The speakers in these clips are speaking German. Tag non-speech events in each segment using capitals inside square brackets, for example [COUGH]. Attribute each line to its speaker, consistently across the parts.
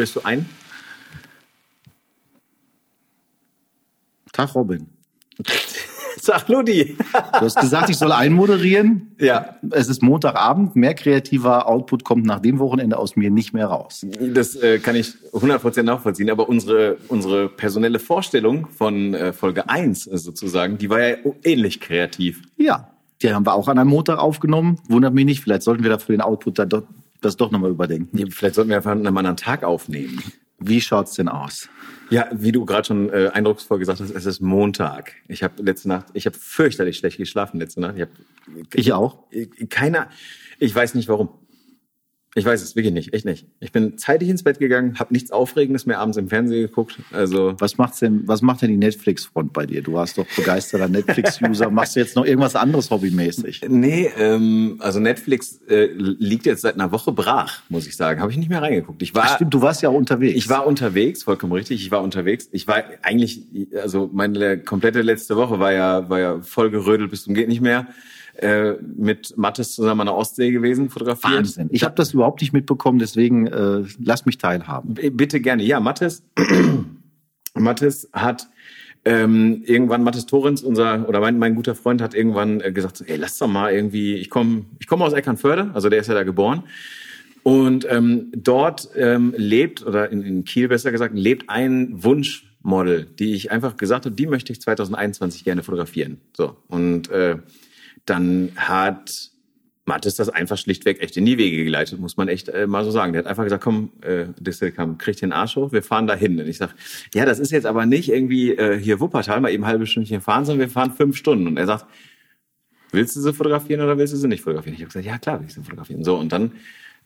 Speaker 1: Moderierst du ein?
Speaker 2: Tag, Robin. [LAUGHS]
Speaker 1: Sag Ludi.
Speaker 2: Du hast gesagt, ich soll einmoderieren.
Speaker 1: Ja.
Speaker 2: Es ist Montagabend. Mehr kreativer Output kommt nach dem Wochenende aus mir nicht mehr raus.
Speaker 1: Das äh, kann ich 100% nachvollziehen. Aber unsere, unsere personelle Vorstellung von äh, Folge 1 äh, sozusagen, die war ja ähnlich kreativ.
Speaker 2: Ja, die haben wir auch an einem Montag aufgenommen. Wundert mich nicht. Vielleicht sollten wir dafür den Output dann doch, das doch nochmal überdenken.
Speaker 1: Ja, vielleicht sollten wir einfach an einem anderen Tag aufnehmen.
Speaker 2: Wie schaut's denn aus?
Speaker 1: Ja, wie du gerade schon äh, eindrucksvoll gesagt hast, es ist Montag. Ich habe letzte Nacht, ich habe fürchterlich schlecht geschlafen letzte Nacht. Ich, hab,
Speaker 2: Ich auch.
Speaker 1: Keiner, ich weiß nicht warum. Ich weiß es wirklich nicht, echt nicht. Ich bin zeitig ins Bett gegangen, habe nichts Aufregendes mehr abends im Fernsehen geguckt. Also
Speaker 2: Was macht's denn, was macht denn die Netflix-Front bei dir? Du warst doch begeisterter Netflix-User. [LAUGHS] Machst du jetzt noch irgendwas anderes hobbymäßig?
Speaker 1: Nee, ähm, also Netflix äh, liegt jetzt seit einer Woche brach, muss ich sagen. Habe ich nicht mehr reingeguckt. Ich war,
Speaker 2: Ach, stimmt, du warst ja auch unterwegs.
Speaker 1: ich war unterwegs, vollkommen richtig. Ich war unterwegs. Ich war eigentlich, also meine komplette letzte Woche war ja, war ja voll gerödelt bis zum geht nicht mehr. Äh, mit Mattes zusammen an der Ostsee gewesen, fotografiert.
Speaker 2: Wahnsinn. Ich habe das überhaupt nicht mitbekommen, deswegen äh, lass mich teilhaben.
Speaker 1: B- Bitte gerne. Ja, Mattes, [CLEARS THROAT] Mattes hat ähm, irgendwann Mattes Torrens, unser oder mein, mein guter Freund, hat irgendwann äh, gesagt, so, ey, lass doch mal irgendwie, ich komme ich komme aus Eckernförde, also der ist ja da geboren. Und ähm, dort ähm, lebt, oder in, in Kiel besser gesagt, lebt ein Wunschmodel, die ich einfach gesagt habe, die möchte ich 2021 gerne fotografieren. So. Und äh, dann hat Mattes das einfach schlichtweg echt in die Wege geleitet, muss man echt äh, mal so sagen. Der hat einfach gesagt, komm, äh, Distelkamp, krieg den Arsch hoch, wir fahren da hin. Und ich sag, ja, das ist jetzt aber nicht irgendwie äh, hier Wuppertal, mal eben ein halbes Stündchen fahren, sondern wir fahren fünf Stunden. Und er sagt, willst du sie fotografieren oder willst du sie nicht fotografieren? Ich habe gesagt, ja klar, will ich sie fotografieren. So, und dann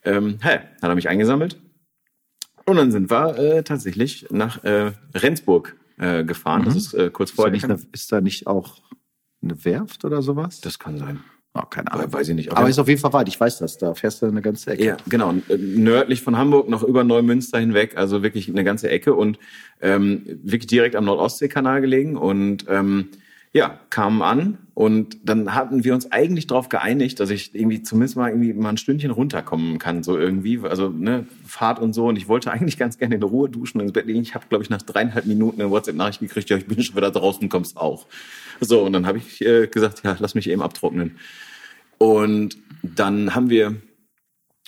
Speaker 1: ähm, hey, hat er mich eingesammelt. Und dann sind wir äh, tatsächlich nach äh, Rendsburg äh, gefahren. Das ist äh, kurz
Speaker 2: Ist da,
Speaker 1: vor
Speaker 2: nicht eine, ist da nicht auch eine Werft oder sowas?
Speaker 1: Das kann sein.
Speaker 2: Oh, keine Ahnung.
Speaker 1: Weiß ich nicht.
Speaker 2: Aber ist auf jeden Fall weit. Ich weiß das. Da fährst du eine ganze Ecke.
Speaker 1: Ja, genau. Nördlich von Hamburg, noch über Neumünster hinweg, also wirklich eine ganze Ecke und ähm, wirklich direkt am Nordostseekanal gelegen. Und ähm, ja, kamen an und dann hatten wir uns eigentlich darauf geeinigt, dass ich irgendwie zumindest mal irgendwie mal ein Stündchen runterkommen kann, so irgendwie. Also ne, Fahrt und so. Und ich wollte eigentlich ganz gerne in Ruhe duschen und ins Bett liegen. Ich habe, glaube ich, nach dreieinhalb Minuten eine WhatsApp-Nachricht gekriegt, ja, ich bin schon wieder draußen, kommst auch. So, und dann habe ich äh, gesagt, ja, lass mich eben abtrocknen. Und dann haben wir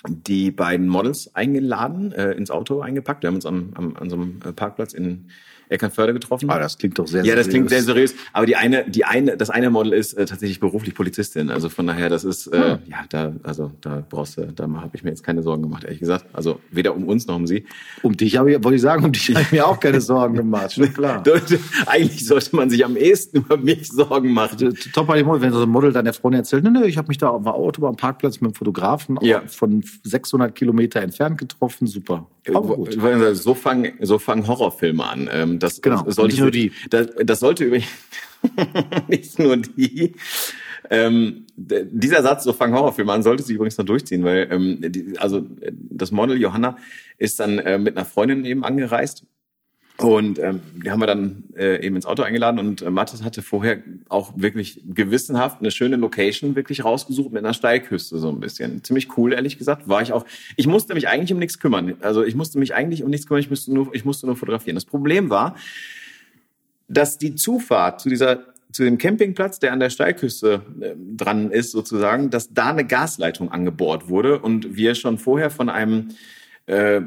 Speaker 1: die beiden Models eingeladen, äh, ins Auto eingepackt. Wir haben uns am, am, an so einem äh, Parkplatz in Eckernförde getroffen.
Speaker 2: Ah, das klingt doch sehr
Speaker 1: ja, das klingt sehr
Speaker 2: seriös.
Speaker 1: seriös. Aber die eine, die eine, das eine Model ist äh, tatsächlich beruflich Polizistin. Also von daher, das ist äh,
Speaker 2: Hm.
Speaker 1: ja da, also da brauchst du, da habe ich mir jetzt keine Sorgen gemacht, ehrlich gesagt. Also weder um uns noch um sie.
Speaker 2: Um dich habe ich, wollte ich sagen, um dich habe ich mir auch keine Sorgen gemacht. Schon klar. [LAUGHS]
Speaker 1: Eigentlich sollte man sich am ehesten über mich Sorgen machen.
Speaker 2: Top bei dem Model, wenn so ein Model dann der Freundin erzählt, nö, ich habe mich da auf dem Auto am Parkplatz mit dem Fotografen
Speaker 1: Ja.
Speaker 2: von 600 Kilometer entfernt getroffen. Super. Aber gut.
Speaker 1: So fangen, so fangen Horrorfilme an. Ähm, Das,
Speaker 2: Genau.
Speaker 1: sollte
Speaker 2: Nicht nur die.
Speaker 1: Das, das sollte übrigens [LAUGHS] nicht nur die. Ähm, dieser Satz, so fangen Horrorfilme an, sollte sie übrigens noch durchziehen, weil ähm, die, also äh, das Model Johanna ist dann äh, mit einer Freundin eben angereist und ähm, die haben wir dann äh, eben ins Auto eingeladen und äh, Mathis hatte vorher auch wirklich gewissenhaft eine schöne Location wirklich rausgesucht mit einer Steilküste so ein bisschen. Ziemlich cool, ehrlich gesagt. War ich auch. Ich musste mich eigentlich um nichts kümmern. Also ich musste mich eigentlich um nichts kümmern, ich musste nur, ich musste nur fotografieren. Das Problem war, dass die Zufahrt zu dieser zu dem Campingplatz, der an der Steilküste äh, dran ist, sozusagen, dass da eine Gasleitung angebohrt wurde und wir schon vorher von einem äh,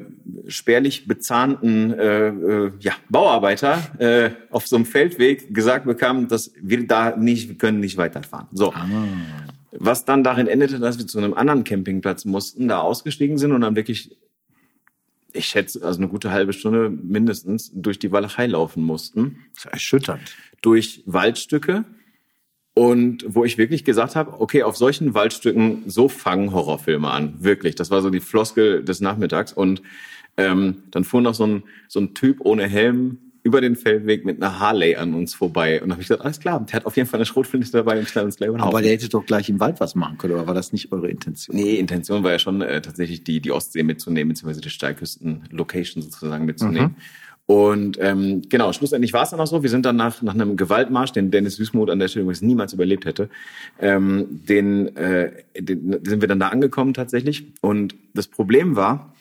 Speaker 1: spärlich bezahnten äh, äh, ja, Bauarbeiter äh, auf so einem Feldweg gesagt bekamen, dass wir da nicht, wir können nicht weiterfahren. So. Was dann darin endete, dass wir zu einem anderen Campingplatz mussten, da ausgestiegen sind und dann wirklich, ich schätze, also eine gute halbe Stunde mindestens durch die Walachei laufen mussten
Speaker 2: Das ist erschütternd.
Speaker 1: durch Waldstücke und wo ich wirklich gesagt habe, okay, auf solchen Waldstücken so fangen Horrorfilme an, wirklich. Das war so die Floskel des Nachmittags und ähm, dann fuhr noch so ein so ein Typ ohne Helm über den Feldweg mit einer Harley an uns vorbei und habe ich gesagt, alles klar, der hat auf jeden Fall eine Schrotflinte dabei und schnell uns gleich über
Speaker 2: Aber der hätte doch gleich im Wald was machen können, oder war das nicht eure Intention?
Speaker 1: Nee, Intention war ja schon äh, tatsächlich die, die Ostsee mitzunehmen, beziehungsweise die Steilküsten-Location sozusagen mitzunehmen. Und ähm, genau, schlussendlich war es dann auch so. Wir sind dann nach, nach einem Gewaltmarsch, den Dennis Süßmuth an der Stelle übrigens niemals überlebt hätte, ähm, den, äh, den sind wir dann da angekommen tatsächlich. Und das Problem war,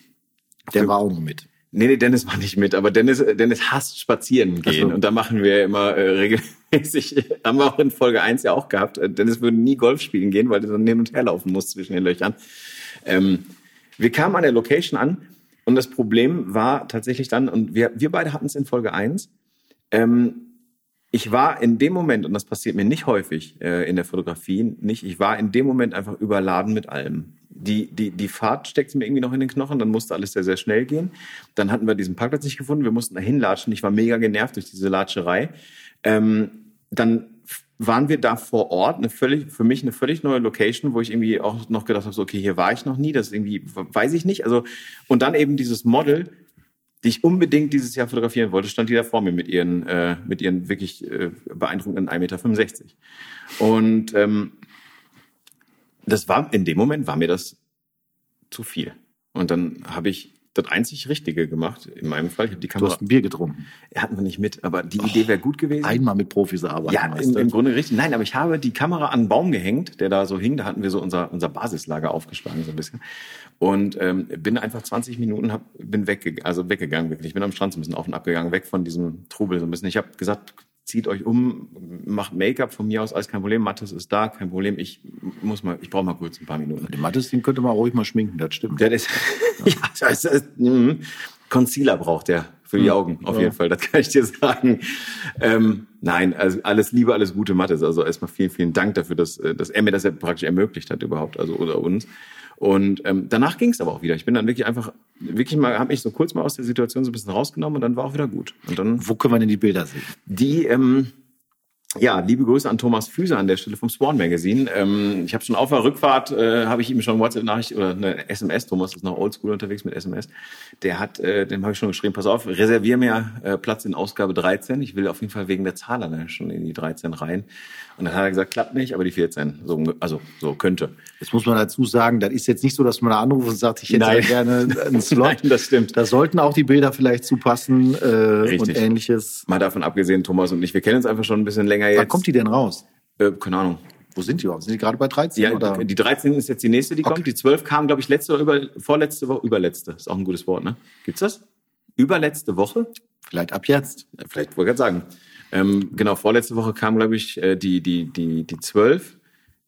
Speaker 2: Der war auch mit.
Speaker 1: Nee, nee, Dennis war nicht mit, aber Dennis, Dennis hasst spazieren gehen.
Speaker 2: so.
Speaker 1: Und da machen wir immer äh, regelmäßig, [LAUGHS] haben wir auch in Folge 1 ja auch gehabt. Äh, Dennis würde nie Golf spielen gehen, weil er dann hin und her laufen muss zwischen den Löchern. Ähm, wir kamen an der Location an und das Problem war tatsächlich dann, und wir, wir beide hatten es in Folge 1, ähm, ich war in dem Moment, und das passiert mir nicht häufig äh, in der Fotografie, nicht, ich war in dem Moment einfach überladen mit allem. Die, die, die Fahrt steckte mir irgendwie noch in den Knochen, dann musste alles sehr, sehr schnell gehen. Dann hatten wir diesen Parkplatz nicht gefunden, wir mussten da hinlatschen. Ich war mega genervt durch diese Latscherei. Ähm, dann waren wir da vor Ort, eine völlig, für mich eine völlig neue Location, wo ich irgendwie auch noch gedacht habe, so, okay, hier war ich noch nie, das irgendwie, weiß ich nicht. Also, und dann eben dieses Model, die ich unbedingt dieses Jahr fotografieren wollte, stand die da vor mir mit ihren, äh, mit ihren wirklich äh, beeindruckenden 1,65 Meter. Und ähm, das war, in dem Moment war mir das zu viel. Und dann habe ich das einzig Richtige gemacht, in meinem Fall. Ich habe die
Speaker 2: Du
Speaker 1: Kamera,
Speaker 2: hast ein Bier getrunken.
Speaker 1: hatten wir nicht mit, aber die Idee wäre gut gewesen.
Speaker 2: Einmal mit Profis arbeiten.
Speaker 1: Ja, im,
Speaker 2: du?
Speaker 1: im Grunde richtig. Nein, aber ich habe die Kamera an einen Baum gehängt, der da so hing. Da hatten wir so unser, unser Basislager aufgeschlagen, so ein bisschen. Und ähm, bin einfach 20 Minuten, hab, bin weggegangen, also weggegangen wirklich. Ich bin am Strand so ein bisschen auf und ab gegangen, weg von diesem Trubel so ein bisschen. Ich habe gesagt, zieht euch um, macht Make-up von mir aus, alles kein Problem. Mathis ist da, kein Problem. Ich muss mal, ich brauche mal kurz ein paar Minuten.
Speaker 2: Den Mattes, den könnte man ruhig mal schminken, das stimmt.
Speaker 1: Der ist, [LAUGHS] ja, das ist, mhm. Concealer braucht der für die Augen, auf
Speaker 2: Ja.
Speaker 1: jeden Fall. Das kann ich dir sagen. Ähm, nein, also alles Liebe, alles Gute, Mathis. Also erstmal vielen, vielen Dank dafür, dass, äh, dass er mir das ja praktisch ermöglicht hat überhaupt, also oder uns. Und ähm, danach ging es aber auch wieder. Ich bin dann wirklich einfach, wirklich mal, habe mich so kurz mal aus der Situation so ein bisschen rausgenommen und dann war auch wieder gut. Und dann
Speaker 2: Wo können wir denn die Bilder sehen?
Speaker 1: die, ähm, ja, liebe Grüße an Thomas Füser an der Stelle vom Spawn Magazine. Ähm, ich habe schon auf der Rückfahrt, äh, habe ich ihm schon WhatsApp-Nachricht oder eine SMS, Thomas ist noch oldschool unterwegs mit SMS, der hat, äh, dem habe ich schon geschrieben, pass auf, reservier mir äh, Platz in Ausgabe 13. Ich will auf jeden Fall wegen der Zahl dann schon in die 13 rein. Und dann hat er gesagt, klappt nicht, aber die 14, so, also so könnte.
Speaker 2: Jetzt muss man dazu sagen, das ist jetzt nicht so, dass man da anruft und sagt, ich hätte
Speaker 1: Nein.
Speaker 2: gerne einen [LAUGHS] Slot.
Speaker 1: Nein, das stimmt.
Speaker 2: Da sollten auch die Bilder vielleicht zupassen äh,
Speaker 1: Richtig.
Speaker 2: und ähnliches.
Speaker 1: Mal davon abgesehen, Thomas und ich, wir kennen uns einfach schon ein bisschen länger jetzt.
Speaker 2: Wann kommt die denn raus?
Speaker 1: Äh, keine Ahnung.
Speaker 2: Wo sind die überhaupt? Sind die gerade bei 13?
Speaker 1: Ja,
Speaker 2: oder?
Speaker 1: die 13 ist jetzt die nächste, die kommt. Die 12 kam, glaube ich, letzte oder über, vorletzte Woche, überletzte. Ist auch ein gutes Wort, ne? Gibt's das? Überletzte Woche?
Speaker 2: Vielleicht ab jetzt.
Speaker 1: Ja, Vielleicht wollte ich gerade sagen. Ähm, genau, vorletzte Woche kam, glaube ich, äh, die, die, die, die 12.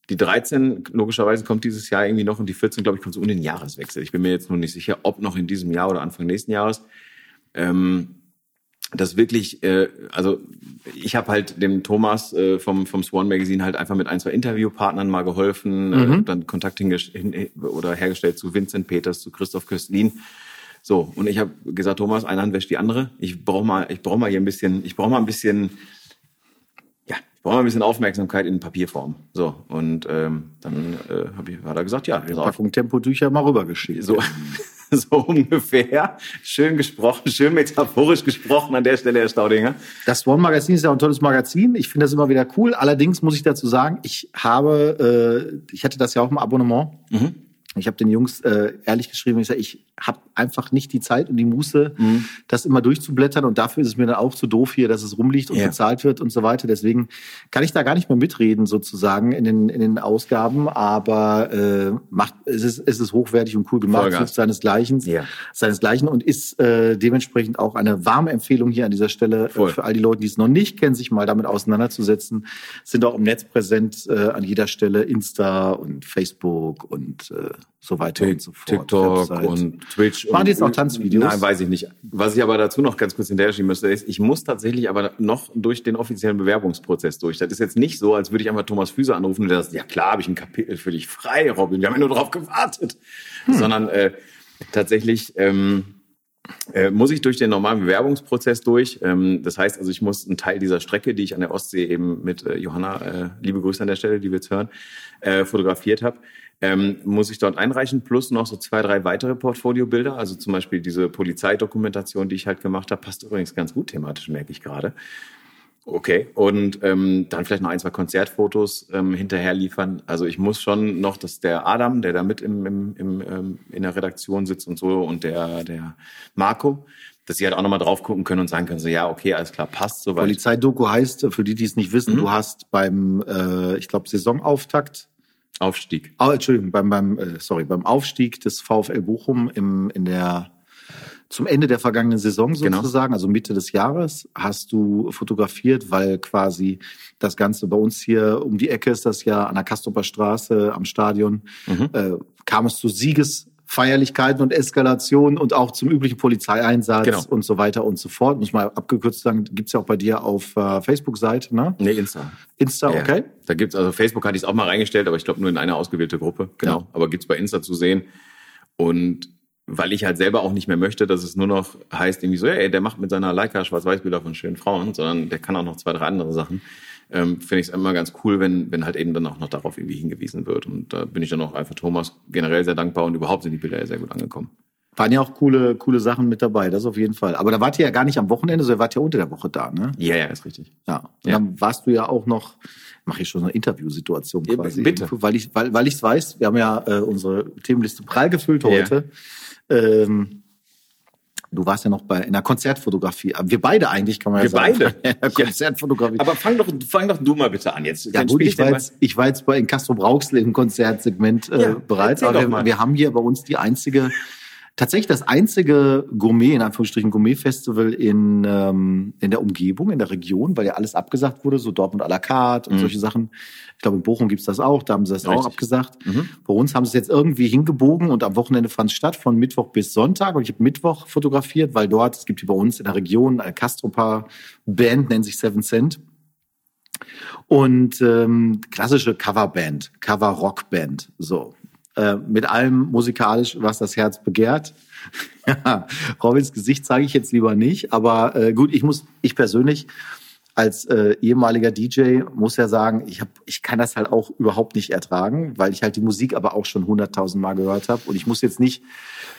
Speaker 1: Die 13, logischerweise, kommt dieses Jahr irgendwie noch und die 14, glaube ich, kommt so um den Jahreswechsel. Ich bin mir jetzt nur nicht sicher, ob noch in diesem Jahr oder Anfang nächsten Jahres. Ähm, das wirklich, äh, also ich habe halt dem Thomas äh, vom, vom Swan Magazine halt einfach mit ein, zwei Interviewpartnern mal geholfen, äh, dann Kontakt hin, oder hergestellt zu Vincent Peters, zu Christoph Köstlin. So, und ich habe gesagt, Thomas, eine Hand wäscht die andere. Ich brauche mal, ich brauche mal hier ein bisschen, ich brauche mal ein bisschen, ja, ich brauche mal ein bisschen Aufmerksamkeit in Papierform. So, und ähm, dann äh, hab ich, hat er gesagt, ja, auf.
Speaker 2: Packung Tempotücher mal rübergeschickt.
Speaker 1: So, [LAUGHS] so ungefähr. Schön gesprochen, schön metaphorisch gesprochen an der Stelle, Herr Staudinger.
Speaker 2: Das One Magazin ist ja auch ein tolles Magazin. Ich finde das immer wieder cool. Allerdings muss ich dazu sagen, ich habe, äh, ich hatte das ja auch im Abonnement. Ich habe den Jungs äh, ehrlich geschrieben, ich sage, ich habe einfach nicht die Zeit und die Muße, das immer durchzublättern. Und dafür ist es mir dann auch zu doof hier, dass es rumliegt und
Speaker 1: Ja.
Speaker 2: bezahlt wird und so weiter. Deswegen kann ich da gar nicht mehr mitreden sozusagen in den, in den Ausgaben. Aber äh, macht, es, ist, es ist hochwertig und cool gemacht, seinesgleichen,
Speaker 1: Ja.
Speaker 2: seinesgleichen und ist äh, dementsprechend auch eine warme Empfehlung hier an dieser Stelle äh, für all die Leute, die es noch nicht kennen, sich mal damit auseinanderzusetzen. Sind auch im Netz präsent äh, an jeder Stelle, Insta und Facebook und äh, so weiter und so fort.
Speaker 1: TikTok und Twitch.
Speaker 2: Machen
Speaker 1: und,
Speaker 2: die jetzt auch Tanzvideos?
Speaker 1: Nein, weiß ich nicht. Was ich aber dazu noch ganz kurz hinterher müsste, ist, ich muss tatsächlich aber noch durch den offiziellen Bewerbungsprozess durch. Das ist jetzt nicht so, als würde ich einfach Thomas Füße anrufen und der sagt, ja klar, habe ich ein Kapitel für dich frei, Robin. Wir haben ja nur darauf gewartet.
Speaker 2: Hm.
Speaker 1: Sondern äh, tatsächlich ähm, äh, muss ich durch den normalen Bewerbungsprozess durch. Ähm, das heißt also, ich muss einen Teil dieser Strecke, die ich an der Ostsee eben mit äh, Johanna, äh, liebe Grüße an der Stelle, die wir jetzt hören, äh, fotografiert habe, ähm, muss ich dort einreichen, plus noch so zwei, drei weitere Portfoliobilder. Also zum Beispiel diese Polizeidokumentation, die ich halt gemacht habe, passt übrigens ganz gut thematisch, merke ich gerade. Okay, und ähm, dann vielleicht noch ein, zwei Konzertfotos ähm, hinterher liefern. Also ich muss schon noch, dass der Adam, der da mit im, im, im, ähm, in der Redaktion sitzt und so, und der, der Marco, dass sie halt auch nochmal drauf gucken können und sagen können, so ja, okay, alles klar, passt soweit.
Speaker 2: Polizeidoku heißt, für die, die es nicht
Speaker 1: Mhm.
Speaker 2: wissen, du hast beim, äh, ich glaube, Saisonauftakt
Speaker 1: Aufstieg.
Speaker 2: Oh, Entschuldigung, beim, beim, äh, sorry, beim Aufstieg des VfL Bochum im, in der zum Ende der vergangenen Saison
Speaker 1: Genau.
Speaker 2: sozusagen, also Mitte des Jahres, hast du fotografiert, weil quasi das Ganze bei uns hier um die Ecke ist das ja an der Kastroper Straße am Stadion,
Speaker 1: Mhm.
Speaker 2: äh, kam es zu Siegesfeierlichkeiten und Eskalationen und auch zum üblichen Polizeieinsatz
Speaker 1: Genau.
Speaker 2: und so weiter und so fort. Muss mal abgekürzt sagen, gibt's ja auch bei dir auf äh, Facebook-Seite, ne?
Speaker 1: Nee, Insta.
Speaker 2: Insta,
Speaker 1: Ja,
Speaker 2: okay?
Speaker 1: Da gibt's also Facebook hatte ich es auch mal reingestellt, aber ich glaube nur in eine ausgewählte Gruppe. Genau.
Speaker 2: Ja.
Speaker 1: Aber gibt's bei Insta zu sehen. Und weil ich halt selber auch nicht mehr möchte, dass es nur noch heißt, irgendwie so, ey, der macht mit seiner Leica Schwarz-Weiß-Bilder von schönen Frauen, sondern der kann auch noch zwei, drei andere Sachen. Ähm, Finde ich es immer ganz cool, wenn, wenn halt eben dann auch noch darauf irgendwie hingewiesen wird. Und da bin ich dann auch einfach Thomas generell sehr dankbar und überhaupt sind die Bilder ja sehr gut angekommen.
Speaker 2: Waren ja auch coole, coole Sachen mit dabei, das auf jeden Fall. Aber da wart ihr ja gar nicht am Wochenende, sondern wart ja unter der Woche da, ne?
Speaker 1: Ja, ja, ist richtig.
Speaker 2: Ja. Und
Speaker 1: Ja.
Speaker 2: dann warst du ja auch noch, mache ich schon eine Interviewsituation
Speaker 1: Ja,
Speaker 2: quasi.
Speaker 1: bitte.
Speaker 2: Weil ich, weil, weil ich's weiß, wir haben ja äh, unsere Themenliste prall gefüllt
Speaker 1: Ja.
Speaker 2: heute. Ähm, du warst ja noch bei in der Konzertfotografie. Wir beide eigentlich, kann man ja
Speaker 1: Wir
Speaker 2: sagen.
Speaker 1: beide? [LAUGHS]
Speaker 2: In der Konzertfotografie.
Speaker 1: Aber fang doch, fang doch du mal bitte an jetzt.
Speaker 2: ja gut, ich war, jetzt, ich war jetzt bei in Castro Brauxel im Konzertsegment äh,
Speaker 1: Ja,
Speaker 2: bereits,
Speaker 1: erzähl
Speaker 2: aber wir, wir haben hier bei uns die einzige, tatsächlich das einzige Gourmet, in Anführungsstrichen Gourmet-Festival in, ähm, in der Umgebung, in der Region, weil ja alles abgesagt wurde, so Dortmund à la carte und solche Sachen. Ich glaube, in Bochum gibt's das auch, da haben sie das auch
Speaker 1: Mhm. Richtig.
Speaker 2: abgesagt. Bei uns haben sie es jetzt irgendwie hingebogen und am Wochenende fand es statt, von Mittwoch bis Sonntag. Und ich habe Mittwoch fotografiert, weil dort, es gibt hier bei uns in der Region eine Castropa Band, nennt sich Seven Cent. Und ähm, klassische Coverband, Cover-Rock-Band, so. Äh, mit allem musikalisch, was das Herz begehrt. [LAUGHS] ja, Robins Gesicht zeige ich jetzt lieber nicht, aber äh, gut, ich muss, ich persönlich als äh, ehemaliger DJ muss ja sagen, ich hab, ich kann das halt auch überhaupt nicht ertragen, weil ich halt die Musik aber auch schon hunderttausend Mal gehört habe und ich muss jetzt nicht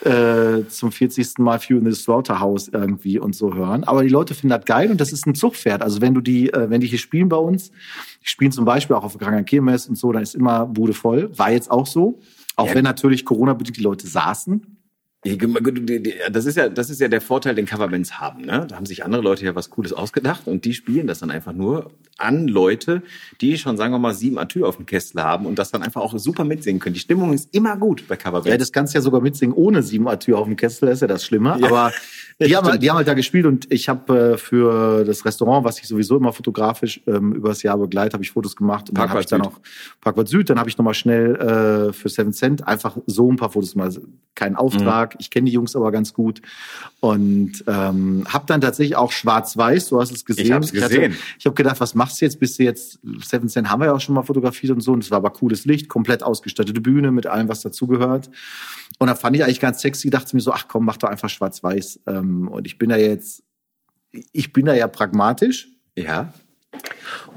Speaker 2: äh, zum 40. Mal Few in the Slaughterhouse irgendwie und so hören. Aber die Leute finden das geil und das ist ein Zugpferd. Also wenn du die, äh, wenn die hier spielen bei uns, die spielen zum Beispiel auch auf der Kranken Kirmes und so, dann ist immer Bude voll. War jetzt auch so. Auch
Speaker 1: Ja.
Speaker 2: wenn natürlich Corona-bedingt die Leute saßen.
Speaker 1: Das ist ja, das ist ja der Vorteil, den Coverbands haben. Ne? Da haben sich andere Leute ja was Cooles ausgedacht und die spielen das dann einfach nur an Leute, die schon, sagen wir mal, sieben Atü auf dem Kessel haben und das dann einfach auch super mitsingen können. Die Stimmung ist immer gut bei Coverbands.
Speaker 2: Ja, das kannst du ja sogar mitsingen ohne sieben Atür auf dem Kessel, ist ja das Schlimme.
Speaker 1: Ja.
Speaker 2: Aber [LAUGHS] die haben, halt- die haben halt da gespielt und ich habe äh, für das Restaurant, was ich sowieso immer fotografisch ähm, übers Jahr begleite, habe ich Fotos gemacht. Und dann habe
Speaker 1: Parkwart
Speaker 2: ich dann
Speaker 1: Süd.
Speaker 2: auch Parkwart Süd, dann habe ich nochmal schnell äh, für Seven Cent einfach so ein paar Fotos mal. Kein Auftrag, ich kenne die Jungs aber ganz gut. Und ähm, habe dann tatsächlich auch schwarz-weiß, du hast es gesehen.
Speaker 1: Ich
Speaker 2: hatte-
Speaker 1: gesehen.
Speaker 2: ich habe gedacht, was machst du jetzt? Bist du jetzt, Seven Cent haben wir ja auch schon mal fotografiert und so, und es war aber cooles Licht, komplett ausgestattete Bühne mit allem, was dazugehört. Und da fand ich eigentlich ganz sexy, dachte mir so, ach komm, mach doch einfach schwarz-weiß. Ähm, und ich bin da jetzt, ich bin da ja pragmatisch
Speaker 1: ja.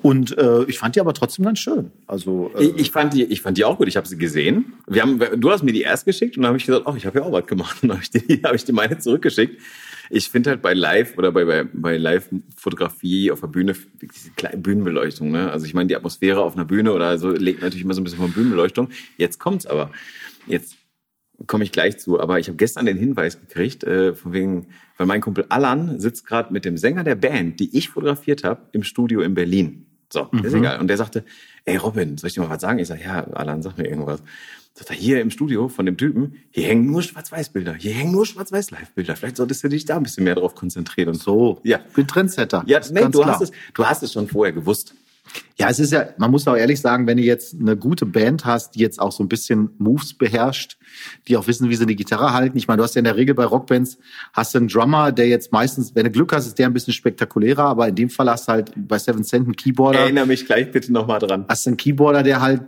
Speaker 2: Und äh, ich fand die aber trotzdem ganz schön. Also äh,
Speaker 1: Ich, ich, fand die, ich fand die auch gut. Ich habe sie gesehen. Wir haben, du hast mir die erst geschickt und dann habe ich gesagt, oh, ich habe ja auch was gemacht. [LAUGHS] Und dann habe ich, die- hab ich die meine zurückgeschickt. Ich finde halt bei Live oder bei, bei, bei Live-Fotografie auf der Bühne diese kleine Bühnenbeleuchtung. Ne? Also ich meine, die Atmosphäre auf einer Bühne oder so legt natürlich immer so ein bisschen von Bühnenbeleuchtung. Jetzt kommt's aber. Jetzt komme ich gleich zu. Aber ich habe gestern den Hinweis gekriegt, äh, von wegen, weil mein Kumpel Alan sitzt gerade mit dem Sänger der Band, die ich fotografiert habe, im Studio in Berlin. So, ist egal. Und der sagte, ey Robin, soll ich dir mal was sagen? Ich sag, ja, Alan, sag mir irgendwas. Sagt er, hier im Studio von dem Typen, hier hängen nur Schwarz-Weiß-Bilder, hier hängen nur Schwarz-Weiß-Live-Bilder. Vielleicht solltest du dich da ein bisschen mehr drauf konzentrieren. Und
Speaker 2: so,
Speaker 1: Ja.
Speaker 2: ich bin Trendsetter.
Speaker 1: Ja, nee, du
Speaker 2: klar.
Speaker 1: hast, es, du hast es schon vorher gewusst.
Speaker 2: Ja, es ist ja, man muss auch ehrlich sagen, wenn du jetzt eine gute Band hast, die jetzt auch so ein bisschen Moves beherrscht, die auch wissen, wie sie die Gitarre halten. Ich meine, du hast ja in der Regel bei Rockbands, hast du einen Drummer, der jetzt meistens, wenn du Glück hast, ist der ein bisschen spektakulärer, aber in dem Fall hast du halt bei Seven Cent einen Keyboarder,
Speaker 1: Erinnere mich gleich bitte nochmal dran.
Speaker 2: hast du einen Keyboarder, der halt,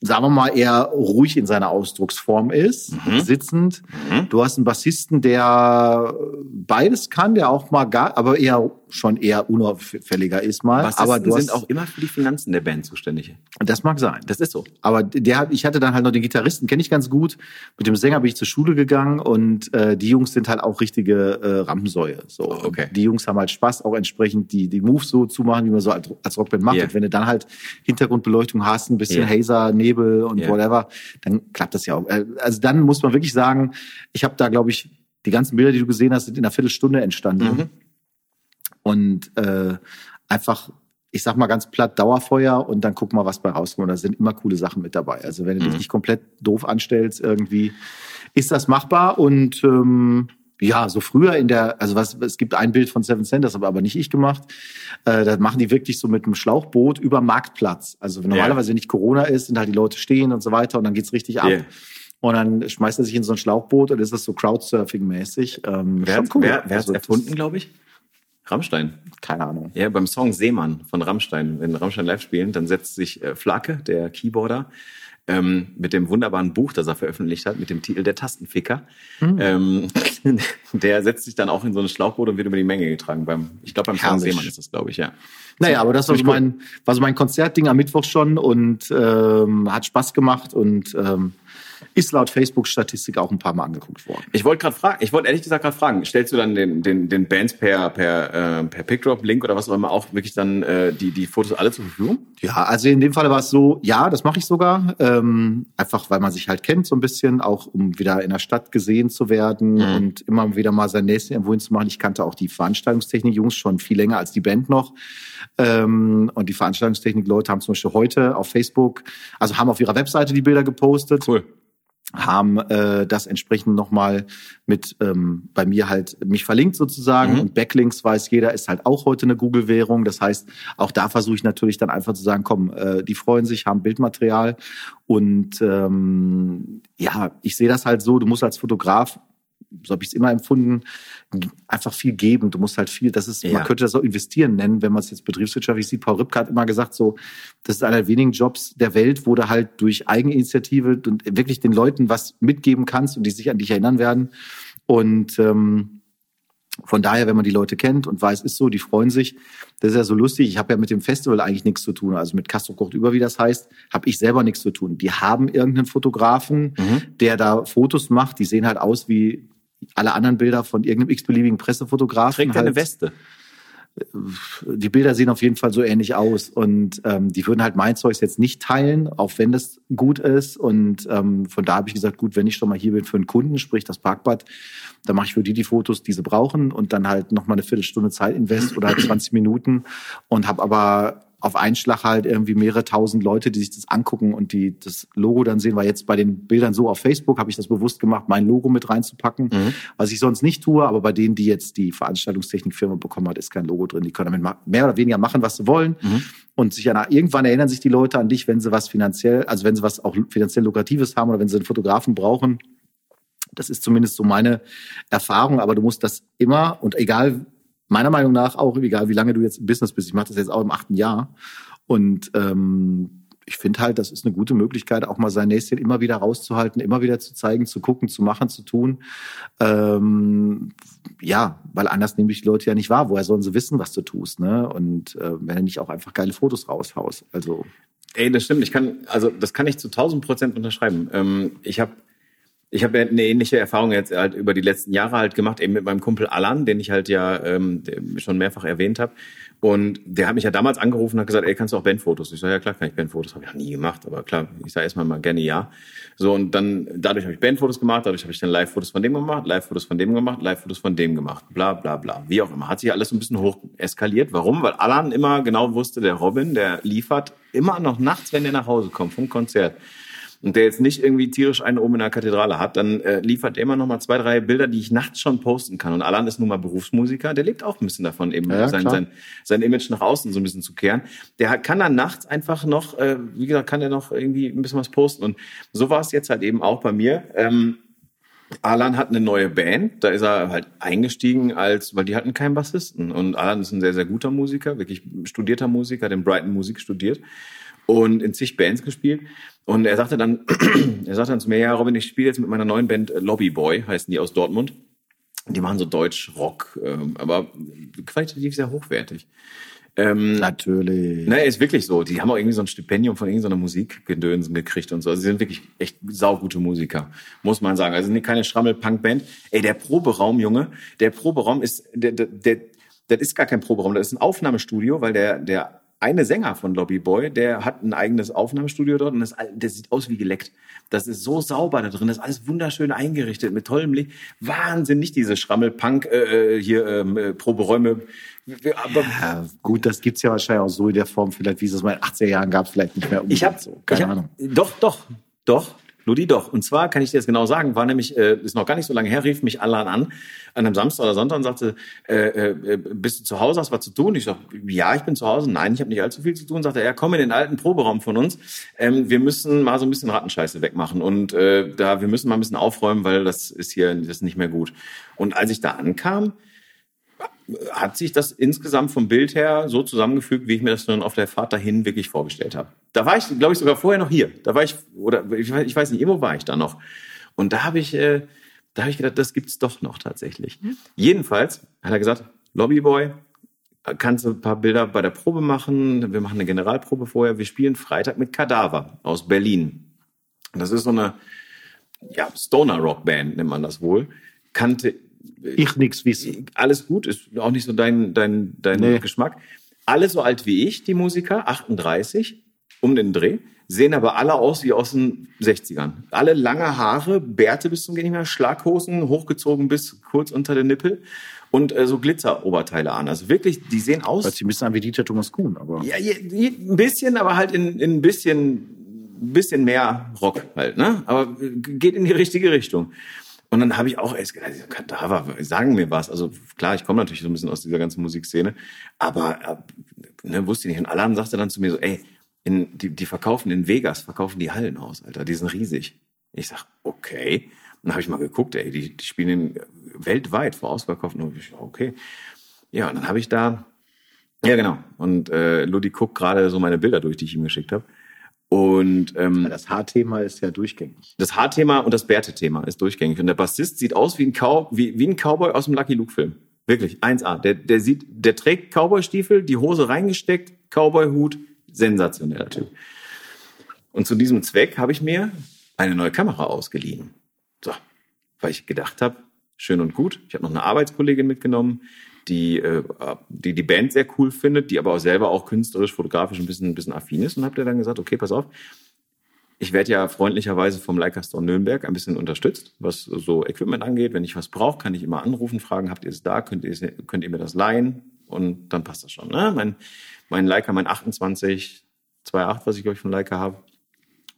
Speaker 2: sagen wir mal, eher ruhig in seiner Ausdrucksform ist,
Speaker 1: Mhm.
Speaker 2: sitzend. Du hast einen Bassisten, der beides kann, der auch mal gar, aber eher schon eher unauffälliger ist mal.
Speaker 1: Bassisten
Speaker 2: aber du hast,
Speaker 1: sind auch immer für die Finanzen der Band zuständig.
Speaker 2: das mag sein.
Speaker 1: Das ist so.
Speaker 2: Aber der ich hatte dann halt noch den Gitarristen, kenne ich ganz gut. Mit dem Sänger bin ich zur Schule gegangen und äh, die Jungs sind halt auch richtige äh, Rampensäue. So.
Speaker 1: Oh, okay.
Speaker 2: Und Die Jungs haben halt Spaß, auch entsprechend die, die Moves so zu machen, wie man so als, Rockband macht.
Speaker 1: Ja.
Speaker 2: Und wenn du dann halt Hintergrundbeleuchtung hast, ein bisschen
Speaker 1: Ja.
Speaker 2: Hazer, Nebel und
Speaker 1: Ja.
Speaker 2: whatever, dann klappt das ja auch. Äh, Also dann muss man wirklich sagen, ich habe da, glaube ich, die ganzen Bilder, die du gesehen hast, sind in einer Viertelstunde entstanden.
Speaker 1: Mhm.
Speaker 2: Und äh, einfach, ich sag mal ganz platt, Dauerfeuer und dann guck mal, was bei rauskommt. Da sind immer coole Sachen mit dabei. Also wenn du dich
Speaker 1: Mhm.
Speaker 2: nicht komplett doof anstellst, irgendwie ist das machbar und ähm, ja, so früher in der, also was, es gibt ein Bild von Seven Cent, das habe aber nicht ich gemacht. Äh, da machen die wirklich so mit einem Schlauchboot über Marktplatz. Also wenn normalerweise nicht Corona ist, sind halt die Leute stehen und so weiter und dann geht's richtig ab.
Speaker 1: Yeah.
Speaker 2: Und dann schmeißt er sich in so ein Schlauchboot und ist das so Crowdsurfing-mäßig. Ähm,
Speaker 1: Wer, hat- wer, wer hat's
Speaker 2: Also,
Speaker 1: erfunden, glaube ich? Rammstein.
Speaker 2: Keine Ahnung.
Speaker 1: Ja, beim Song Seemann von Rammstein, wenn Rammstein live spielen, dann setzt sich äh, Flake, der Keyboarder, ähm, mit dem wunderbaren Buch, das er veröffentlicht hat, mit dem Titel Der Tastenficker. Ähm, [LAUGHS] der setzt sich dann auch in so ein Schlauchboot und wird über die Menge getragen. Beim, ich glaube, beim
Speaker 2: Herrlich.
Speaker 1: Seemann ist das, glaube ich, ja.
Speaker 2: Naja, aber das war so mein, war so mein Konzertding am Mittwoch schon und ähm, hat Spaß gemacht und ähm, ist laut Facebook-Statistik auch ein paar Mal angeguckt worden.
Speaker 1: Ich wollte gerade fragen, ich wollte ehrlich gesagt gerade fragen, stellst du dann den, den, den Bands per, per, äh, per Pickdrop-Link oder was auch immer auch wirklich dann äh, die, die Fotos alle zur Verfügung?
Speaker 2: Ja, also in dem Fall war es so, ja, das mache ich sogar. Ähm, einfach weil man sich halt kennt so ein bisschen, auch um wieder in der Stadt gesehen zu werden und immer wieder mal sein nächstes irgendwo hinzumachen. Ich kannte auch die Veranstaltungstechnik-Jungs schon viel länger als die Band noch. Ähm, und die Veranstaltungstechnik-Leute haben zum Beispiel heute auf Facebook, also haben auf ihrer Webseite die Bilder gepostet
Speaker 1: Cool.
Speaker 2: Haben äh, das entsprechend nochmal mit ähm, bei mir halt mich verlinkt sozusagen
Speaker 1: Mhm.
Speaker 2: und Backlinks weiß jeder ist halt auch heute eine Google-Währung. Das heißt, auch da versuche ich natürlich dann einfach zu sagen, komm, äh, die freuen sich, haben Bildmaterial und ähm, ja, ich sehe das halt so, du musst als Fotograf so habe ich es immer empfunden, einfach viel geben. Du musst halt viel, das ist,
Speaker 1: Ja.
Speaker 2: man könnte das auch investieren nennen, wenn man es jetzt betriebswirtschaftlich sieht. Paul Ripke hat immer gesagt, so, das ist einer der wenigen Jobs der Welt, wo du halt durch Eigeninitiative und wirklich den Leuten was mitgeben kannst und die sich an dich erinnern werden. Und ähm, von daher, wenn man die Leute kennt und weiß, ist so, die freuen sich. Das ist ja so lustig. Ich habe ja mit dem Festival eigentlich nichts zu tun. Also mit Castro kocht über, wie das heißt, habe ich selber nichts zu tun. Die haben irgendeinen Fotografen, der da Fotos macht. Die sehen halt aus wie alle anderen Bilder von irgendeinem x-beliebigen Pressefotografen.
Speaker 1: Trägt er eine
Speaker 2: halt
Speaker 1: Weste?
Speaker 2: die Bilder sehen auf jeden Fall so ähnlich aus und ähm, die würden halt mein Zeugs jetzt nicht teilen, auch wenn das gut ist und ähm, von da habe ich gesagt, gut, wenn ich schon mal hier bin für einen Kunden, sprich das Parkbad, dann mache ich für die die Fotos, die sie brauchen und dann halt noch mal eine Viertelstunde Zeit invest oder halt [CLEARS THROAT] 20 Minuten und habe aber auf einen Schlag halt irgendwie mehrere tausend Leute, die sich das angucken und die das Logo dann sehen, weil jetzt bei den Bildern so auf Facebook habe ich das bewusst gemacht, mein Logo mit reinzupacken, was ich sonst nicht tue, aber bei denen, die jetzt die Veranstaltungstechnikfirma bekommen hat, ist kein Logo drin. Die können damit mehr oder weniger machen, was sie wollen. Und sich an, irgendwann erinnern sich die Leute an dich, wenn sie was finanziell, also wenn sie was auch finanziell Lukratives haben oder wenn sie einen Fotografen brauchen. Das ist zumindest so meine Erfahrung, aber du musst das immer und egal, meiner Meinung nach auch, egal wie lange du jetzt im Business bist, ich mache das jetzt auch im achten Jahr und ähm, ich finde halt, das ist eine gute Möglichkeit, auch mal sein Näschen immer wieder rauszuhalten, immer wieder zu zeigen, zu gucken, zu machen, zu tun. Ähm, ja, weil anders nehme ich die Leute ja nicht wahr. Woher sollen sie wissen, was du tust? Ne? Und äh, wenn du nicht auch einfach geile Fotos raushaust. Also
Speaker 1: Ey, das stimmt. Ich kann, also das kann ich zu 1000 Prozent unterschreiben. Ähm, ich habe ich habe eine ähnliche Erfahrung jetzt halt über die letzten Jahre halt gemacht, eben mit meinem Kumpel Alan, den ich halt ja ähm, schon mehrfach erwähnt habe. Und der hat mich ja damals angerufen und hat gesagt, ey, kannst du auch Bandfotos? Ich sage, ja klar, kann ich Bandfotos. Habe ich noch nie gemacht, aber klar, ich sage erstmal mal gerne ja. So, und dann, dadurch habe ich Bandfotos gemacht, dadurch habe ich dann Live-Fotos von dem gemacht, Live-Fotos von dem gemacht, Live-Fotos von dem gemacht, bla bla bla. Wie auch immer. Hat sich alles ein bisschen hoch eskaliert. Warum? Weil Alan immer genau wusste, der Robin, der liefert immer noch nachts, wenn der nach Hause kommt vom Konzert und der jetzt nicht irgendwie tierisch einen oben in der Kathedrale hat, dann äh, liefert er immer noch mal zwei, drei Bilder, die ich nachts schon posten kann. Und Alan ist nun mal Berufsmusiker, der lebt auch ein bisschen davon, eben
Speaker 2: Ja,
Speaker 1: sein,
Speaker 2: klar.
Speaker 1: sein, sein Image nach außen so ein bisschen zu kehren. Der kann dann nachts einfach noch, äh, wie gesagt, kann er noch irgendwie ein bisschen was posten. Und so war es jetzt halt eben auch bei mir. Ähm, Alan hat eine neue Band, da ist er halt eingestiegen als, weil die hatten keinen Bassisten. Und Alan ist ein sehr, sehr guter Musiker, wirklich studierter Musiker, in Brighton Musik studiert und in zig Bands gespielt. Und er sagte dann, [CLEARS THROAT] er sagte dann zu mir, ja, Robin, ich spiele jetzt mit meiner neuen Band äh, Lobby Boy, heißen die aus Dortmund. Die machen so Deutsch-Rock, ähm, aber qualitativ sehr hochwertig. Ähm,
Speaker 2: natürlich.
Speaker 1: Naja, ist wirklich so. Die haben auch irgendwie so ein Stipendium von irgendeiner Musikgedönsen gekriegt und so. Also sie sind wirklich echt saugute Musiker, muss man sagen. Also keine Schrammel-Punk-Band. Ey, der Proberaum, Junge, der Proberaum ist, der, der, der, das ist gar kein Proberaum, das ist ein Aufnahmestudio, weil der, der eine Sänger von Lobby Boy, der hat ein eigenes Aufnahmestudio dort und das, das sieht aus wie geleckt. Das ist so sauber da drin, das ist alles wunderschön eingerichtet mit tollem Licht. Wahnsinn, nicht diese Schrammel-Punk, äh, hier ähm, äh, Proberäume. Aber
Speaker 2: Ja, gut, das gibt's ja wahrscheinlich auch so in der Form, vielleicht wie es es mal in den 80er Jahren gab, vielleicht nicht mehr
Speaker 1: Ich habe
Speaker 2: so. Keine
Speaker 1: hab,
Speaker 2: Ahnung.
Speaker 1: Doch, doch, doch. Ludi, doch. Und zwar kann ich dir das genau sagen, war nämlich, äh, ist noch gar nicht so lange her, rief mich Alan an, an einem Samstag oder Sonntag und sagte, äh, äh, bist du zu Hause, hast was zu tun? Ich sag, ja, ich bin zu Hause. Nein, ich habe nicht allzu viel zu tun. Sagte er, komm in den alten Proberaum von uns. Ähm, wir müssen mal so ein bisschen Rattenscheiße wegmachen und äh, da wir müssen mal ein bisschen aufräumen, weil das ist hier das ist nicht mehr gut. Und als ich da ankam, hat sich das insgesamt vom Bild her so zusammengefügt, wie ich mir das dann auf der Fahrt dahin wirklich vorgestellt habe. Da war ich, glaube ich, sogar vorher noch hier. Da war ich, oder ich, ich weiß nicht, irgendwo war ich da noch. Und da habe ich, äh, da habe ich gedacht, das gibt's doch noch tatsächlich. Mhm. Jedenfalls hat er gesagt, Lobbyboy, kannst du ein paar Bilder bei der Probe machen. Wir machen eine Generalprobe vorher. Wir spielen Freitag mit Kadaver aus Berlin. Das ist so eine ja, Stoner Rock Band, nennt man das wohl. Kannte
Speaker 2: ich nichts wissen.
Speaker 1: Alles gut, ist auch nicht so dein, dein, dein nee. Geschmack. Alle so alt wie ich, die Musiker, 38, um den Dreh, sehen aber alle aus wie aus den 60ern. Alle lange Haare, Bärte bis zum Gehen mehr, Schlaghosen, hochgezogen bis kurz unter den Nippel und äh, so Glitzeroberteile an. Also wirklich, die sehen aus.
Speaker 2: Hört sich ein bisschen an wie Dieter Thomas Kuhn, aber.
Speaker 1: Ja, ein bisschen, aber halt in, in ein bisschen, bisschen mehr Rock halt, ne? Aber geht in die richtige Richtung. Und dann habe ich auch erst gedacht, Kadaver, sagen mir was. Also klar, ich komme natürlich so ein bisschen aus dieser ganzen Musikszene, aber äh, ne, wusste ich nicht. Und Alan sagte dann zu mir so, ey, in, die, die verkaufen in Vegas, verkaufen die Hallen aus, Alter, die sind riesig. Ich sag, okay. Dann habe ich mal geguckt, ey, die, die spielen weltweit vor ausverkauft. Und ich, okay. Ja, und dann habe ich da, ja genau. Und äh, Ludi guckt gerade so meine Bilder durch, die ich ihm geschickt habe. Und ähm,
Speaker 2: das Haarthema ist ja durchgängig.
Speaker 1: Das Haarthema und das Bärtethema ist durchgängig. Und der Bassist sieht aus wie ein, Cow wie, wie ein Cowboy aus dem Lucky Luke-Film. Wirklich, 1A. Der, der sieht, der trägt Cowboy-Stiefel, die Hose reingesteckt, Cowboy-Hut, sensationeller Typ. Und zu diesem Zweck habe ich mir eine neue Kamera ausgeliehen. So, weil ich gedacht habe, schön und gut. Ich habe noch eine Arbeitskollegin mitgenommen, die, äh, die die Band sehr cool findet, die aber auch selber auch künstlerisch, fotografisch ein bisschen, ein bisschen affin ist und habt ihr dann gesagt, okay, pass auf, ich werde ja freundlicherweise vom Leica Store Nürnberg ein bisschen unterstützt, was so Equipment angeht. Wenn ich was brauche, kann ich immer anrufen, fragen, habt ihr es da, könnt ihr, könnt ihr mir das leihen? Und dann passt das schon. Ne? Mein, mein Leica, mein 28, 2.8, was ich glaube ich von Leica habe,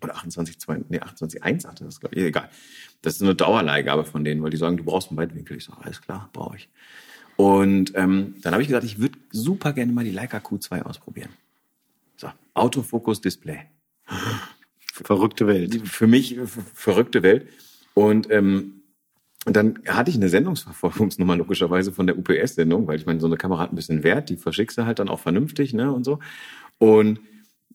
Speaker 1: oder 28, 2, nee, 28, 1 hatte das, glaube ich, egal. Das ist eine Dauerleihgabe von denen, weil die sagen, du brauchst einen Weitwinkel. Ich sage, alles klar, brauche ich. Und ähm, dann habe ich gesagt, ich würde super gerne mal die Leica Q2 ausprobieren. So, Autofokus Display.
Speaker 2: Verrückte Welt.
Speaker 1: Für mich verrückte Welt. Und ähm, dann hatte ich eine Sendungsverfolgungsnummer logischerweise von der UPS-Sendung, weil ich meine, so eine Kamera hat ein bisschen Wert, die verschickst du halt dann auch vernünftig, ne, und so. Und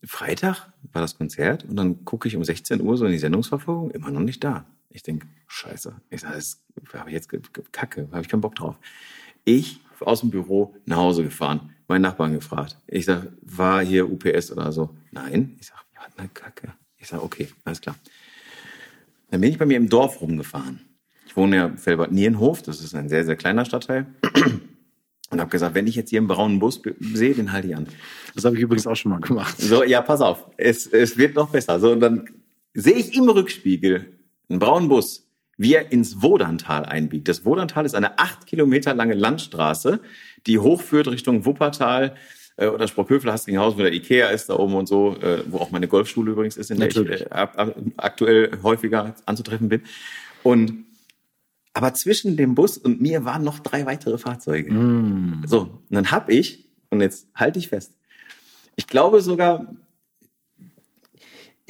Speaker 1: Freitag war das Konzert und dann gucke ich um 16 Uhr so in die Sendungsverfolgung, immer noch nicht da. Ich denke, scheiße. Ich sage, das habe ich jetzt Kacke, habe ich keinen Bock drauf. Ich aus dem Büro nach Hause gefahren, meinen Nachbarn gefragt. Ich sag, war hier UPS oder so? Nein. Ich sag, ja, na Kacke. Ich sag, okay, alles klar. Dann bin ich bei mir im Dorf rumgefahren. Ich wohne ja Felbert Nierenhof, das ist ein sehr, sehr kleiner Stadtteil. Und habe gesagt, wenn ich jetzt hier einen braunen Bus sehe, den halte ich an.
Speaker 2: Das habe ich übrigens auch schon mal gemacht.
Speaker 1: So, ja, pass auf. Es, es wird noch besser. So, und dann sehe ich im Rückspiegel einen braunen Bus wie er ins Wodantal einbiegt. Das Wodantal ist eine acht Kilometer lange Landstraße, die hochführt Richtung Wuppertal äh, oder Sprockhövel, Hastinghaus, wo der Ikea ist da oben und so, äh, wo auch meine Golfschule übrigens ist, in der Natürlich. ich äh, aktuell häufiger anzutreffen bin. Und aber zwischen dem Bus und mir waren noch drei weitere Fahrzeuge. Mm. So, und dann hab ich, und jetzt halte ich fest, ich glaube sogar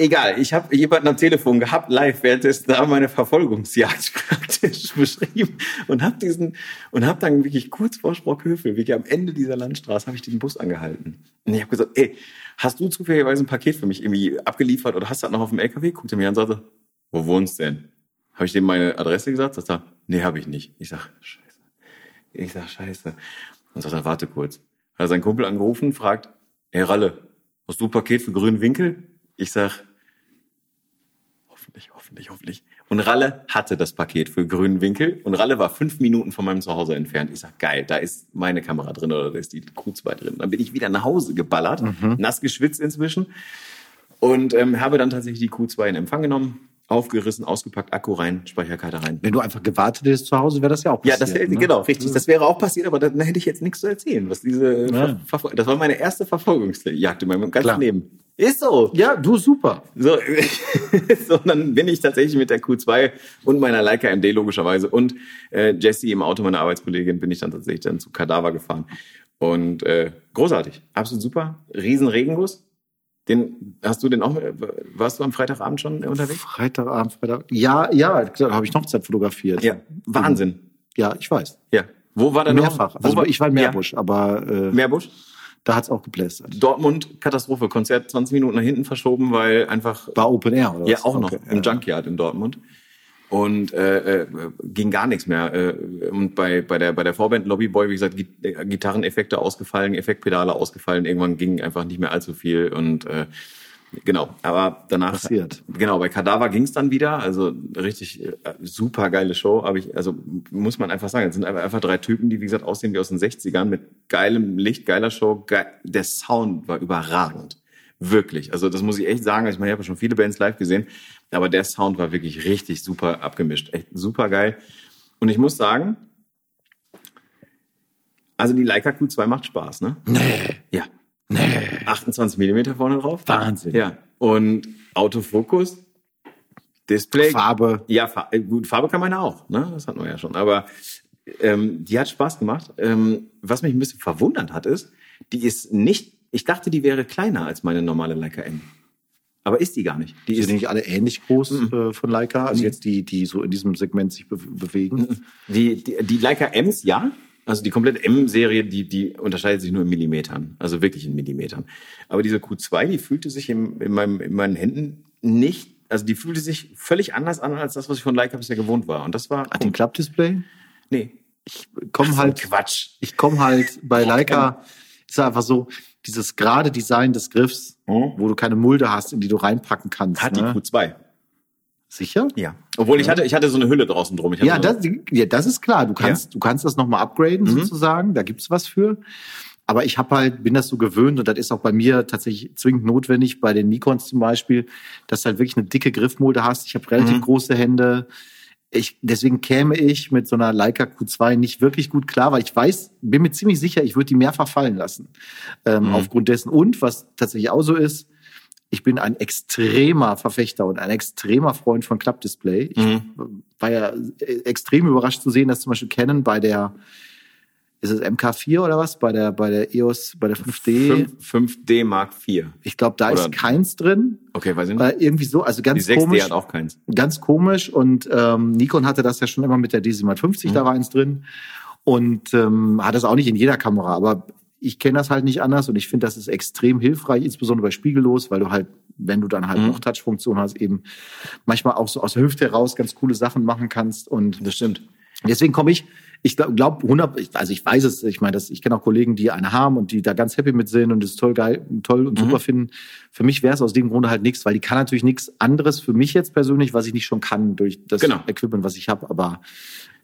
Speaker 1: Egal, ich habe jemanden am Telefon gehabt, live, währenddessen da meine Verfolgungsjagd [LAUGHS] praktisch beschrieben und habe diesen und habe dann wirklich kurz vor Sprockhövel, wirklich am Ende dieser Landstraße, habe ich diesen Bus angehalten. Und ich habe gesagt, ey, hast du zufälligerweise ein Paket für mich irgendwie abgeliefert oder hast du das noch auf dem LKW? Guckt er mir an und sagte, wo wohnst denn? Habe ich dem meine Adresse gesagt? Sagt er, nee, habe ich nicht. Ich sag, scheiße. Ich sag, scheiße. Und sagt er, warte kurz. Hat er seinen Kumpel angerufen, fragt, ey Ralle, hast du ein Paket für grünen Winkel? Ich sag, hoffentlich, hoffentlich, hoffentlich. Und Ralle hatte das Paket für grünen Winkel und Ralle war fünf Minuten von meinem Zuhause entfernt. Ich sag, geil, da ist meine Kamera drin oder da ist die Q2 drin. Dann bin ich wieder nach Hause geballert, mhm. nass geschwitzt inzwischen und ähm, habe dann tatsächlich die Q2 in Empfang genommen, aufgerissen, ausgepackt, Akku rein, Speicherkarte rein.
Speaker 2: Wenn du einfach gewartet hättest zu Hause, wäre das ja auch
Speaker 1: Ja,
Speaker 2: passiert.
Speaker 1: das
Speaker 2: ne?
Speaker 1: genau, richtig. Das wäre auch passiert, aber dann hätte ich jetzt nichts zu erzählen. Was diese,
Speaker 2: Ja.
Speaker 1: Das war meine erste Verfolgungsjagd in meinem ganzen
Speaker 2: Klar.
Speaker 1: Leben. Ist so.
Speaker 2: Ja, du super.
Speaker 1: So, [LAUGHS] so, dann bin ich tatsächlich mit der Q2 und meiner Leica MD logischerweise und äh, Jessie im Auto, meiner Arbeitskollegin, bin ich dann tatsächlich dann zu Kadaver gefahren. Und äh, großartig, absolut super. Riesen Regenguss. Den hast du den auch? Warst du am Freitagabend schon unterwegs?
Speaker 2: Freitagabend, Freitag. Ja, ja, da habe ich noch Zeit fotografiert.
Speaker 1: Ja, Wahnsinn.
Speaker 2: Ja, ich weiß.
Speaker 1: Ja. Wo war der
Speaker 2: Mehrfach.
Speaker 1: Noch?
Speaker 2: Also ich war in
Speaker 1: Ja.
Speaker 2: Meerbusch, aber äh,
Speaker 1: Meerbusch?
Speaker 2: da hat's auch geplästert.
Speaker 1: Dortmund, Katastrophe. Konzert 20 Minuten nach hinten verschoben, weil einfach
Speaker 2: War Open Air, oder
Speaker 1: Ja,
Speaker 2: was?
Speaker 1: auch noch
Speaker 2: Okay,
Speaker 1: im
Speaker 2: ja.
Speaker 1: Junkyard in Dortmund. Und äh, äh, ging gar nichts mehr. Äh, und bei, bei der, bei der Vorband Lobbyboy, wie gesagt, äh, Gitarreneffekte ausgefallen, Effektpedale ausgefallen. Irgendwann ging einfach nicht mehr allzu viel. Und äh, genau, aber danach.
Speaker 2: Passiert.
Speaker 1: Genau, bei Kadaver ging es dann wieder. Also richtig äh, super geile Show. Aber ich, also muss man einfach sagen, es sind einfach, einfach drei Typen, die, wie gesagt, aussehen wie aus den 60ern mit geilem Licht, geiler Show. Ge der Sound war überragend. Wirklich. Also das muss ich echt sagen. Also ich meine, ich habe schon viele Bands live gesehen, aber der Sound war wirklich richtig super abgemischt. Echt super geil. Und ich muss sagen, also die Leica Q2 macht Spaß, ne?
Speaker 2: Nee,
Speaker 1: Ja.
Speaker 2: nee.
Speaker 1: 28 Millimeter vorne drauf.
Speaker 2: Wahnsinn.
Speaker 1: Ja. Und Autofokus, Display.
Speaker 2: Farbe.
Speaker 1: Ja, Fa äh, gut, Farbe kann man ja auch, ne? Das hatten wir ja schon. Aber ähm, die hat Spaß gemacht. Ähm, was mich ein bisschen verwundert hat, ist, die ist nicht, ich dachte, die wäre kleiner als meine normale Leica M. Aber ist die gar nicht. Die
Speaker 2: Die
Speaker 1: ist
Speaker 2: sind nicht alle ähnlich groß äh, von Leica, also
Speaker 1: Mhm.
Speaker 2: jetzt die, die so in diesem Segment sich be bewegen.
Speaker 1: Die, die, die Leica M's, ja. Also die komplette M-Serie, die, die unterscheidet sich nur in Millimetern. Also wirklich in Millimetern. Aber diese Q2, die fühlte sich im, in, meinem, in meinen Händen nicht, also die fühlte sich völlig anders an als das, was ich von Leica bisher gewohnt war. Und das war,
Speaker 2: Hat den Klappdisplay?
Speaker 1: nee.
Speaker 2: Komm
Speaker 1: So ein
Speaker 2: halt,
Speaker 1: Quatsch.
Speaker 2: ich komme halt bei Leica, ist einfach so, dieses gerade Design des Griffs,
Speaker 1: Mhm.
Speaker 2: wo du keine Mulde hast, in die du reinpacken kannst.
Speaker 1: Hat
Speaker 2: ne?
Speaker 1: die Q2.
Speaker 2: Sicher?
Speaker 1: Ja. Obwohl ich hatte, ich hatte so eine Hülle draußen drum.
Speaker 2: Ja, das, ja, das ist klar. Du kannst, du kannst das nochmal upgraden
Speaker 1: Mhm.
Speaker 2: sozusagen. Da gibt's was für. Aber ich habe halt, bin das so gewöhnt und das ist auch bei mir tatsächlich zwingend notwendig, bei den Nikons zum Beispiel, dass du halt wirklich eine dicke Griffmulde hast. Ich habe relativ
Speaker 1: Mhm.
Speaker 2: große Hände. Ich, deswegen käme ich mit so einer Leica Q2 nicht wirklich gut klar, weil ich weiß, bin mir ziemlich sicher, ich würde die mehrfach fallen lassen. Ähm,
Speaker 1: Mhm.
Speaker 2: Aufgrund dessen. Und was tatsächlich auch so ist, ich bin ein extremer Verfechter und ein extremer Freund von Klappdisplay. Ich
Speaker 1: Mhm.
Speaker 2: war ja äh, extrem überrascht zu sehen, dass zum Beispiel Canon bei der, ist es MK4 oder was? Bei der, bei der EOS, bei der 5D.
Speaker 1: 5, 5D Mark IV.
Speaker 2: Ich glaube, da
Speaker 1: Oder-
Speaker 2: ist keins drin.
Speaker 1: Okay, weiß ich nicht.
Speaker 2: Äh, irgendwie so, also
Speaker 1: Die
Speaker 2: ganz
Speaker 1: 6D
Speaker 2: komisch.
Speaker 1: hat auch keins.
Speaker 2: Ganz komisch. Und ähm, Nikon hatte das ja schon immer mit der D750,
Speaker 1: Mhm.
Speaker 2: da war eins drin. Und ähm, hat das auch nicht in jeder Kamera, aber ich kenne das halt nicht anders und ich finde, das ist extrem hilfreich, insbesondere bei Spiegellos, weil du halt, wenn du dann halt
Speaker 1: Mhm.
Speaker 2: noch Touch-Funktion hast, eben manchmal auch so aus der Hüfte heraus ganz coole Sachen machen kannst. Und
Speaker 1: Das stimmt.
Speaker 2: Deswegen komme ich, ich glaube, glaub 100, ich- also ich weiß es, ich meine, ich kenne auch Kollegen, die eine haben und die da ganz happy mit sind und es toll geil, toll und super finden. Für mich wäre es aus dem Grunde halt nichts, weil die kann natürlich nichts anderes für mich jetzt persönlich, was ich nicht schon kann durch das
Speaker 1: Genau.
Speaker 2: Equipment, was ich habe. Aber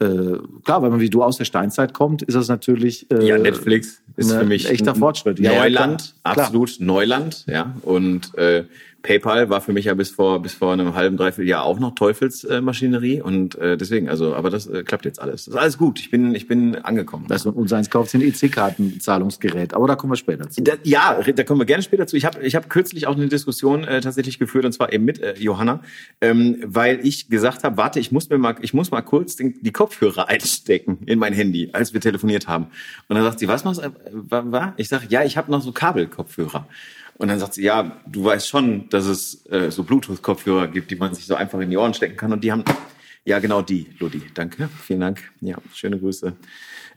Speaker 2: äh, klar, wenn man wie du aus der Steinzeit kommt, ist das natürlich äh,
Speaker 1: Ja, Netflix ist
Speaker 2: ne,
Speaker 1: für mich
Speaker 2: ein echter Fortschritt. Ja, ja,
Speaker 1: Neuland,
Speaker 2: klar. Klar.
Speaker 1: absolut Neuland, ja. Und äh, PayPal war für mich ja bis vor bis vor einem halben dreiviertel Jahr auch noch Teufelsmaschinerie äh, und äh, deswegen also, aber das äh, klappt jetzt alles. Das ist alles gut. Ich bin ich bin angekommen.
Speaker 2: Das und unseres kauft sich ein EC-Kartenzahlungsgerät. Aber da kommen wir später zu.
Speaker 1: Da, ja, da kommen wir gerne später zu. Ich habe ich hab kürzlich auch eine Diskussion äh, tatsächlich geführt und zwar eben mit äh, Johanna, ähm, weil ich gesagt habe, warte, ich muss mir mal, ich muss mal kurz den, die Kopfhörer [LAUGHS] einstecken in mein Handy, als wir telefoniert haben. Und dann sagt sie, was machst du? Äh, wa- wa? Ich sage, ja, ich habe noch so Kabelkopfhörer. Und dann sagt sie, ja, du weißt schon, dass es äh, so Bluetooth-Kopfhörer gibt, die man sich so einfach in die Ohren stecken kann. Und die haben, ja, genau die, Ludi. Danke, vielen Dank. Ja, schöne Grüße.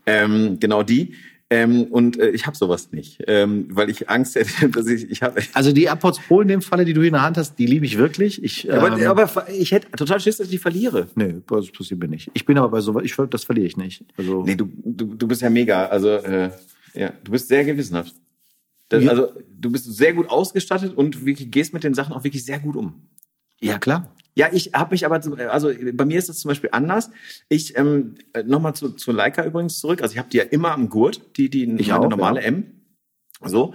Speaker 1: Ähm, genau die. Ähm, und äh, ich habe sowas nicht, ähm, weil ich Angst hätte, [LAUGHS] dass ich, ich habe.
Speaker 2: Also die AirPods Pro in dem Falle, die du hier in der Hand hast, die liebe ich wirklich. Ich,
Speaker 1: Aber,
Speaker 2: ähm,
Speaker 1: aber ich hätte total Schiss, dass ich die verliere.
Speaker 2: Nee, das passiert mir nicht. Ich bin aber bei sowas, ich, das verliere ich nicht. Also,
Speaker 1: Nee, du, du, du bist ja mega. Also, äh, ja, du bist sehr gewissenhaft. Das,
Speaker 2: Ja.
Speaker 1: Also, du bist sehr gut ausgestattet und wirklich gehst mit den Sachen auch wirklich sehr gut um.
Speaker 2: ja, klar.
Speaker 1: Ja, ich habe mich aber, also bei mir ist es zum Beispiel anders. Ich ähm, nochmal zu, zu Leica übrigens zurück. Also ich habe die ja immer am Gurt, die die
Speaker 2: Ich
Speaker 1: meine
Speaker 2: auch,
Speaker 1: normale
Speaker 2: ja.
Speaker 1: M. So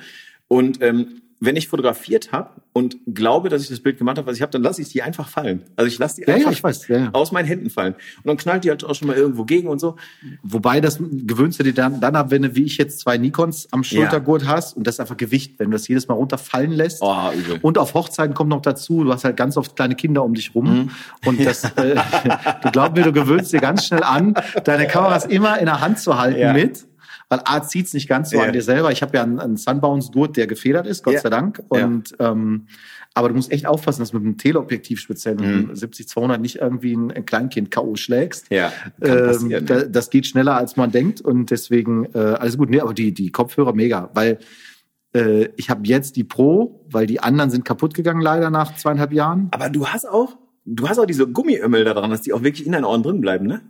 Speaker 1: und ähm, wenn ich fotografiert habe und glaube, dass ich das Bild gemacht habe, was ich habe, dann lasse ich die einfach fallen. Also ich lasse die
Speaker 2: Ja, ja,
Speaker 1: einfach
Speaker 2: ich weiß, ja, ja.
Speaker 1: aus meinen Händen fallen. Und dann knallt die halt auch schon mal irgendwo gegen und so.
Speaker 2: Wobei das gewöhnst du dir dann, dann ab, wenn du wie ich jetzt zwei Nikons am Schultergurt hast und das ist einfach Gewicht, wenn du das jedes Mal runterfallen lässt.
Speaker 1: Oh, übel.
Speaker 2: Und auf Hochzeiten kommt noch dazu, du hast halt ganz oft kleine Kinder um dich rum.
Speaker 1: Mhm.
Speaker 2: Und das, [LAUGHS] äh, [LAUGHS] du glaub mir, du gewöhnst dir ganz schnell an, deine Kameras immer in der Hand zu halten
Speaker 1: Ja.
Speaker 2: mit. Weil A zieht's nicht ganz so
Speaker 1: Ja.
Speaker 2: an dir selber. Ich habe ja einen, einen Sunbounce-Gurt, der gefedert ist, Gott
Speaker 1: Ja.
Speaker 2: sei Dank. Und ähm, aber du musst echt aufpassen, dass du mit einem Teleobjektiv speziell mit einem 70-200 nicht irgendwie ein, ein Kleinkind K.O. schlägst.
Speaker 1: Ja,
Speaker 2: Ähm, da, das geht schneller, als man denkt und deswegen äh, alles gut. Nee, aber die, die Kopfhörer mega, weil äh, ich habe jetzt die Pro, weil die anderen sind kaputt gegangen leider nach zweieinhalb Jahren.
Speaker 1: Aber du hast auch, du hast auch diese Gummiömmel da dran, dass die auch wirklich in deinen Ohren drin bleiben, ne?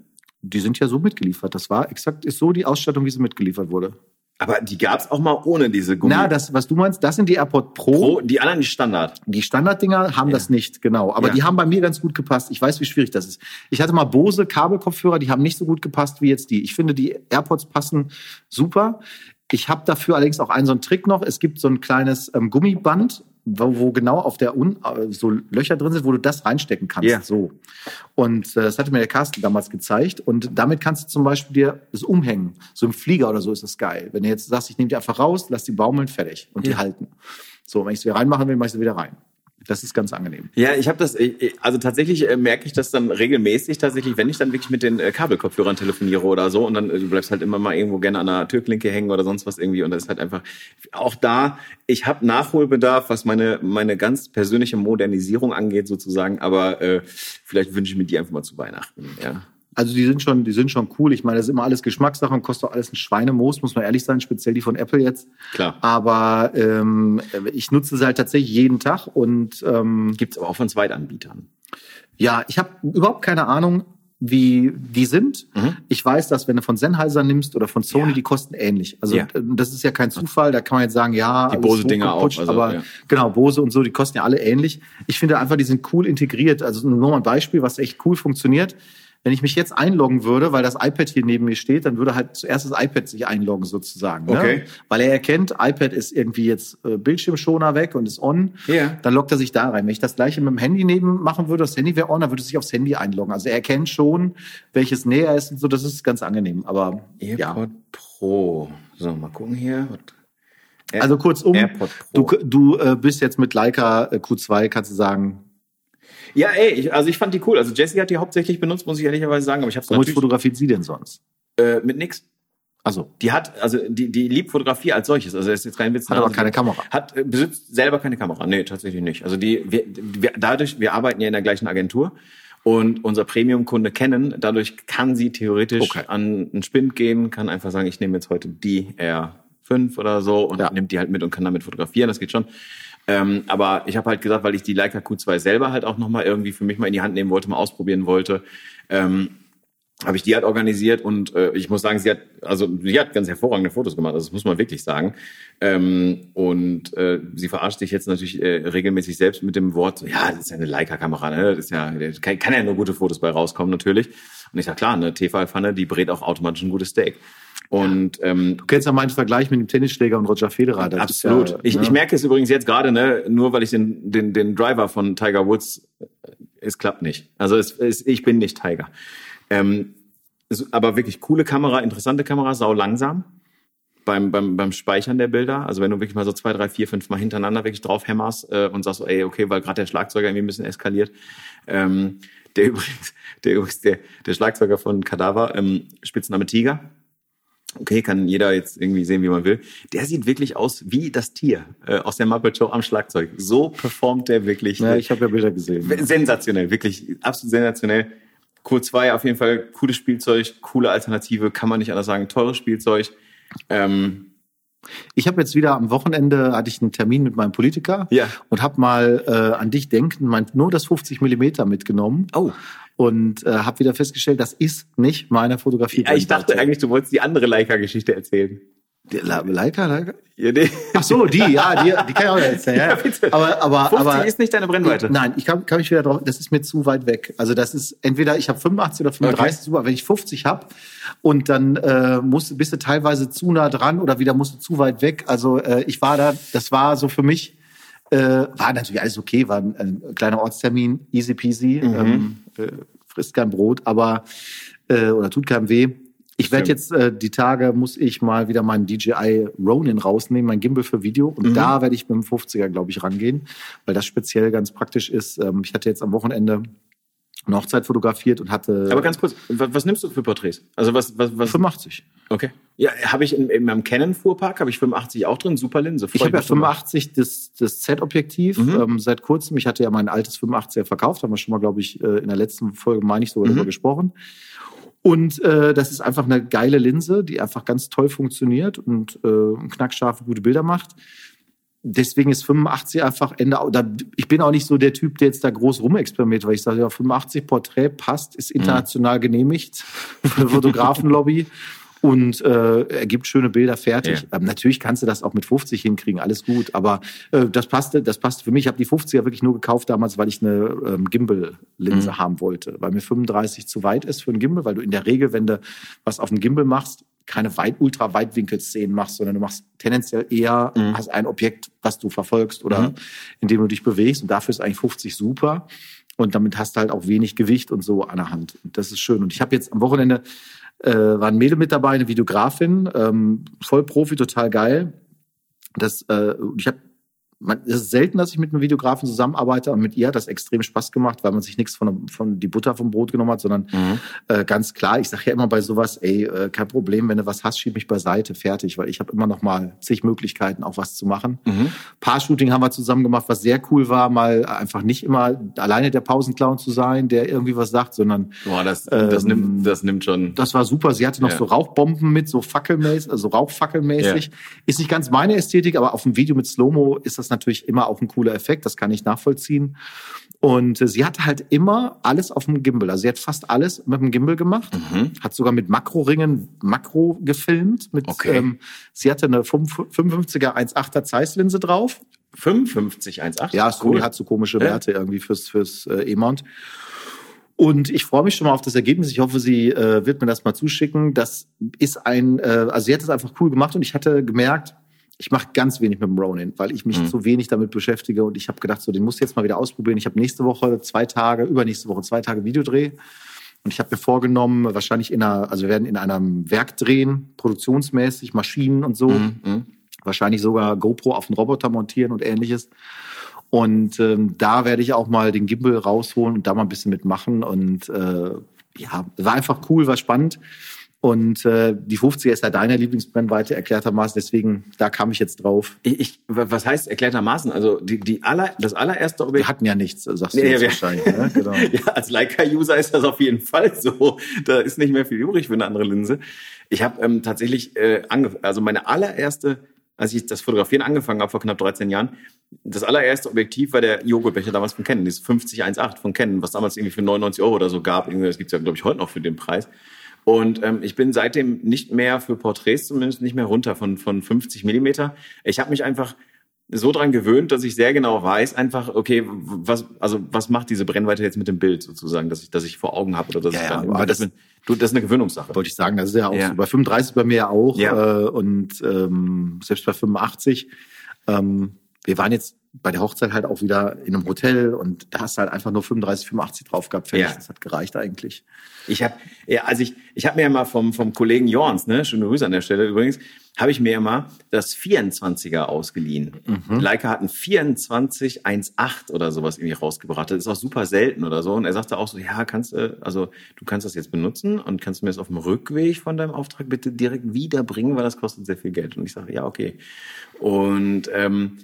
Speaker 2: Die sind ja so mitgeliefert. Das war exakt ist so die Ausstattung, wie sie mitgeliefert wurde.
Speaker 1: Aber die gab's auch mal ohne diese Gummi.
Speaker 2: Na, das, was du meinst, das sind die AirPod Pro.
Speaker 1: Pro, die anderen die Standard.
Speaker 2: Die Standarddinger haben das nicht, genau. Aber
Speaker 1: Ja.
Speaker 2: die haben bei mir ganz gut gepasst. Ich weiß, wie schwierig das ist. Ich hatte mal Bose Kabelkopfhörer, die haben nicht so gut gepasst wie jetzt die. Ich finde, die AirPods passen super. Ich habe dafür allerdings auch einen so einen Trick noch. Es gibt so ein kleines ähm, Gummiband, wo, wo genau auf der Un äh, so Löcher drin sind, wo du das reinstecken kannst.
Speaker 1: Ja.
Speaker 2: So. Und äh, das hatte mir der Carsten damals gezeigt. Und damit kannst du zum Beispiel dir das umhängen. So im Flieger oder so ist das geil. Wenn du jetzt sagst, ich nehme die einfach raus, lass die baumeln, fertig. Und die
Speaker 1: Ja.
Speaker 2: halten. So, wenn ich sie wieder reinmachen will, mache ich sie wieder rein. Das ist ganz angenehm.
Speaker 1: Ja, ich habe das, ich- ich- also tatsächlich äh, merke ich das dann regelmäßig tatsächlich, wenn ich dann wirklich mit den äh, Kabelkopfhörern telefoniere oder so und dann äh, du bleibst halt immer mal irgendwo gerne an einer Türklinke hängen oder sonst was irgendwie und das ist halt einfach auch da, ich habe Nachholbedarf, was meine meine ganz persönliche Modernisierung angeht sozusagen, aber äh, vielleicht wünsche ich mir die einfach mal zu Weihnachten, ja.
Speaker 2: Also die sind schon, die sind schon cool. Ich meine, das ist immer alles Geschmackssache und kostet auch alles ein Schweinemoos, muss man ehrlich sein, speziell die von Apple jetzt.
Speaker 1: Klar.
Speaker 2: Aber ähm, ich nutze sie halt tatsächlich jeden Tag und ähm,
Speaker 1: Gibt's aber auch von Zweitanbietern.
Speaker 2: ja, ich habe überhaupt keine Ahnung, wie die sind. Ich weiß, dass wenn du von Sennheiser nimmst oder von Sony,
Speaker 1: Mhm. Ja.
Speaker 2: die kosten ähnlich. Also
Speaker 1: Ja.
Speaker 2: äh, das ist ja kein Zufall. Da kann man jetzt sagen, ja,
Speaker 1: Die Bose-Dinger
Speaker 2: hochgeputscht,
Speaker 1: auch, also,
Speaker 2: aber
Speaker 1: ja.
Speaker 2: genau Bose und so, die kosten ja alle ähnlich. Ich finde einfach, die sind cool integriert. Also nur mal ein Beispiel, was echt cool funktioniert. Wenn ich mich jetzt einloggen würde, weil das iPad hier neben mir steht, dann würde halt zuerst das iPad sich einloggen sozusagen.
Speaker 1: Okay.
Speaker 2: Ne? Weil er erkennt, iPad ist irgendwie jetzt äh, Bildschirmschoner weg und ist on.
Speaker 1: Ja.
Speaker 2: Dann loggt er sich da rein. Wenn ich das gleiche mit dem Handy neben machen würde, das Handy wäre on, dann würde es sich aufs Handy einloggen. Also er erkennt schon, welches näher ist und so. Das ist ganz angenehm. Aber ja.
Speaker 1: AirPod Pro. So, mal gucken hier.
Speaker 2: Also kurzum, du, du äh, bist jetzt mit Leica äh, Q2, kannst du sagen,
Speaker 1: Ja, ey, ich, also ich fand die cool. Also Jesse hat die hauptsächlich benutzt, muss ich ehrlicherweise sagen, aber ich habe
Speaker 2: womit fotografiert sie denn sonst?
Speaker 1: äh, mit nix.
Speaker 2: Also,
Speaker 1: Die hat, also die, die liebt Fotografie als solches. Also das ist jetzt kein Witz.
Speaker 2: Hat aber
Speaker 1: also
Speaker 2: keine Kamera.
Speaker 1: Hat äh, besitzt selber keine Kamera. Nee, tatsächlich nicht. Also die, wir, wir, dadurch, wir arbeiten ja in der gleichen Agentur und unser Premium-Kunde kennen. Dadurch kann sie theoretisch
Speaker 2: Okay.
Speaker 1: an einen Spind gehen, kann einfach sagen, ich nehme jetzt heute die R5 oder so und
Speaker 2: Ja.
Speaker 1: nimmt die halt mit und kann damit fotografieren. Das geht schon. Ähm, aber ich habe halt gesagt, weil ich die Leica Q2 selber halt auch nochmal irgendwie für mich mal in die Hand nehmen wollte, mal ausprobieren wollte, ähm, habe ich die halt organisiert und äh, ich muss sagen, sie hat also sie hat ganz hervorragende Fotos gemacht, also das muss man wirklich sagen. Ähm, und äh, sie verarscht sich jetzt natürlich äh, regelmäßig selbst mit dem Wort, so, ja, das ist ja eine Leica-Kamera, ne? Das ist ja, kann, kann ja nur gute Fotos bei rauskommen natürlich. Und ich sag klar, eine Tefal-Pfanne, die brät auch automatisch ein gutes Steak. Und ähm,
Speaker 2: du kennst ja meinen Vergleich mit dem Tennisschläger und Roger Federer. Das
Speaker 1: Absolut.
Speaker 2: Ja,
Speaker 1: ich,
Speaker 2: ne?
Speaker 1: ich merke es übrigens jetzt gerade, ne, nur weil ich den, den, den Driver von Tiger Woods, äh, es klappt nicht. Also es, es, ich bin nicht Tiger. Ähm, es, aber wirklich coole Kamera, interessante Kamera, sau langsam beim, beim, beim Speichern der Bilder. Also wenn du wirklich mal so zwei, drei, vier, fünf Mal hintereinander wirklich drauf hämmerst äh, und sagst so, ey, okay, weil gerade der Schlagzeuger irgendwie ein bisschen eskaliert. Ähm, der [LAUGHS] übrigens, der übrigens, der, der Schlagzeuger von Kadaver, ähm, Spitzname Tiger. Okay, kann jeder jetzt irgendwie sehen, wie man will. Der sieht wirklich aus wie das Tier äh, aus der Muppet Show am Schlagzeug. So performt der wirklich.
Speaker 2: Ja, ich habe ja Bilder gesehen.
Speaker 1: Sensationell, wirklich absolut sensationell. Q 2 auf jeden Fall cooles Spielzeug, coole Alternative, kann man nicht anders sagen, teures Spielzeug. Ähm,
Speaker 2: Ich habe jetzt wieder am Wochenende hatte ich einen Termin mit meinem Politiker
Speaker 1: Ja.
Speaker 2: und habe mal äh, an dich denken, mein, nur das 50 Millimeter mitgenommen
Speaker 1: oh,
Speaker 2: und äh, habe wieder festgestellt, das ist nicht meine Fotografie.
Speaker 1: ja, ich dachte eigentlich, du wolltest die andere Leica-Geschichte erzählen.
Speaker 2: Die Leica, Leica?
Speaker 1: Ja, die,
Speaker 2: Ach so, die, ja, die, die kann ich auch erzählen. Ja, [LAUGHS]
Speaker 1: Ja.
Speaker 2: Aber, aber,
Speaker 1: 50
Speaker 2: aber
Speaker 1: ist nicht deine Brennweite.
Speaker 2: Nein, ich kann, kann mich wieder drauf. Das ist mir zu weit weg. Also das ist entweder ich habe 85 oder 35
Speaker 1: Okay.
Speaker 2: super. Wenn ich 50 habe und dann äh, musst, bist du teilweise zu nah dran oder wieder musst du zu weit weg. Also äh, ich war da. Das war so für mich. Äh, war natürlich alles okay, war ein, ein kleiner Ortstermin, easy peasy,
Speaker 1: Mhm.
Speaker 2: ähm, äh, frisst kein Brot, aber äh, oder tut keinem weh. Ich werde jetzt äh, die Tage muss ich mal wieder meinen DJI Ronin rausnehmen, mein Gimbal für Video und
Speaker 1: Mhm.
Speaker 2: da werde ich mit dem 50er glaube ich rangehen, weil das speziell ganz praktisch ist. Ähm, ich hatte jetzt am Wochenende eine Hochzeit fotografiert und hatte
Speaker 1: Aber ganz kurz, was, was nimmst du für Porträts? Also was, was, was?
Speaker 2: 85.
Speaker 1: Okay. Ja, habe ich in, in meinem Canon-Fuhrpark, habe ich 85 auch drin, super Linse.
Speaker 2: Ich habe ja
Speaker 1: mich drüber.
Speaker 2: 85 das, das Z-Objektiv
Speaker 1: Mhm.
Speaker 2: ähm, seit kurzem. Ich hatte ja mein altes 85er verkauft, haben wir schon mal, glaube ich, äh, in der letzten Folge, meine ich, sogar
Speaker 1: Mhm.
Speaker 2: darüber gesprochen. Und äh, das ist einfach eine geile Linse, die einfach ganz toll funktioniert und äh, knackscharfe, gute Bilder macht. Deswegen ist 85 einfach Ende. Ich bin auch nicht so der Typ, der jetzt da groß rumexperimentiert, weil ich sage, ja, 85 Porträt passt, ist
Speaker 1: Mhm.
Speaker 2: international genehmigt, [LAUGHS] Fotografenlobby und äh, ergibt schöne Bilder fertig.
Speaker 1: Ja.
Speaker 2: Ähm, natürlich kannst du das auch mit 50 hinkriegen, alles gut, aber äh, das passte, das passte für mich. Ich habe die 50er wirklich nur gekauft damals, weil ich eine ähm, Gimbal-Linse
Speaker 1: Mhm.
Speaker 2: haben wollte, weil mir 35 zu weit ist für ein Gimbal, weil du in der Regel, wenn du was auf dem Gimbal machst, keine weit, ultra Weitwinkelszenen machst, sondern du machst tendenziell eher
Speaker 1: Mhm.
Speaker 2: hast ein Objekt, was du verfolgst oder
Speaker 1: Mhm.
Speaker 2: in dem du dich bewegst und dafür ist eigentlich 50 super. Und damit hast du halt auch wenig Gewicht und so an der Hand. Und das ist schön. Und ich habe jetzt am Wochenende äh, war ein Mädel mit dabei, eine Videografin, ähm, voll Profi, total geil. Das, äh, ich habe man, es ist selten, dass ich mit einem Videografen zusammenarbeite, aber mit ihr hat das extrem Spaß gemacht, weil man sich nichts von, von die Butter vom Brot genommen hat, sondern
Speaker 1: Mhm.
Speaker 2: äh, ganz klar, ich sage ja immer bei sowas, ey, äh, kein Problem, wenn du was hast, schieb mich beiseite, fertig, weil ich habe immer noch mal zig Möglichkeiten, auch was zu machen.
Speaker 1: Mhm.
Speaker 2: Paar-Shooting haben wir zusammen gemacht, was sehr cool war, mal einfach nicht immer alleine der Pausenclown zu sein, der irgendwie was sagt, sondern
Speaker 1: Boah, das, das,
Speaker 2: Ähm,
Speaker 1: nimmt, das nimmt schon.
Speaker 2: das war super. Sie hatte noch
Speaker 1: Ja.
Speaker 2: so Rauchbomben mit, so fackelmäßig, also Rauchfackelmäßig. Ist nicht ganz meine Ästhetik, aber auf dem Video mit Slow-Mo ist das natürlich immer auch ein cooler Effekt. Das kann ich nachvollziehen. Und äh, sie hatte halt immer alles auf dem Gimbal. Also sie hat fast alles mit dem Gimbal gemacht.
Speaker 1: Mhm.
Speaker 2: Hat sogar mit Makroringen Makro gefilmt. Mit,
Speaker 1: Okay.
Speaker 2: ähm, sie hatte eine 55er 1.8er Zeiss-Linse drauf.
Speaker 1: 55, 1,8.
Speaker 2: Ja, Sony hat so komische
Speaker 1: Ja.
Speaker 2: Werte irgendwie fürs, fürs äh, E-Mount. Und ich freue mich schon mal auf das Ergebnis. Ich hoffe, sie äh, wird mir das mal zuschicken. Das ist ein, äh, also sie hat es einfach cool gemacht und ich hatte gemerkt, ich mache ganz wenig mit dem Ronin, weil ich mich
Speaker 1: Mhm.
Speaker 2: zu wenig damit beschäftige und ich habe gedacht, so den musst du jetzt mal wieder ausprobieren. Ich habe nächste Woche zwei Tage, übernächste Woche zwei Tage Videodreh und ich habe mir vorgenommen, wahrscheinlich in einer, also wir werden in einem Werk drehen, produktionsmäßig, Maschinen und so
Speaker 1: Mhm. Mhm.
Speaker 2: wahrscheinlich sogar GoPro auf den Roboter montieren und ähnliches. Und ähm, da werde ich auch mal den Gimbal rausholen und da mal ein bisschen mitmachen. Und äh, ja, war einfach cool, war spannend. Und äh, die 50er ist ja deine Lieblingsbrennweite erklärtermaßen, deswegen da kam ich jetzt drauf.
Speaker 1: Ich, ich, was heißt erklärtermaßen? Also die, die aller, das allererste Objekt.
Speaker 2: Wir hatten ja nichts, sagst du
Speaker 1: Nee,
Speaker 2: jetzt
Speaker 1: wir-
Speaker 2: wahrscheinlich. Ne? [LAUGHS] Genau.
Speaker 1: Ja, als Leica-User ist das auf jeden Fall so. Da ist nicht mehr viel übrig für eine andere Linse. Ich habe ähm, tatsächlich, äh, angef also meine allererste, als ich das Fotografieren angefangen habe vor knapp 13 Jahren, das allererste Objektiv war der Joghurtbecher damals von Canon, dieses 5018 von Canon, was damals irgendwie für 99 Euro oder so gab. Irgendwie, das gibt's ja, glaube ich, heute noch für den Preis. Und ähm, ich bin seitdem nicht mehr für Porträts zumindest nicht mehr runter von, von 50 Millimeter. Ich habe mich einfach so dran gewöhnt, dass ich sehr genau weiß, einfach, okay, was, also was macht diese Brennweite jetzt mit dem Bild sozusagen, dass ich, dass ich vor Augen habe oder dass
Speaker 2: Ja,
Speaker 1: ich dann,
Speaker 2: aber
Speaker 1: das,
Speaker 2: das-
Speaker 1: du, das ist eine Gewöhnungssache.
Speaker 2: Wollte ich sagen, das ist ja auch
Speaker 1: Ja.
Speaker 2: so. Bei 35 bei mir auch
Speaker 1: Ja.
Speaker 2: Äh, und ähm, selbst bei 85. Ähm, wir waren jetzt bei der Hochzeit halt auch wieder in einem Hotel und da hast du halt einfach nur 35, 85 drauf gehabt. Fertig.
Speaker 1: Ja.
Speaker 2: Das hat gereicht eigentlich.
Speaker 1: Ich habe, ja, also ich, ich habe mir ja mal vom vom Kollegen Jorns, ne, schöne Grüße an der Stelle übrigens, habe ich mir ja mal das 24er ausgeliehen.
Speaker 2: Mhm.
Speaker 1: Leica hat ein 24 1.8 oder sowas irgendwie rausgebracht. Das ist auch super selten oder so. Und er sagte auch so, ja, kannst du, also du kannst das jetzt benutzen und kannst du mir das auf dem Rückweg von deinem Auftrag bitte direkt wiederbringen, weil das kostet sehr viel Geld. Und ich sage, ja, okay. Und ähm,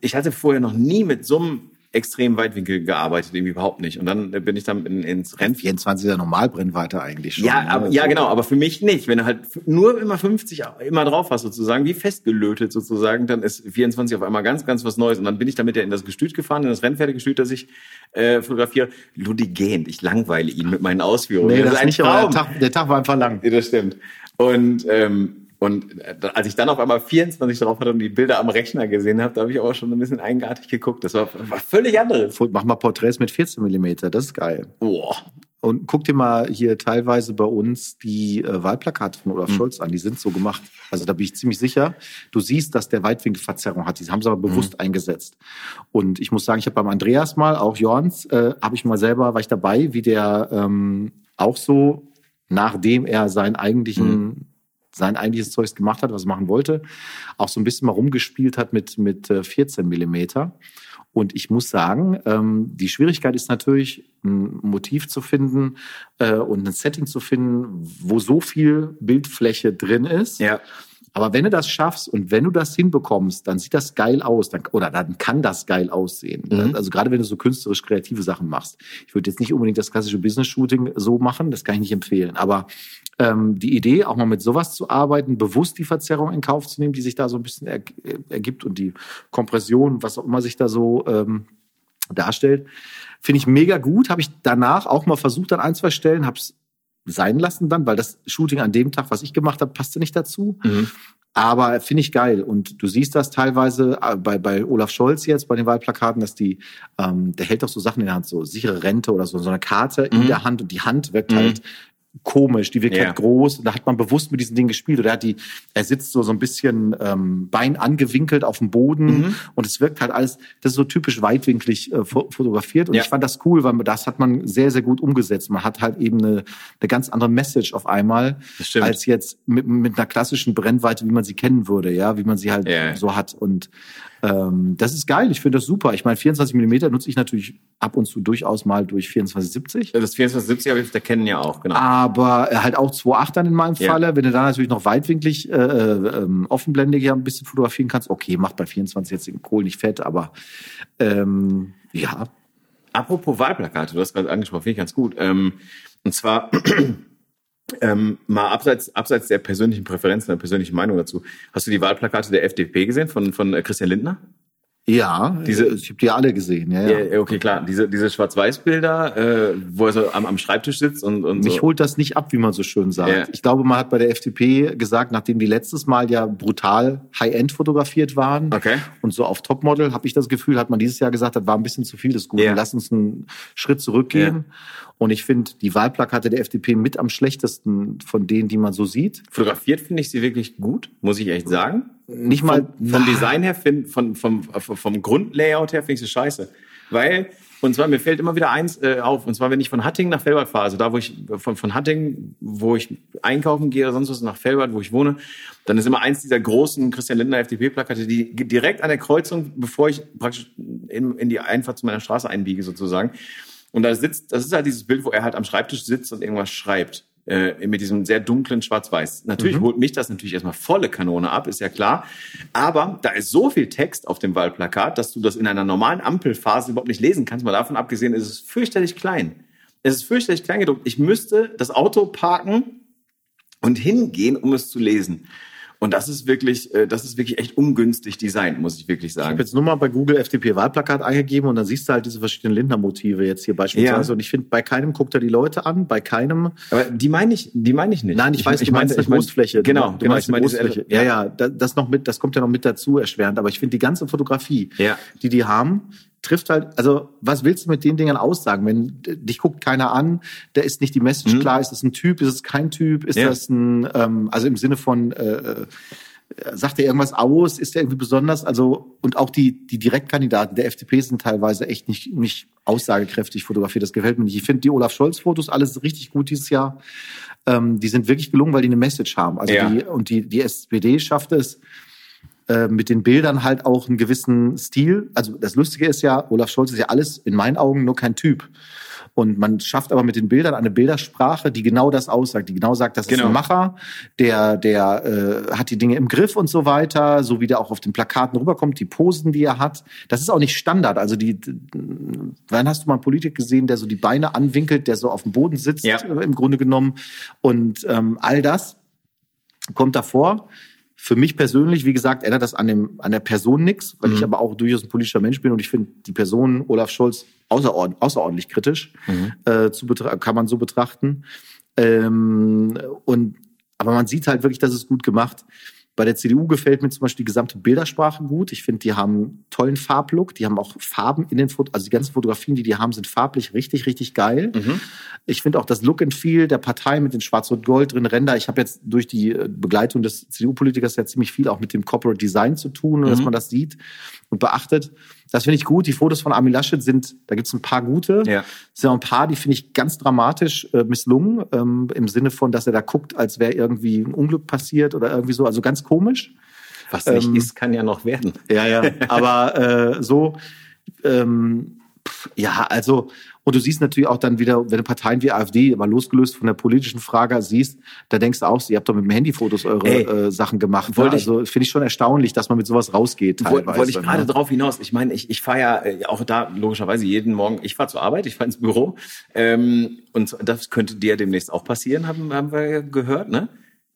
Speaker 1: ich hatte vorher noch nie mit so einem extrem Weitwinkel gearbeitet, irgendwie überhaupt nicht. Und dann bin ich dann in, ins Rennen
Speaker 2: 24 ist ja Normalbrennweite eigentlich schon.
Speaker 1: ja,
Speaker 2: ne?
Speaker 1: aber, ja,
Speaker 2: So.
Speaker 1: genau, aber für mich nicht. Wenn du halt nur immer 50 immer drauf hast, sozusagen, wie festgelötet sozusagen, dann ist 24 auf einmal ganz, ganz was Neues. Und dann bin ich damit ja in das Gestüt gefahren, in das Rennpferdegestüt, das ich äh, fotografiere. Ludi gähnt, ich langweile ihn mit meinen Ausführungen.
Speaker 2: Nee,
Speaker 1: Das
Speaker 2: das,
Speaker 1: ist
Speaker 2: nicht, aber der
Speaker 1: Traum.
Speaker 2: Tag, der Tag war einfach lang.
Speaker 1: Ja, das stimmt. Und ähm, und äh, als ich dann auf einmal 24 drauf hatte und die Bilder am Rechner gesehen habe, da habe ich auch schon ein bisschen eigenartig geguckt. Das war, war völlig anderes.
Speaker 2: Mach mal Porträts mit 14 Millimeter, das ist geil.
Speaker 1: Boah.
Speaker 2: Und guck dir mal hier teilweise bei uns die äh, Wahlplakate von Olaf mhm. Scholz an. Die sind so gemacht. Also da bin ich ziemlich sicher. Du siehst, dass der Weitwinkelverzerrung hat. Die haben sie aber bewusst mhm. eingesetzt. Und ich muss sagen, ich habe beim Andreas mal, auch Jorns, äh, habe ich mal selber, war ich dabei, wie der ähm, auch so, nachdem er seinen eigentlichen mhm sein eigentliches Zeugs gemacht hat, was er machen wollte, auch so ein bisschen mal rumgespielt hat mit, mit 14 äh, Millimeter. Und ich muss sagen, ähm, die Schwierigkeit ist natürlich, ein Motiv zu finden äh, und ein Setting zu finden, wo so viel Bildfläche drin ist.
Speaker 1: Ja.
Speaker 2: Aber wenn du das schaffst und wenn du das hinbekommst, dann sieht das geil aus, dann, oder dann kann das geil aussehen. Mhm. Also gerade wenn du so künstlerisch kreative Sachen machst. Ich würde jetzt nicht unbedingt das klassische Business-Shooting so machen, das kann ich nicht empfehlen. Aber ähm, die Idee, auch mal mit sowas zu arbeiten, bewusst die Verzerrung in Kauf zu nehmen, die sich da so ein bisschen er, ergibt und die Kompression, was auch immer sich da so ähm, darstellt, finde ich mega gut. Habe ich danach auch mal versucht an ein, zwei Stellen, habe es sein lassen dann, weil das Shooting an dem Tag, was ich gemacht habe, passte nicht dazu. Mhm. Aber finde ich geil. Und du siehst das teilweise äh, bei, bei Olaf Scholz jetzt, bei den Wahlplakaten, dass die, ähm, der hält doch so Sachen in der Hand, so sichere Rente oder so, so eine Karte mhm. in der Hand und die Hand wirkt mhm. halt komisch, die wirkt yeah. halt groß. Da hat man bewusst mit diesen Dingen gespielt. Oder er hat die, er sitzt so so ein bisschen ähm, Bein angewinkelt auf dem Boden mhm. und es wirkt halt alles, das ist so typisch weitwinklig äh, fotografiert. Und ja. ich fand das cool, weil das hat man sehr, sehr gut umgesetzt. Man hat halt eben eine, eine ganz andere Message auf einmal, als jetzt mit, mit einer klassischen Brennweite, wie man sie kennen würde, ja, wie man sie halt yeah. so hat. Und ähm, das ist geil, ich finde das super. Ich meine, 24 Millimeter nutze ich natürlich ab und zu durchaus mal durch 2470.
Speaker 1: Das 2470 habe ich der kennen ja auch, genau.
Speaker 2: Aber halt auch 2.8 dann in meinem ja. Falle. Wenn du da natürlich noch weitwinklig äh, äh, offenblendig ja ein bisschen fotografieren kannst, okay, macht bei 24 jetzt den Kohl nicht fett, aber ähm, ja.
Speaker 1: Apropos Wahlplakate, du hast gerade angesprochen, finde ich ganz gut. Ähm, und zwar [CLEARS THROAT] ähm, mal abseits, abseits der persönlichen Präferenzen, der persönlichen Meinung dazu. Hast du die Wahlplakate der FDP gesehen von, von äh, Christian Lindner?
Speaker 2: Ja, diese, ich habe die alle gesehen. Ja,
Speaker 1: ja. ja okay, klar. Diese, diese Schwarz-Weiß-Bilder, äh, wo er so am, am Schreibtisch sitzt und, und
Speaker 2: Mich so. holt das nicht ab, wie man so schön sagt. Ja. Ich glaube, man hat bei der FDP gesagt, nachdem die letztes Mal ja brutal High-End fotografiert waren
Speaker 1: okay.
Speaker 2: und so auf Topmodel, habe ich das Gefühl, hat man dieses Jahr gesagt, das war ein bisschen zu viel des Guten. Ja. Lass uns einen Schritt zurückgehen. Ja. Und ich finde die Wahlplakate der FDP mit am schlechtesten von denen, die man so sieht.
Speaker 1: Fotografiert finde ich sie wirklich gut, muss ich echt sagen.
Speaker 2: Nicht mal
Speaker 1: vom, vom Design her, find, von, vom, vom Grundlayout her finde ich sie scheiße. Weil und zwar, mir fällt immer wieder eins äh, auf, und zwar, wenn ich von Hattingen nach Fellbad fahre, also da, wo ich, von, von Hattingen, wo ich einkaufen gehe oder sonst was, nach Fellbad, wo ich wohne, dann ist immer eins dieser großen Christian Lindner FDP-Plakate, die direkt an der Kreuzung, bevor ich praktisch in, in die Einfahrt zu meiner Straße einbiege, sozusagen, und da sitzt, das ist halt dieses Bild, wo er halt am Schreibtisch sitzt und irgendwas schreibt. Äh, mit diesem sehr dunklen Schwarz-Weiß. Natürlich mhm. holt mich das natürlich erstmal volle Kanone ab, ist ja klar. Aber da ist so viel Text auf dem Wahlplakat, dass du das in einer normalen Ampelphase überhaupt nicht lesen kannst. Mal davon abgesehen, ist es fürchterlich klein. Es ist fürchterlich klein gedruckt. Ich müsste das Auto parken und hingehen, um es zu lesen. Und das ist wirklich, äh, das ist wirklich echt ungünstig designt, muss ich wirklich sagen. Ich
Speaker 2: habe jetzt nur mal bei Google FDP-Wahlplakat eingegeben und dann siehst du halt diese verschiedenen Lindner-Motive jetzt hier beispielsweise. Ja. Und ich finde, bei keinem guckt er die Leute an, bei keinem.
Speaker 1: Aber die meine ich, die meine ich nicht.
Speaker 2: Nein, ich, ich weiß, ich, du meinst eine Großfläche.
Speaker 1: Genau,
Speaker 2: du, genau, ich meine Großfläche. Ja, ja, das noch mit, das kommt ja noch mit dazu erschwerend. Aber ich finde die ganze Fotografie,
Speaker 1: ja.
Speaker 2: die die haben, trifft halt, also was willst du mit den Dingern aussagen? Wenn dich guckt keiner an, da ist nicht die Message mhm. klar, ist das ein Typ, ist es kein Typ, ist ja. das ein, ähm, also im Sinne von äh, äh sagt er irgendwas aus? Ist er irgendwie besonders? Also, und auch die, die Direktkandidaten der FDP sind teilweise echt nicht, nicht aussagekräftig fotografiert. Das gefällt mir nicht. Ich finde die Olaf Scholz-Fotos alles richtig gut dieses Jahr. Ähm, die sind wirklich gelungen, weil die eine Message haben. Also ja. die, und die, die SPD schafft es, äh, mit den Bildern halt auch einen gewissen Stil. Also das Lustige ist ja, Olaf Scholz ist ja alles in meinen Augen nur kein Typ. Und man schafft aber mit den Bildern eine Bildersprache, die genau das aussagt, die genau sagt, das genau. ist ein Macher, der, der äh, hat die Dinge im Griff und so weiter, so wie der auch auf den Plakaten rüberkommt, die Posen, die er hat. Das ist auch nicht Standard. Also die, wann hast du mal einen Politiker gesehen, der so die Beine anwinkelt, der so auf dem Boden sitzt, ja. äh, im Grunde genommen. Und ähm, all das kommt davor. Für mich persönlich, wie gesagt, ändert das an, dem, an der Person nichts, weil mhm. ich aber auch durchaus ein politischer Mensch bin und ich finde die Person Olaf Scholz außerordentlich, außerordentlich kritisch, mhm. äh, zu kann man so betrachten. Ähm, und aber man sieht halt wirklich, dass es gut gemacht. Bei der CDU gefällt mir zum Beispiel die gesamte Bildersprache gut. Ich finde, die haben einen tollen Farblook. Die haben auch Farben in den Fotos. Also die ganzen Fotografien, die die haben, sind farblich richtig, richtig geil. Mhm. Ich finde auch das Look and Feel der Partei mit den Schwarz-Rot-Gold drin Ränder. Ich habe jetzt durch die äh, Begleitung des CDU-Politikers ja ziemlich viel auch mit dem Corporate Design zu tun, mhm. dass man das sieht und beachtet. Das finde ich gut. Die Fotos von Armin Laschet sind, da gibt es ein paar gute. Ja. Es sind auch ein paar, die finde ich ganz dramatisch äh, misslungen, ähm, im Sinne von, dass er da guckt, als wäre irgendwie ein Unglück passiert oder irgendwie so. Also ganz komisch.
Speaker 1: Was nicht ähm, ist, kann ja noch werden.
Speaker 2: Ja, ja. [LAUGHS] Aber äh, so, ähm, ja, also und du siehst natürlich auch dann wieder, wenn du Parteien wie AfD mal losgelöst von der politischen Frage siehst, da denkst du auch, ihr habt doch mit dem Handyfotos eure Ey, äh, Sachen gemacht. Ne? Also finde ich schon erstaunlich, dass man mit sowas rausgeht.
Speaker 1: Wollte ich gerade ne? drauf hinaus. Ich meine, ich, ich fahre ja äh, auch da logischerweise jeden Morgen, ich fahre zur Arbeit, ich fahre ins Büro. Ähm, und das könnte dir demnächst auch passieren, haben, haben wir gehört, ne?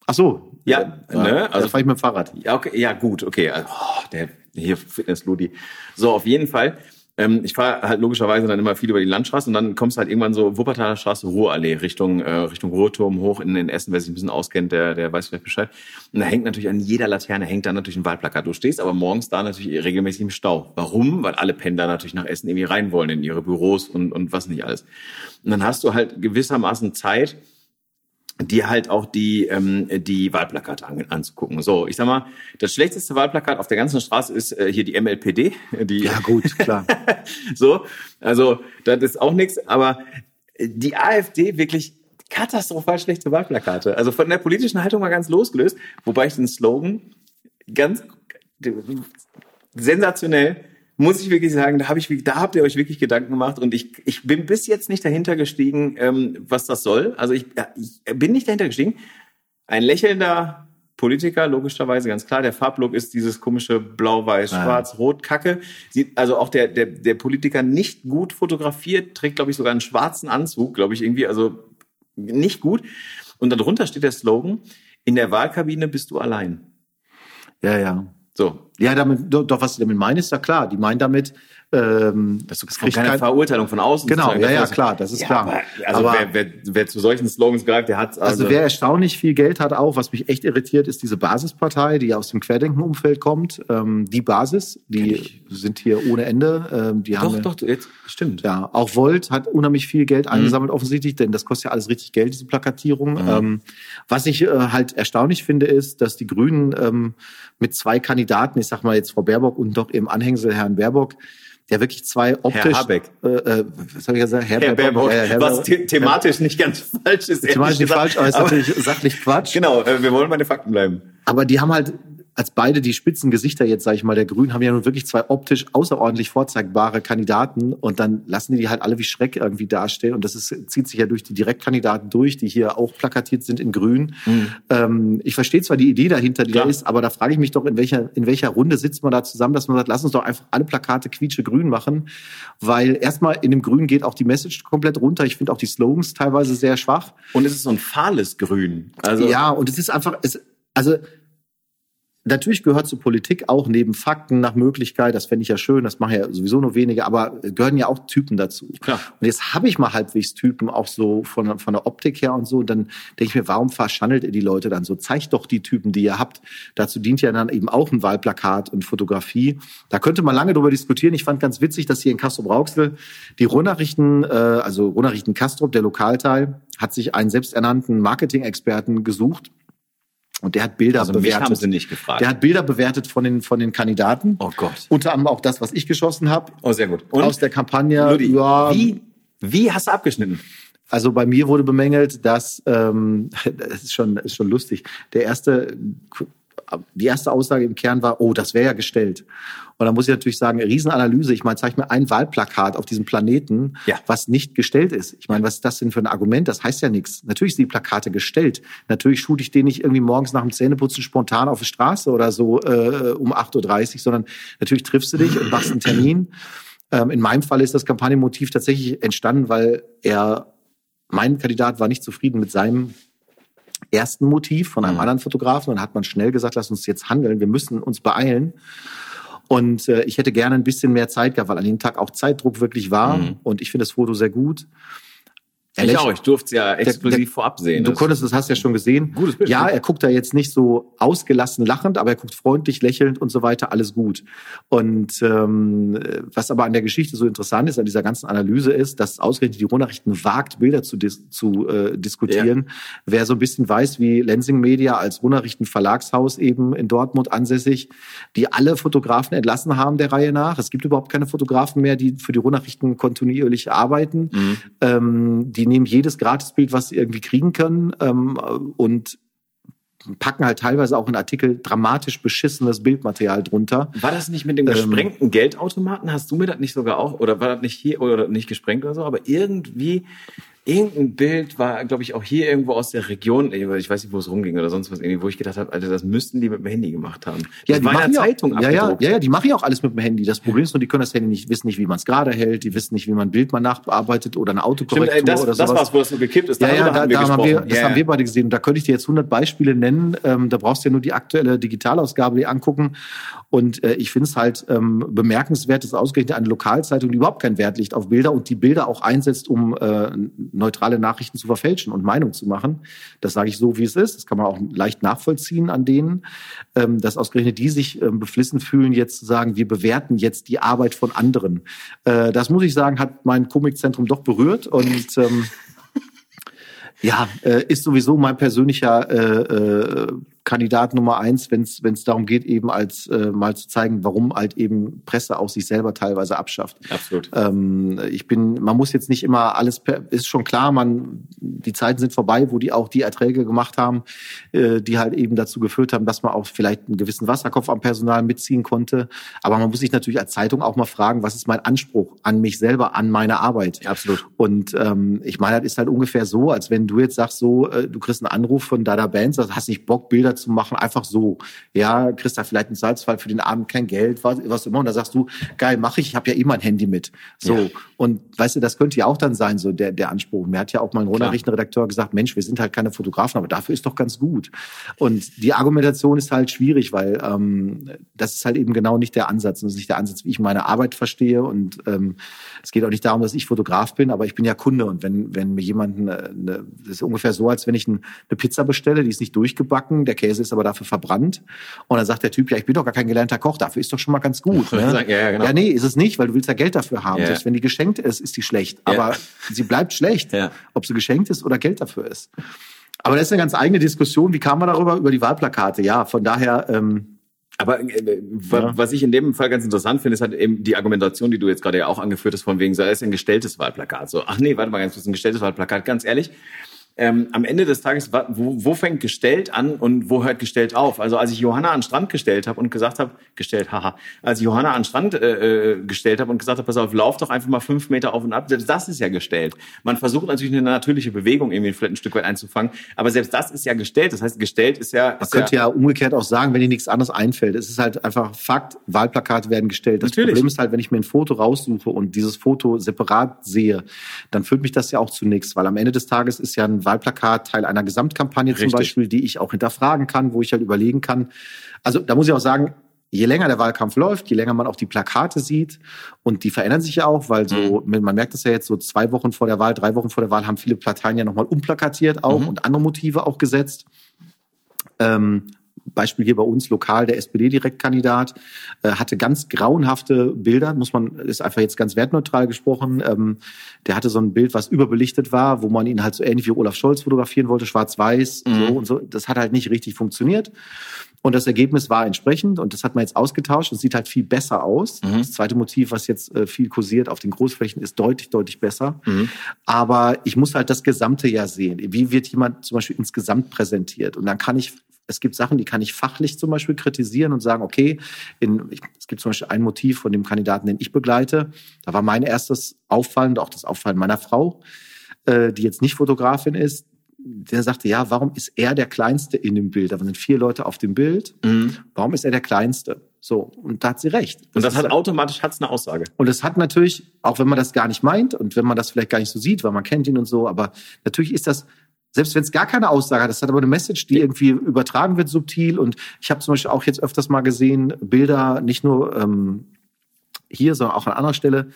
Speaker 2: Ach so.
Speaker 1: Ja, ja ne?
Speaker 2: Also fahre ich mit dem Fahrrad.
Speaker 1: Ja, okay, ja gut, okay. Also, oh, der hier Fitness-Ludi. So, auf jeden Fall ähm, ich fahre halt logischerweise dann immer viel über die Landstraße und dann kommst du halt irgendwann so Wuppertaler Straße, Ruhrallee, Richtung, äh, Richtung Ruhrturm hoch in den Essen, wer sich ein bisschen auskennt, der, der weiß vielleicht Bescheid. Und da hängt natürlich an jeder Laterne hängt da natürlich ein Wahlplakat. Du stehst aber morgens da natürlich regelmäßig im Stau. Warum? Weil alle Pendler natürlich nach Essen irgendwie rein wollen in ihre Büros und, und was nicht alles. Und dann hast du halt gewissermaßen Zeit, dir halt auch die, ähm, die Wahlplakate an, anzugucken. So, ich sag mal, das schlechteste Wahlplakat auf der ganzen Straße ist äh, hier die MLPD. Die,
Speaker 2: ja gut, klar. [LAUGHS]
Speaker 1: so, also das ist auch nichts, aber die AfD wirklich katastrophal schlechte Wahlplakate. Also von der politischen Haltung mal ganz losgelöst, wobei ich den Slogan ganz sensationell muss ich wirklich sagen, da, hab ich, da habt ihr euch wirklich Gedanken gemacht und ich, ich bin bis jetzt nicht dahinter gestiegen, ähm, was das soll. Also ich, ich bin nicht dahinter gestiegen. Ein lächelnder Politiker, logischerweise ganz klar. Der Farblook ist dieses komische Blau-Weiß-Schwarz-Rot-Kacke. Sieht also auch der, der, der Politiker nicht gut fotografiert, trägt, glaube ich, sogar einen schwarzen Anzug, glaube ich, irgendwie, also nicht gut. Und darunter steht der Slogan, in der Wahlkabine bist du allein.
Speaker 2: Ja, ja. So. Ja, damit, doch, was sie damit meinen, ist ja klar. Die meinen damit, ähm,
Speaker 1: das ist keine kein, Verurteilung von außen.
Speaker 2: Genau, ja, ja, klar, das ist ja, klar. Aber,
Speaker 1: also aber, wer, wer, wer zu solchen Slogans greift, der hat
Speaker 2: also, also wer erstaunlich viel Geld hat, auch was mich echt irritiert, ist diese Basispartei, die aus dem Querdenkenumfeld kommt. Ähm, die Basis, die sind hier ohne Ende. Ähm, die
Speaker 1: doch,
Speaker 2: haben
Speaker 1: doch, jetzt stimmt.
Speaker 2: Ja, auch Volt hat unheimlich viel Geld mhm. eingesammelt offensichtlich, denn das kostet ja alles richtig Geld, diese Plakatierung. Mhm. Ähm, was ich äh, halt erstaunlich finde, ist, dass die Grünen ähm, mit zwei Kandidaten, ich sag mal jetzt Frau Baerbock und doch eben Anhängsel Herrn Baerbock, der wirklich zwei optisch.
Speaker 1: Herr Habeck.
Speaker 2: Äh, äh, was habe ich gesagt?
Speaker 1: Herr, Herr Baerbock. Herr, Herr
Speaker 2: was the thematisch Herr, nicht ganz [LAUGHS] falsch ist.
Speaker 1: Thematisch nicht falsch, aber ist natürlich sachlich Quatsch. [LAUGHS]
Speaker 2: Genau, äh, wir wollen bei den Fakten bleiben. Aber die haben halt als beide die Spitzengesichter jetzt, sage ich mal, der Grünen, haben ja nun wirklich zwei optisch außerordentlich vorzeigbare Kandidaten und dann lassen die die halt alle wie Schreck irgendwie dastehen und das ist, zieht sich ja durch die Direktkandidaten durch, die hier auch plakatiert sind in Grün. Mhm. Ähm, ich verstehe zwar die Idee dahinter, die Klar. da ist, aber da frage ich mich doch, in welcher, in welcher Runde sitzt man da zusammen, dass man sagt, lass uns doch einfach alle Plakate quietsche grün machen, weil erstmal in dem Grün geht auch die Message komplett runter. Ich finde auch die Slogans teilweise sehr schwach.
Speaker 1: Und es ist so ein fahles Grün.
Speaker 2: Also ja, und es ist einfach, es, also Natürlich gehört zur Politik auch neben Fakten nach Möglichkeit, das fände ich ja schön, das machen ja sowieso nur wenige, aber gehören ja auch Typen dazu. Klar. Und jetzt habe ich mal halbwegs Typen auch so von, von der Optik her und so. Und dann denke ich mir, warum verschandelt ihr die Leute dann so? Zeigt doch die Typen, die ihr habt. Dazu dient ja dann eben auch ein Wahlplakat und Fotografie. Da könnte man lange drüber diskutieren. Ich fand ganz witzig, dass hier in Castro-Brauxel die Ruhrnachrichten, äh, also Ruhrnachrichten Kastrop, der Lokalteil, hat sich einen selbsternannten Marketing-Experten gesucht und der hat Bilder
Speaker 1: also
Speaker 2: bewertet.
Speaker 1: Mich haben sie nicht gefragt.
Speaker 2: Der hat Bilder bewertet von den, von den Kandidaten.
Speaker 1: Oh Gott.
Speaker 2: Unter anderem auch das, was ich geschossen habe.
Speaker 1: Oh, sehr gut.
Speaker 2: Und aus der Kampagne.
Speaker 1: Ludi, ja, wie, wie hast du abgeschnitten?
Speaker 2: Also bei mir wurde bemängelt, dass ähm, [LAUGHS] das ist schon ist schon lustig. Der erste die erste Aussage im Kern war, oh, das wäre ja gestellt. Und da muss ich natürlich sagen, Riesenanalyse. Ich meine, zeig mir ein Wahlplakat auf diesem Planeten, ja. was nicht gestellt ist. Ich meine, was ist das denn für ein Argument? Das heißt ja nichts. Natürlich sind die Plakate gestellt. Natürlich shoote ich den nicht irgendwie morgens nach dem Zähneputzen spontan auf der Straße oder so äh, um 8.30 Uhr, sondern natürlich triffst du dich und machst einen Termin. Ähm, in meinem Fall ist das Kampagnenmotiv tatsächlich entstanden, weil er, mein Kandidat war nicht zufrieden mit seinem ersten Motiv von einem mhm. anderen Fotografen. Dann hat man schnell gesagt, lass uns jetzt handeln, wir müssen uns beeilen. Und äh, ich hätte gerne ein bisschen mehr Zeit gehabt, weil an dem Tag auch Zeitdruck wirklich war. Mhm. Und ich finde das Foto sehr gut.
Speaker 1: Ich auch, ich durfte es ja exklusiv der, der, vorab sehen.
Speaker 2: Du konntest, das hast du ja schon gesehen. Gutes Bild. Ja, er guckt da jetzt nicht so ausgelassen lachend, aber er guckt freundlich, lächelnd und so weiter, alles gut. Und ähm, was aber an der Geschichte so interessant ist, an dieser ganzen Analyse ist, dass ausgerechnet die Ruhrnachrichten wagt, Bilder zu, dis zu äh, diskutieren. Ja. Wer so ein bisschen weiß, wie Lensing Media als Ruhrnachrichten Verlagshaus eben in Dortmund ansässig, die alle Fotografen entlassen haben der Reihe nach. Es gibt überhaupt keine Fotografen mehr, die für die Ruhrnachrichten kontinuierlich arbeiten. Mhm. Ähm, die nehmen jedes Gratisbild, was sie irgendwie kriegen können ähm, und packen halt teilweise auch in Artikel dramatisch beschissenes Bildmaterial drunter.
Speaker 1: War das nicht mit dem ähm, gesprengten ähm, Geldautomaten? Hast du mir das nicht sogar auch, oder war das nicht hier oder nicht gesprengt oder so? Aber irgendwie irgendein Bild war, glaube ich, auch hier irgendwo aus der Region, ich weiß nicht, wo es rumging oder sonst was, irgendwie, wo ich gedacht habe, Alter, das müssten die mit dem Handy gemacht haben.
Speaker 2: Das ja, die in der Zeitung ja, ja, ja, ja, die machen ja auch alles mit dem Handy. Das Problem ist nur, die können das Handy nicht, wissen nicht, wie man es gerade hält, die wissen nicht, wie man ein Bild mal nachbearbeitet oder eine Autokorrektur Stimmt, das,
Speaker 1: oder
Speaker 2: sowas.
Speaker 1: Das war's, wo das so gekippt ist.
Speaker 2: Ja, ja, da, haben wir, da haben wir das ja, haben wir beide gesehen. Da könnte ich dir jetzt 100 Beispiele nennen. Ähm, da brauchst du ja nur die aktuelle Digitalausgabe dir angucken. Und äh, ich finde es halt ähm, bemerkenswert, dass ausgerechnet eine Lokalzeitung, die überhaupt kein Wert legt auf Bilder und die Bilder auch einsetzt, um äh, neutrale Nachrichten zu verfälschen und Meinung zu machen. Das sage ich so, wie es ist. Das kann man auch leicht nachvollziehen an denen, ähm, dass ausgerechnet die sich ähm, beflissen fühlen, jetzt zu sagen, wir bewerten jetzt die Arbeit von anderen. Äh, das muss ich sagen, hat mein Komikzentrum doch berührt und ähm, ja, äh, ist sowieso mein persönlicher äh, äh, Kandidat Nummer eins, wenn es darum geht, eben als äh, mal zu zeigen, warum halt eben Presse auch sich selber teilweise abschafft.
Speaker 1: Absolut.
Speaker 2: Ähm, ich bin, man muss jetzt nicht immer alles, per, ist schon klar, man, die Zeiten sind vorbei, wo die auch die Erträge gemacht haben, äh, die halt eben dazu geführt haben, dass man auch vielleicht einen gewissen Wasserkopf am Personal mitziehen konnte. Aber man muss sich natürlich als Zeitung auch mal fragen, was ist mein Anspruch an mich selber, an meine Arbeit?
Speaker 1: Ja, absolut.
Speaker 2: Und ähm, ich meine, das ist halt ungefähr so, als wenn du jetzt sagst, so, äh, du kriegst einen Anruf von Dada Bands, also hast nicht Bock, Bilder zu machen, einfach so. Ja, kriegst da vielleicht einen Salzfall für den Abend, kein Geld, was, was immer. Und da sagst du, geil, mache ich, ich habe ja immer ein Handy mit. So. Ja. Und weißt du, das könnte ja auch dann sein, so der, der Anspruch. Mir hat ja auch mal ein Ronachrichtenredakteur gesagt, Mensch, wir sind halt keine Fotografen, aber dafür ist doch ganz gut. Und die Argumentation ist halt schwierig, weil ähm, das ist halt eben genau nicht der Ansatz. das ist nicht der Ansatz, wie ich meine Arbeit verstehe. Und ähm, es geht auch nicht darum, dass ich Fotograf bin, aber ich bin ja Kunde. Und wenn, wenn mir jemand, eine, eine, das ist ungefähr so, als wenn ich eine Pizza bestelle, die ist nicht durchgebacken, der Käse ist aber dafür verbrannt. Und dann sagt der Typ, ja, ich bin doch gar kein gelernter Koch, dafür ist doch schon mal ganz gut. Ne? [LAUGHS] Ja, ja, genau. ja, nee, ist es nicht, weil du willst ja Geld dafür haben. Ja. Selbst wenn die geschenkt ist, ist die schlecht. Aber sie bleibt schlecht, ja. ob sie geschenkt ist oder Geld dafür ist. Aber das ist eine ganz eigene Diskussion. Wie kam man darüber? Über die Wahlplakate. Ja, von daher. Ähm,
Speaker 1: aber äh, ja. was ich in dem Fall ganz interessant finde, ist halt eben die Argumentation, die du jetzt gerade ja auch angeführt hast, von wegen, so, ist ein gestelltes Wahlplakat. So, ach nee, warte mal ganz kurz, ein gestelltes Wahlplakat. Ganz ehrlich, ähm, am Ende des Tages, wo, wo fängt gestellt an und wo hört gestellt auf? Also als ich Johanna an den Strand gestellt habe und gesagt habe, gestellt, haha, als ich Johanna an den Strand äh, äh gestellt habe und gesagt habe, pass auf, lauf doch einfach mal fünf Meter auf und ab, das ist ja gestellt. Man versucht natürlich eine natürliche Bewegung irgendwie vielleicht ein Stück weit einzufangen, aber selbst das ist ja gestellt. Das heißt, gestellt ist ja...
Speaker 2: Man könnte ja, ja, umgekehrt auch sagen, wenn dir nichts anderes einfällt. Es ist halt einfach Fakt, Wahlplakate werden gestellt. Das natürlich. Problem ist halt, wenn ich mir ein Foto raussuche und dieses Foto separat sehe, dann führt mich das ja auch zu nichts, weil am Ende des Tages ist ja ein Wahlplakat Teil einer Gesamtkampagne Richtig. zum Beispiel, die ich auch hinterfragen kann, wo ich halt überlegen kann. Also da muss ich auch sagen, je länger der Wahlkampf läuft, je länger man auch die Plakate sieht und die verändern sich ja auch, weil so, mhm. man merkt es ja jetzt so zwei Wochen vor der Wahl, drei Wochen vor der Wahl haben viele Parteien ja nochmal umplakatiert auch mhm. und andere Motive auch gesetzt. Ähm, Beispiel hier bei uns lokal, der SPD-Direktkandidat, äh, hatte ganz grauenhafte Bilder, muss man, ist einfach jetzt ganz wertneutral gesprochen. Ähm, der hatte so ein Bild, was überbelichtet war, wo man ihn halt so ähnlich wie Olaf Scholz fotografieren wollte, schwarz-weiß, mhm. so und so. Das hat halt nicht richtig funktioniert. Und das Ergebnis war entsprechend und das hat man jetzt ausgetauscht und sieht halt viel besser aus. Mhm. Das zweite Motiv, was jetzt äh, viel kursiert auf den Großflächen, ist deutlich, deutlich besser. Mhm. Aber ich muss halt das Gesamte ja sehen. Wie wird jemand zum Beispiel insgesamt präsentiert? Und dann kann ich es gibt Sachen, die kann ich fachlich zum Beispiel kritisieren und sagen, okay, in, ich, es gibt zum Beispiel ein Motiv von dem Kandidaten, den ich begleite. Da war mein erstes Auffallen, auch das Auffallen meiner Frau, äh, die jetzt nicht Fotografin ist. Der sagte, ja, warum ist er der Kleinste in dem Bild? Da sind vier Leute auf dem Bild. Mhm. Warum ist er der Kleinste? So, und da hat sie recht.
Speaker 1: Das und das hat automatisch hat's eine Aussage.
Speaker 2: Und es hat natürlich, auch wenn man das gar nicht meint und wenn man das vielleicht gar nicht so sieht, weil man kennt ihn und so, aber natürlich ist das selbst wenn es gar keine Aussage hat, das hat aber eine Message, die irgendwie übertragen wird subtil. Und ich habe zum Beispiel auch jetzt öfters mal gesehen, Bilder, nicht nur ähm, hier, sondern auch an anderer Stelle,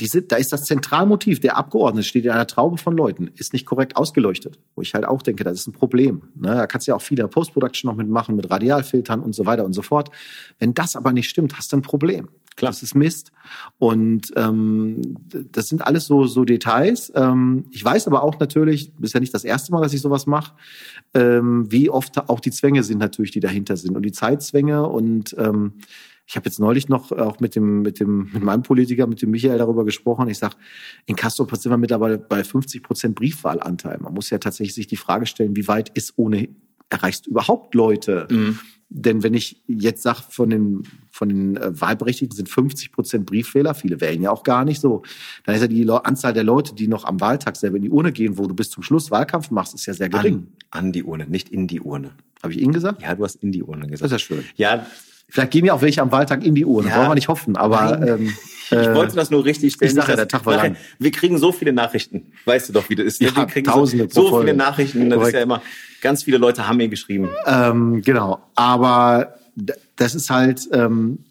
Speaker 2: diese, da ist das Zentralmotiv, der Abgeordnete steht in einer Traube von Leuten, ist nicht korrekt ausgeleuchtet. Wo ich halt auch denke, das ist ein Problem. Ne? Da kannst du ja auch viele Post-Production noch mitmachen, mit Radialfiltern und so weiter und so fort. Wenn das aber nicht stimmt, hast du ein Problem. Klar. Das ist Mist. Und ähm, das sind alles so, so Details. Ähm, ich weiß aber auch natürlich, ist ja nicht das erste Mal, dass ich sowas mache, ähm, wie oft auch die Zwänge sind natürlich, die dahinter sind. Und die Zeitzwänge und ähm, ich habe jetzt neulich noch auch mit dem, mit dem, mit meinem Politiker, mit dem Michael darüber gesprochen. Ich sage, in Castro sind wir mittlerweile bei 50 Prozent Briefwahlanteil. Man muss ja tatsächlich sich die Frage stellen, wie weit ist ohne, erreichst du überhaupt Leute? Mhm. Denn wenn ich jetzt sage, von den, von den äh, Wahlberechtigten sind 50 Prozent Briefwähler, viele wählen ja auch gar nicht so, dann ist ja die Anzahl der Leute, die noch am Wahltag selber in die Urne gehen, wo du bis zum Schluss Wahlkampf machst, ist ja sehr gering.
Speaker 1: An, an die Urne, nicht in die Urne.
Speaker 2: Habe ich Ihnen gesagt?
Speaker 1: Ja, du hast in die Urne gesagt.
Speaker 2: Das ist ja schön.
Speaker 1: Ja,
Speaker 2: Vielleicht gehen ja auch welche am Wahltag in die Urne. Ja, Wollen wir nicht hoffen. Aber ähm,
Speaker 1: ich äh, wollte das nur richtig stellen.
Speaker 2: Ich sage ja, der Tag war lang.
Speaker 1: Wir kriegen so viele Nachrichten. Weißt du doch, wie das ist.
Speaker 2: Ja,
Speaker 1: wir kriegen
Speaker 2: Tausende
Speaker 1: so, so viele Nachrichten. Das ist ja immer, ganz viele Leute haben mir geschrieben.
Speaker 2: Ähm, genau. Aber das ist halt, ähm,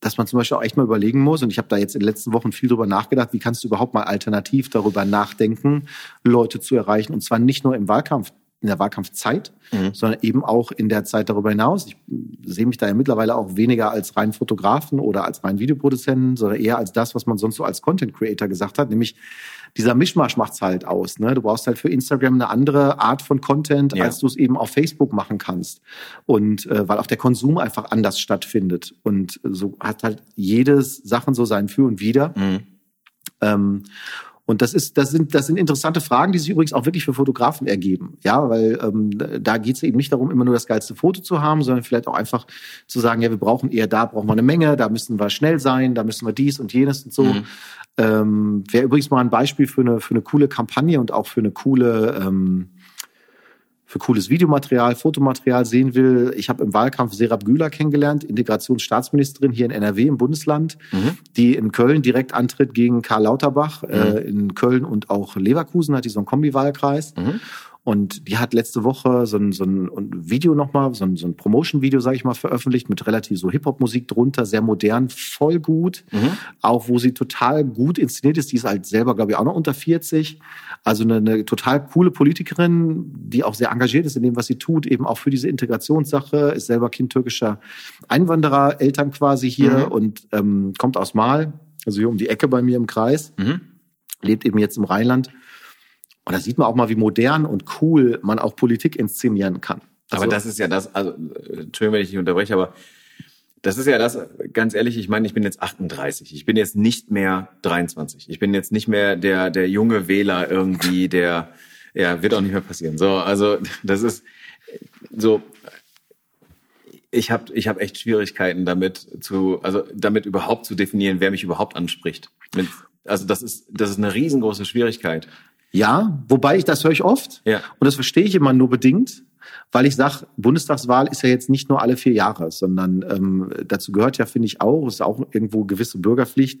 Speaker 2: dass man zum Beispiel auch echt mal überlegen muss, und ich habe da jetzt in den letzten Wochen viel drüber nachgedacht, wie kannst du überhaupt mal alternativ darüber nachdenken, Leute zu erreichen. Und zwar nicht nur im Wahlkampf in der Wahlkampfzeit, mhm. sondern eben auch in der Zeit darüber hinaus. Ich sehe mich da ja mittlerweile auch weniger als rein Fotografen oder als rein Videoproduzenten, sondern eher als das, was man sonst so als Content Creator gesagt hat, nämlich dieser Mischmasch macht's halt aus. Ne? Du brauchst halt für Instagram eine andere Art von Content, ja. als du es eben auf Facebook machen kannst. Und äh, weil auch der Konsum einfach anders stattfindet. Und so hat halt jedes Sachen so sein Für und Wider. Mhm. Ähm, und das ist, das sind, das sind interessante Fragen, die sich übrigens auch wirklich für Fotografen ergeben. Ja, weil ähm, da geht es eben nicht darum, immer nur das geilste Foto zu haben, sondern vielleicht auch einfach zu sagen, ja, wir brauchen eher da brauchen wir eine Menge, da müssen wir schnell sein, da müssen wir dies und jenes und so. Mhm. Ähm, Wäre übrigens mal ein Beispiel für eine, für eine coole Kampagne und auch für eine coole ähm, für cooles Videomaterial, Fotomaterial sehen will. Ich habe im Wahlkampf Serap Güler kennengelernt, Integrationsstaatsministerin hier in NRW im Bundesland, mhm. die in Köln direkt antritt gegen Karl Lauterbach. Mhm. Äh, in Köln und auch Leverkusen hat die so einen Kombi-Wahlkreis. Mhm. Und die hat letzte Woche so ein, so ein Video nochmal, so ein, so ein Promotion-Video, sage ich mal, veröffentlicht mit relativ so Hip-Hop-Musik drunter, sehr modern, voll gut. Mhm. Auch wo sie total gut inszeniert ist. Die ist halt selber, glaube ich, auch noch unter 40. Also eine, eine total coole Politikerin, die auch sehr engagiert ist in dem, was sie tut, eben auch für diese Integrationssache, ist selber Kind türkischer Einwanderer, Eltern quasi hier mhm. und ähm, kommt aus Mal, also hier um die Ecke bei mir im Kreis. Mhm. Lebt eben jetzt im Rheinland und da sieht man auch mal, wie modern und cool man auch Politik inszenieren kann.
Speaker 1: Also, aber das ist ja das, also, Entschuldigung, wenn ich dich unterbreche, aber das ist ja das, ganz ehrlich, ich meine, ich bin jetzt 38. Ich bin jetzt nicht mehr 23. Ich bin jetzt nicht mehr der, der junge Wähler irgendwie, der, ja, wird auch nicht mehr passieren. So, also, das ist so, ich habe ich hab echt Schwierigkeiten damit zu, also damit überhaupt zu definieren, wer mich überhaupt anspricht. Also das ist, das ist eine riesengroße Schwierigkeit.
Speaker 2: Ja, wobei ich das höre ich oft ja. und das verstehe ich immer nur bedingt, weil ich sage, Bundestagswahl ist ja jetzt nicht nur alle vier Jahre, sondern ähm, dazu gehört ja, finde ich auch, ist auch irgendwo gewisse Bürgerpflicht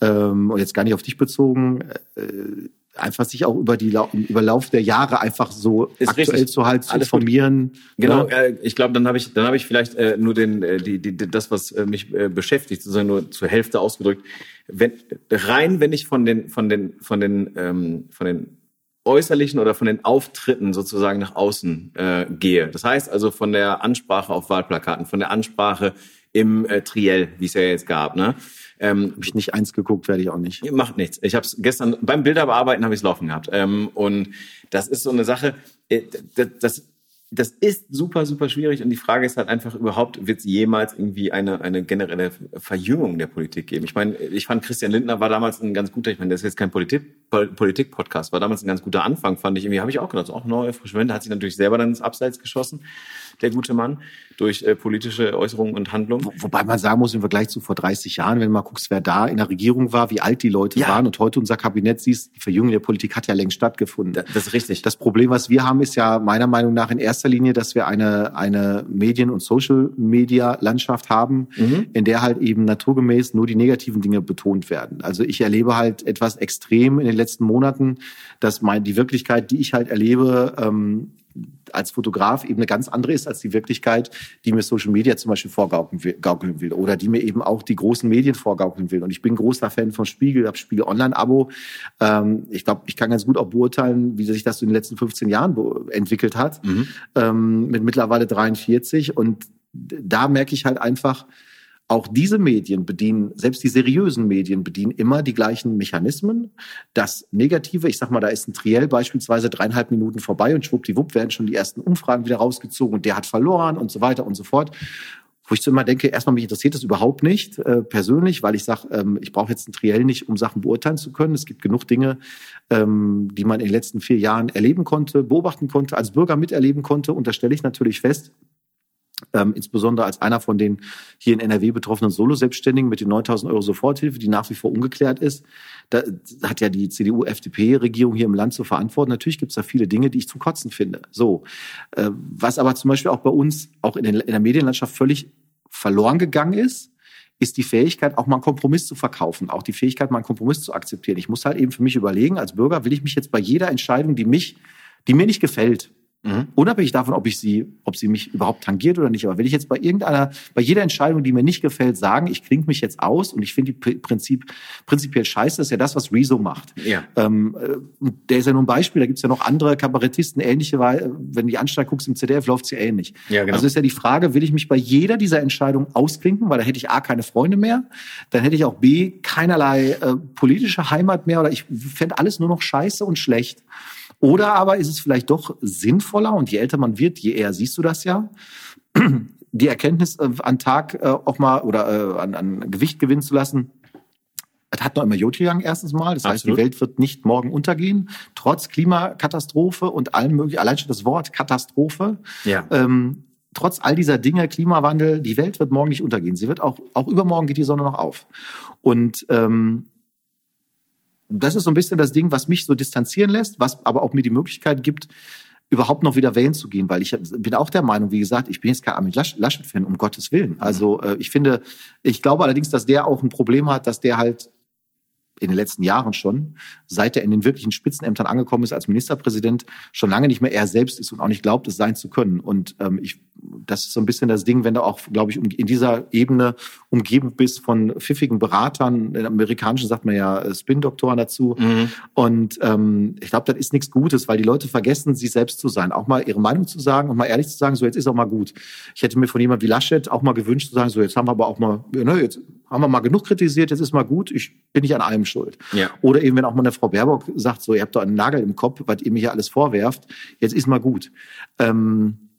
Speaker 2: ähm, und jetzt gar nicht auf dich bezogen, äh, einfach sich auch über die über Lauf der Jahre einfach so
Speaker 1: ist aktuell richtig.
Speaker 2: zu halt zu Alles informieren. Gut.
Speaker 1: Genau, ja. äh, ich glaube, dann habe ich dann habe ich vielleicht äh, nur den äh, die, die das was äh, mich äh, beschäftigt, sozusagen nur zur Hälfte ausgedrückt. Wenn rein, wenn ich von den von den von den ähm, von den äußerlichen oder von den Auftritten sozusagen nach außen äh, gehe. Das heißt also von der Ansprache auf Wahlplakaten, von der Ansprache im äh, Triell, wie es ja jetzt gab, ne?
Speaker 2: Ähm, habe ich nicht eins geguckt, werde ich auch nicht.
Speaker 1: Macht nichts. Ich habe es gestern beim Bilderbearbeiten habe ich es laufen gehabt. Ähm, und das ist so eine Sache. Äh, das, das das ist super, super schwierig. Und die Frage ist halt einfach überhaupt, wird es jemals irgendwie eine, eine generelle Verjüngung der Politik geben? Ich meine, ich fand Christian Lindner war damals ein ganz guter, ich meine, das ist jetzt kein Politik-Podcast, war damals ein ganz guter Anfang, fand ich irgendwie, habe ich auch gedacht, auch neue frische Wende, hat sich natürlich selber dann ins Abseits geschossen der gute Mann, durch äh, politische Äußerungen und Handlungen.
Speaker 2: Wo, wobei man sagen muss, im Vergleich zu vor 30 Jahren, wenn du mal guckst, wer da in der Regierung war, wie alt die Leute ja. waren und heute unser Kabinett siehst, die Verjüngung der Politik hat ja längst stattgefunden.
Speaker 1: Das ist richtig.
Speaker 2: Das Problem, was wir haben, ist ja meiner Meinung nach in erster Linie, dass wir eine, eine Medien- und Social-Media-Landschaft haben, mhm. in der halt eben naturgemäß nur die negativen Dinge betont werden. Also ich erlebe halt etwas extrem in den letzten Monaten, dass mein, die Wirklichkeit, die ich halt erlebe, ähm, als Fotograf eben eine ganz andere ist als die Wirklichkeit, die mir Social Media zum Beispiel vorgaukeln will oder die mir eben auch die großen Medien vorgaukeln will. Und ich bin großer Fan von Spiegel, habe Spiegel Online-Abo. Ähm, ich glaube, ich kann ganz gut auch beurteilen, wie sich das in den letzten 15 Jahren entwickelt hat, mhm. ähm, mit mittlerweile 43. Und da merke ich halt einfach, auch diese Medien bedienen, selbst die seriösen Medien bedienen immer die gleichen Mechanismen. Das Negative, ich sag mal, da ist ein Triell beispielsweise dreieinhalb Minuten vorbei und schwuppdiwupp werden schon die ersten Umfragen wieder rausgezogen und der hat verloren und so weiter und so fort. Wo ich so immer denke, erstmal mich interessiert das überhaupt nicht äh, persönlich, weil ich sage, ähm, ich brauche jetzt ein Triell nicht, um Sachen beurteilen zu können. Es gibt genug Dinge, ähm, die man in den letzten vier Jahren erleben konnte, beobachten konnte, als Bürger miterleben konnte. Und da stelle ich natürlich fest, ähm, insbesondere als einer von den hier in NRW betroffenen Solo-Selbstständigen mit den 9000 Euro Soforthilfe, die nach wie vor ungeklärt ist. Da hat ja die CDU-FDP-Regierung hier im Land zu verantworten. Natürlich gibt es da viele Dinge, die ich zum Kotzen finde. So, äh, was aber zum Beispiel auch bei uns, auch in, den, in der Medienlandschaft völlig verloren gegangen ist, ist die Fähigkeit, auch mal einen Kompromiss zu verkaufen, auch die Fähigkeit, mal einen Kompromiss zu akzeptieren. Ich muss halt eben für mich überlegen, als Bürger will ich mich jetzt bei jeder Entscheidung, die mich, die mir nicht gefällt, Mhm. Unabhängig davon, ob ich sie, ob sie mich überhaupt tangiert oder nicht. Aber will ich jetzt bei irgendeiner, bei jeder Entscheidung, die mir nicht gefällt, sagen, ich klinge mich jetzt aus und ich finde die Prinzip, prinzipiell scheiße, das ist ja das, was Rezo macht. Ja. Ähm, äh, der ist ja nur ein Beispiel, da gibt's ja noch andere Kabarettisten, ähnliche, weil, wenn du die Anstalt guckst im ZDF, läuft's ja ähnlich. Ja, genau. Also ist ja die Frage, will ich mich bei jeder dieser Entscheidungen ausklinken, weil da hätte ich A, keine Freunde mehr, dann hätte ich auch B, keinerlei äh, politische Heimat mehr oder ich fände alles nur noch scheiße und schlecht. Oder aber ist es vielleicht doch sinnvoller und je älter man wird, je eher siehst du das ja, [CLEARS THROAT] die Erkenntnis äh, an Tag äh, auch mal oder äh, an, an Gewicht gewinnen zu lassen. Es hat noch immer gegangen, erstens mal. Das Absolut. heißt, die Welt wird nicht morgen untergehen, trotz Klimakatastrophe und allem möglichen, allein schon das Wort Katastrophe. Ja. Ähm, trotz all dieser Dinge, Klimawandel, die Welt wird morgen nicht untergehen. Sie wird auch, auch übermorgen geht die Sonne noch auf. Und ähm, das ist so ein bisschen das Ding, was mich so distanzieren lässt, was aber auch mir die Möglichkeit gibt, überhaupt noch wieder wählen zu gehen, weil ich bin auch der Meinung, wie gesagt, ich bin jetzt kein Armin Laschet-Fan, um Gottes Willen. Also äh, ich finde, ich glaube allerdings, dass der auch ein Problem hat, dass der halt in den letzten Jahren schon, seit er in den wirklichen Spitzenämtern angekommen ist als Ministerpräsident, schon lange nicht mehr er selbst ist und auch nicht glaubt, es sein zu können. Und ähm, ich, das ist so ein bisschen das Ding, wenn du auch, glaube ich, um, in dieser Ebene umgeben bist von pfiffigen Beratern. In amerikanischen sagt man ja äh, Spin-Doktoren dazu. Mhm. Und ähm, ich glaube, das ist nichts Gutes, weil die Leute vergessen, sie selbst zu sein, auch mal ihre Meinung zu sagen und mal ehrlich zu sagen, so jetzt ist auch mal gut. Ich hätte mir von jemandem wie Laschet auch mal gewünscht zu sagen, so jetzt haben wir aber auch mal, ne, jetzt haben wir mal genug kritisiert, jetzt ist mal gut, ich bin nicht an allem schuld. Ja. Oder eben, wenn auch mal eine Frau Baerbock sagt, so, ihr habt doch einen Nagel im Kopf, was ihr mir hier alles vorwerft, jetzt ist mal gut. Ähm,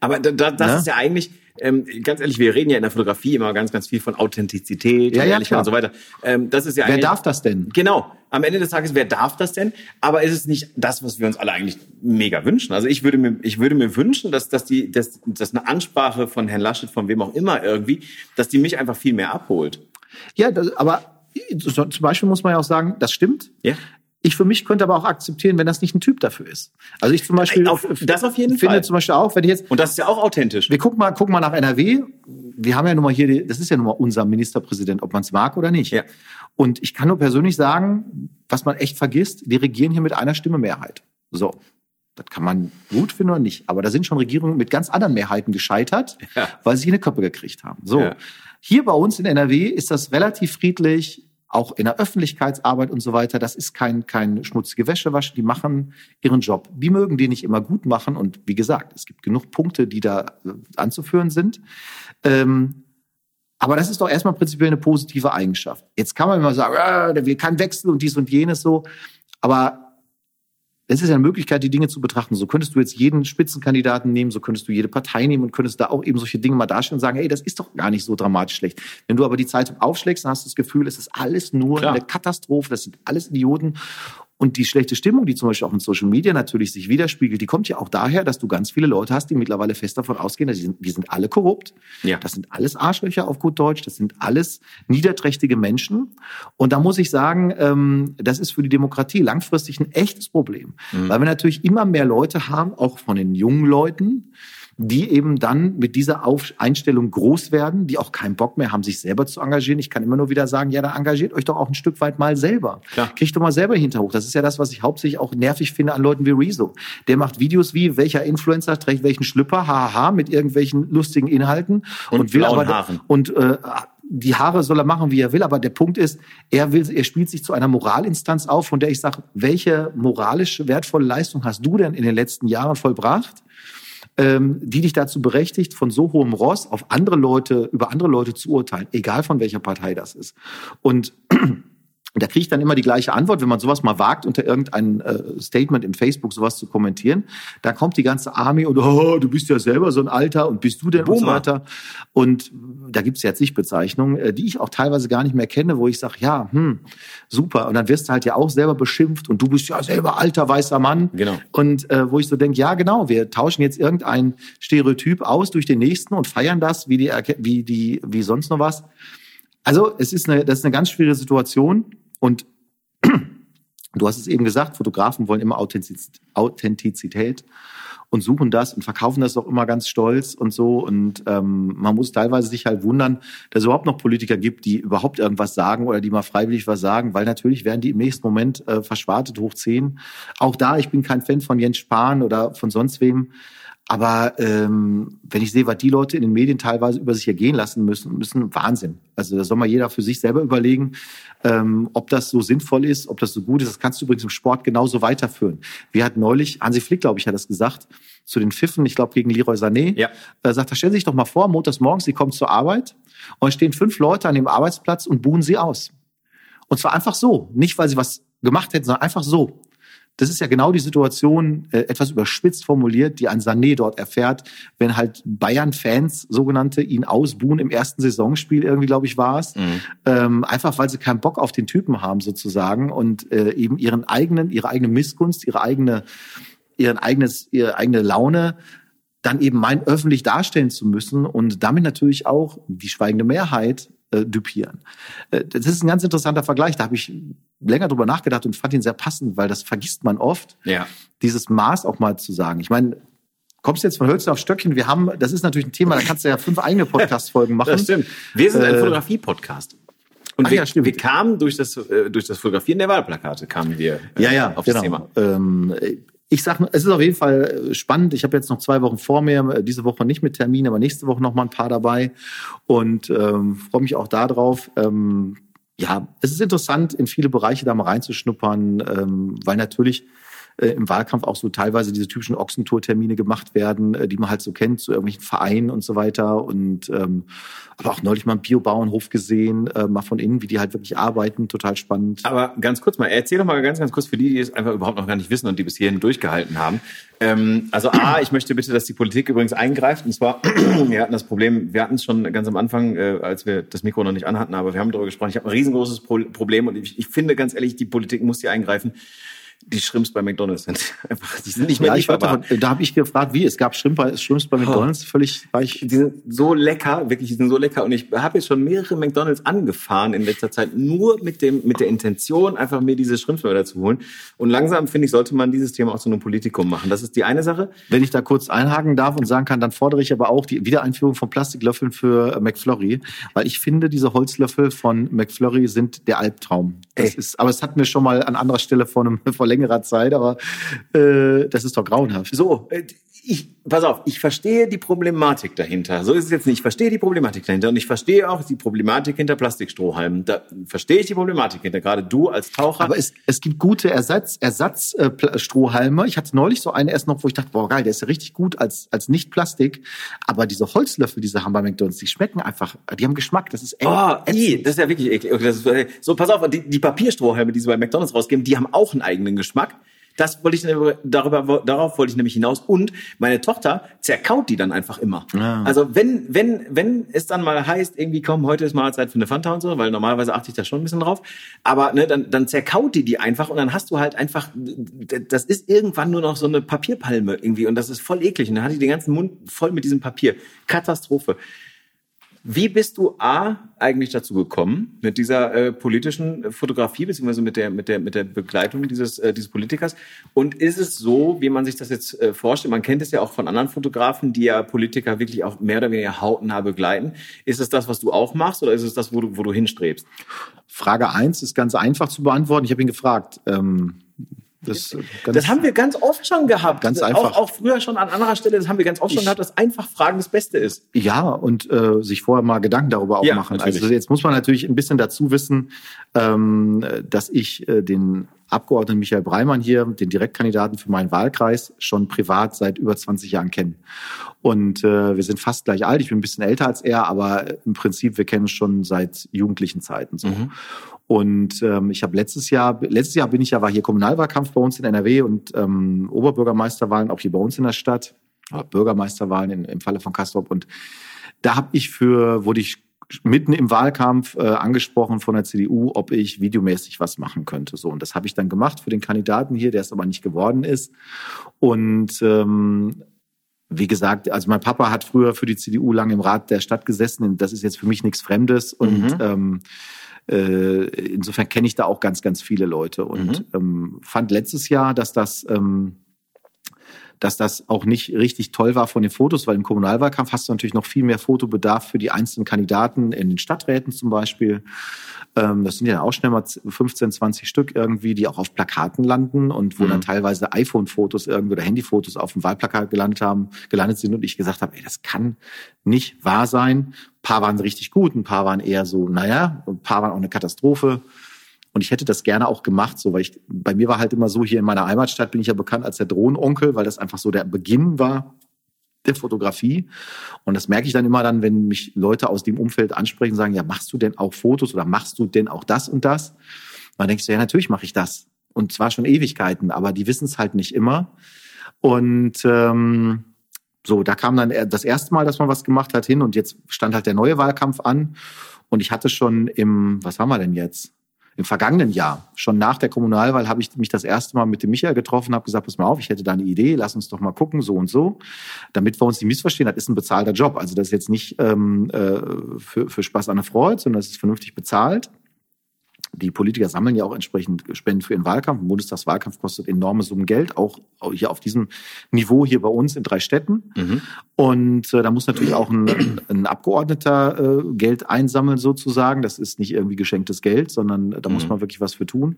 Speaker 1: aber da, da, das ne? ist ja eigentlich, ähm, ganz ehrlich, wir reden ja in der Fotografie immer ganz, ganz viel von Authentizität,
Speaker 2: ja, ja, klar.
Speaker 1: und so weiter. Ähm, das ist ja
Speaker 2: wer darf das denn?
Speaker 1: Genau. Am Ende des Tages, wer darf das denn? Aber ist es nicht das, was wir uns alle eigentlich mega wünschen? Also ich würde mir, ich würde mir wünschen, dass, dass die, dass, dass eine Ansprache von Herrn Laschet, von wem auch immer irgendwie, dass die mich einfach viel mehr abholt.
Speaker 2: Ja, das, aber zum Beispiel muss man ja auch sagen, das stimmt. Ja. Ich für mich könnte aber auch akzeptieren, wenn das nicht ein Typ dafür ist. Also ich zum Beispiel
Speaker 1: auf, das auf jeden
Speaker 2: finde
Speaker 1: Fall.
Speaker 2: zum Beispiel auch, wenn ich jetzt
Speaker 1: und das ist ja auch authentisch.
Speaker 2: Wir gucken mal, gucken mal nach NRW. Wir haben ja nun mal hier, das ist ja nun mal unser Ministerpräsident, ob man es mag oder nicht. Ja. Und ich kann nur persönlich sagen, was man echt vergisst: Die regieren hier mit einer Stimme Mehrheit. So. Das kann man gut finden oder nicht. Aber da sind schon Regierungen mit ganz anderen Mehrheiten gescheitert, ja. weil sie eine Köppe gekriegt haben. So. Ja. Hier bei uns in NRW ist das relativ friedlich auch in der Öffentlichkeitsarbeit und so weiter, das ist kein, kein schmutzige Wäschewaschen, die machen ihren Job. Die mögen den nicht immer gut machen und wie gesagt, es gibt genug Punkte, die da äh, anzuführen sind. Ähm, aber das ist doch erstmal prinzipiell eine positive Eigenschaft. Jetzt kann man immer sagen, äh, der will keinen Wechsel und dies und jenes so. Aber es ist ja eine Möglichkeit, die Dinge zu betrachten. So könntest du jetzt jeden Spitzenkandidaten nehmen, so könntest du jede Partei nehmen und könntest da auch eben solche Dinge mal darstellen und sagen, hey, das ist doch gar nicht so dramatisch schlecht. Wenn du aber die Zeitung aufschlägst, dann hast du das Gefühl, es ist alles nur Klar. eine Katastrophe, das sind alles Idioten. Und die schlechte Stimmung, die zum Beispiel auch in Social Media natürlich sich widerspiegelt, die kommt ja auch daher, dass du ganz viele Leute hast, die mittlerweile fest davon ausgehen, dass die sind, die sind alle korrupt. Ja. Das sind alles Arschlöcher auf gut Deutsch. Das sind alles niederträchtige Menschen. Und da muss ich sagen, ähm, das ist für die Demokratie langfristig ein echtes Problem. Mhm. Weil wir natürlich immer mehr Leute haben, auch von den jungen Leuten, die eben dann mit dieser Auf Einstellung groß werden, die auch keinen Bock mehr haben, sich selber zu engagieren. Ich kann immer nur wieder sagen, ja, dann engagiert euch doch auch ein Stück weit mal selber. Klar. Kriegt doch mal selber hinterhoch. Das ist ja das, was ich hauptsächlich auch nervig finde an Leuten wie Rezo. Der macht Videos wie, welcher Influencer trägt welchen Schlüpper, haha, mit irgendwelchen lustigen Inhalten und, und will aber Haaren. und äh, die Haare soll er machen, wie er will, aber der Punkt ist, er will, er spielt sich zu einer Moralinstanz auf, von der ich sage, welche moralisch wertvolle Leistung hast du denn in den letzten Jahren vollbracht, ähm, die dich dazu berechtigt, von so hohem Ross auf andere Leute, über andere Leute zu urteilen, egal von welcher Partei das ist. Und und da kriege ich dann immer die gleiche Antwort, wenn man sowas mal wagt, unter irgendein äh, Statement im Facebook sowas zu kommentieren. Da kommt die ganze Army und oh, du bist ja selber so ein Alter und bist du denn Boomer. und so weiter. Und da gibt's jetzt nicht Bezeichnungen, äh, die ich auch teilweise gar nicht mehr kenne, wo ich sage, ja, hm, super. Und dann wirst du halt ja auch selber beschimpft und du bist ja selber alter weißer Mann.
Speaker 1: Genau.
Speaker 2: Und äh, wo ich so denke, ja, genau, wir tauschen jetzt irgendein Stereotyp aus durch den nächsten und feiern das wie die, wie die, wie sonst noch was. Also es ist eine, das ist eine ganz schwierige Situation. Und [CLEARS THROAT] du hast es eben gesagt, Fotografen wollen immer Authentizität und suchen das und verkaufen das auch immer ganz stolz und so. Und ähm, man muss teilweise sich halt wundern, dass es überhaupt noch Politiker gibt, die überhaupt irgendwas sagen oder die mal freiwillig was sagen, weil natürlich werden die im nächsten Moment äh, verschwartet hoch zehn. Auch da, ich bin kein Fan von Jens Spahn oder von sonst wem. Aber ähm, wenn ich sehe, was die Leute in den Medien teilweise über sich ergehen lassen müssen, müssen Wahnsinn. Also da soll mal jeder für sich selber überlegen, ähm, ob das so sinnvoll ist, ob das so gut ist. Das kannst du übrigens im Sport genauso weiterführen. Wir hatten neulich, Hansi Flick, glaube ich, hat das gesagt, zu den Pfiffen, ich glaube gegen Leroy Sané, ja. äh, sagt, da stellen Sie sich doch mal vor, montags morgens, Sie kommen zur Arbeit und stehen fünf Leute an dem Arbeitsplatz und buhen Sie aus. Und zwar einfach so, nicht weil sie was gemacht hätten, sondern einfach so. Das ist ja genau die Situation, äh, etwas überspitzt formuliert, die ein Sané dort erfährt, wenn halt Bayern-Fans, sogenannte, ihn ausbuhen im ersten Saisonspiel, irgendwie, glaube ich, war es. Mhm. Ähm, einfach weil sie keinen Bock auf den Typen haben, sozusagen, und äh, eben ihren eigenen, ihre eigene Missgunst, ihre eigene, ihren eigenes, ihre eigene Laune dann eben meinen, öffentlich darstellen zu müssen und damit natürlich auch die schweigende Mehrheit äh, düpieren. Äh, das ist ein ganz interessanter Vergleich. Da habe ich länger drüber nachgedacht und fand ihn sehr passend, weil das vergisst man oft,
Speaker 1: ja.
Speaker 2: dieses Maß auch mal zu sagen. Ich meine, kommst du jetzt von Hölzchen auf Stöckchen. Wir haben, das ist natürlich ein Thema, da kannst du ja fünf eigene Podcast-Folgen machen. Das
Speaker 1: stimmt. Wir sind ein äh, Fotografie-Podcast. Und wir, ja, wir kamen durch das, äh, durch das Fotografieren der Wahlplakate, kamen wir
Speaker 2: äh, ja, ja, auf genau. das Thema. Ähm, ich sag, es ist auf jeden Fall spannend. Ich habe jetzt noch zwei Wochen vor mir, diese Woche nicht mit Termin, aber nächste Woche noch mal ein paar dabei und ähm, freue mich auch darauf. Ähm, ja, es ist interessant, in viele Bereiche da mal reinzuschnuppern, ähm, weil natürlich äh, im Wahlkampf auch so teilweise diese typischen Ochsentour-Termine gemacht werden, äh, die man halt so kennt, zu irgendwelchen Vereinen und so weiter. Und ähm, aber auch neulich mal einen Biobauernhof gesehen, äh, mal von innen, wie die halt wirklich arbeiten, total spannend.
Speaker 1: Aber ganz kurz mal, erzähl doch mal ganz, ganz kurz für die, die es einfach überhaupt noch gar nicht wissen und die bis hierhin durchgehalten haben. Ähm, also A, ich möchte bitte, dass die Politik übrigens eingreift. Und zwar, [CLEARS THROAT] wir hatten das Problem, wir hatten es schon ganz am Anfang, äh, als wir das Mikro noch nicht anhatten, aber wir haben darüber gesprochen. Ich habe ein riesengroßes Pro Problem und ich, ich finde ganz ehrlich, die Politik muss hier eingreifen die Shrimps bei McDonalds sind. [LAUGHS] Einfach, die sind nicht mehr ja,
Speaker 2: lieferbar. Davon, da habe ich gefragt, wie? Es gab Shrimp bei, Shrimps bei McDonalds, oh. völlig
Speaker 1: weich. Die sind so lecker, wirklich, die sind so lecker. Und ich habe jetzt schon mehrere McDonalds angefahren in letzter Zeit, nur mit dem mit der Intention, einfach mir diese Shrimps wieder zu holen. Und langsam, finde ich, sollte man dieses Thema auch zu einem Politikum machen. Das ist die eine Sache.
Speaker 2: Wenn ich da kurz einhaken darf und sagen kann, dann fordere ich aber auch die Wiedereinführung von Plastiklöffeln für McFlurry, weil ich finde, diese Holzlöffel von McFlurry sind der Albtraum. Das ist, aber es hatten wir schon mal an anderer Stelle vor, einem, [LAUGHS] vor längerer Zeit, aber äh, das ist doch grauenhaft.
Speaker 1: So, äh, ich, pass auf, ich verstehe die Problematik dahinter. So ist es jetzt nicht. Ich verstehe die Problematik dahinter und ich verstehe auch die Problematik hinter Plastikstrohhalmen. Da verstehe ich die Problematik hinter. Gerade du als Taucher.
Speaker 2: Aber es, es gibt gute Ersatz, Ersatzstrohhalme. Äh, ich hatte neulich so eine erst noch, wo ich dachte, boah geil, der ist ja richtig gut als als nicht Plastik. Aber diese Holzlöffel, diese haben bei McDonald's, die schmecken einfach, die haben Geschmack. Das ist
Speaker 1: echt. Oh, i, das ist ja wirklich eklig. Okay, ist, so, pass auf, die, die Papierstrohhalme, die sie bei McDonald's rausgeben, die haben auch einen eigenen Geschmack. Das wollte ich darüber, darauf wollte ich nämlich hinaus. Und meine Tochter zerkaut die dann einfach immer. Ah. Also wenn, wenn, wenn es dann mal heißt, irgendwie komm, heute ist mal Zeit für eine Fanta und so, weil normalerweise achte ich da schon ein bisschen drauf. Aber ne, dann, dann zerkaut die die einfach und dann hast du halt einfach, das ist irgendwann nur noch so eine Papierpalme irgendwie und das ist voll eklig. Und dann hat die den ganzen Mund voll mit diesem Papier. Katastrophe. Wie bist du A eigentlich dazu gekommen mit dieser äh, politischen Fotografie beziehungsweise mit der mit der mit der Begleitung dieses äh, dieses Politikers? Und ist es so, wie man sich das jetzt äh, vorstellt? Man kennt es ja auch von anderen Fotografen, die ja Politiker wirklich auch mehr oder weniger hautnah begleiten. Ist es das, was du auch machst, oder ist es das, wo du wo du hinstrebst?
Speaker 2: Frage eins ist ganz einfach zu beantworten. Ich habe ihn gefragt. Ähm
Speaker 1: das, das, haben wir ganz oft schon gehabt.
Speaker 2: Ganz einfach.
Speaker 1: Auch, auch, früher schon an anderer Stelle, das haben wir ganz oft schon gehabt, dass einfach Fragen das Beste ist.
Speaker 2: Ja, und äh, sich vorher mal Gedanken darüber auch ja, machen. Natürlich. Also jetzt muss man natürlich ein bisschen dazu wissen, ähm, dass ich äh, den Abgeordneten Michael Breimann hier, den Direktkandidaten für meinen Wahlkreis, schon privat seit über 20 Jahren kenne. Und äh, wir sind fast gleich alt. Ich bin ein bisschen älter als er, aber im Prinzip, wir kennen uns schon seit jugendlichen Zeiten so. Mhm. Und ähm, ich habe letztes Jahr, letztes Jahr bin ich ja, war hier Kommunalwahlkampf bei uns in NRW und ähm, Oberbürgermeisterwahlen auch hier bei uns in der Stadt, Bürgermeisterwahlen in, im Falle von Kastrop. Und da habe ich für, wurde ich mitten im Wahlkampf äh, angesprochen von der CDU, ob ich videomäßig was machen könnte. So und das habe ich dann gemacht für den Kandidaten hier, der es aber nicht geworden ist. Und ähm, wie gesagt, also mein Papa hat früher für die CDU lange im Rat der Stadt gesessen. Das ist jetzt für mich nichts Fremdes und mhm. ähm, äh, insofern kenne ich da auch ganz, ganz viele Leute und mhm. ähm, fand letztes Jahr, dass das ähm, dass das auch nicht richtig toll war von den Fotos, weil im Kommunalwahlkampf hast du natürlich noch viel mehr Fotobedarf für die einzelnen Kandidaten in den Stadträten zum Beispiel. Ähm, das sind ja auch schnell mal 15, 20 Stück irgendwie, die auch auf Plakaten landen und wo mhm. dann teilweise iPhone-Fotos irgendwie oder Handy-Fotos auf dem Wahlplakat gelandet haben, gelandet sind und ich gesagt habe, ey, das kann nicht wahr sein. Ein paar waren richtig gut, ein paar waren eher so, naja, ein paar waren auch eine Katastrophe. Und ich hätte das gerne auch gemacht, so, weil ich, bei mir war halt immer so, hier in meiner Heimatstadt bin ich ja bekannt als der Drohnenonkel, weil das einfach so der Beginn war der Fotografie. Und das merke ich dann immer dann, wenn mich Leute aus dem Umfeld ansprechen, sagen, ja, machst du denn auch Fotos oder machst du denn auch das und das? Und dann denkst du, ja, natürlich mache ich das. Und zwar schon Ewigkeiten, aber die wissen es halt nicht immer. Und ähm, so, da kam dann das erste Mal, dass man was gemacht hat, hin und jetzt stand halt der neue Wahlkampf an. Und ich hatte schon im, was haben wir denn jetzt? Im vergangenen Jahr, schon nach der Kommunalwahl, habe ich mich das erste Mal mit dem Michael getroffen, habe gesagt, pass mal auf, ich hätte da eine Idee, lass uns doch mal gucken, so und so, damit wir uns nicht missverstehen, das ist ein bezahlter Job. Also das ist jetzt nicht ähm, äh, für, für Spaß an der Freude, sondern das ist vernünftig bezahlt die Politiker sammeln ja auch entsprechend Spenden für ihren Wahlkampf. Ein Bundestagswahlkampf kostet enorme Summen Geld, auch hier auf diesem Niveau hier bei uns in drei Städten. Mhm. Und äh, da muss natürlich auch ein, ein Abgeordneter äh, Geld einsammeln sozusagen. Das ist nicht irgendwie geschenktes Geld, sondern da mhm. muss man wirklich was für tun.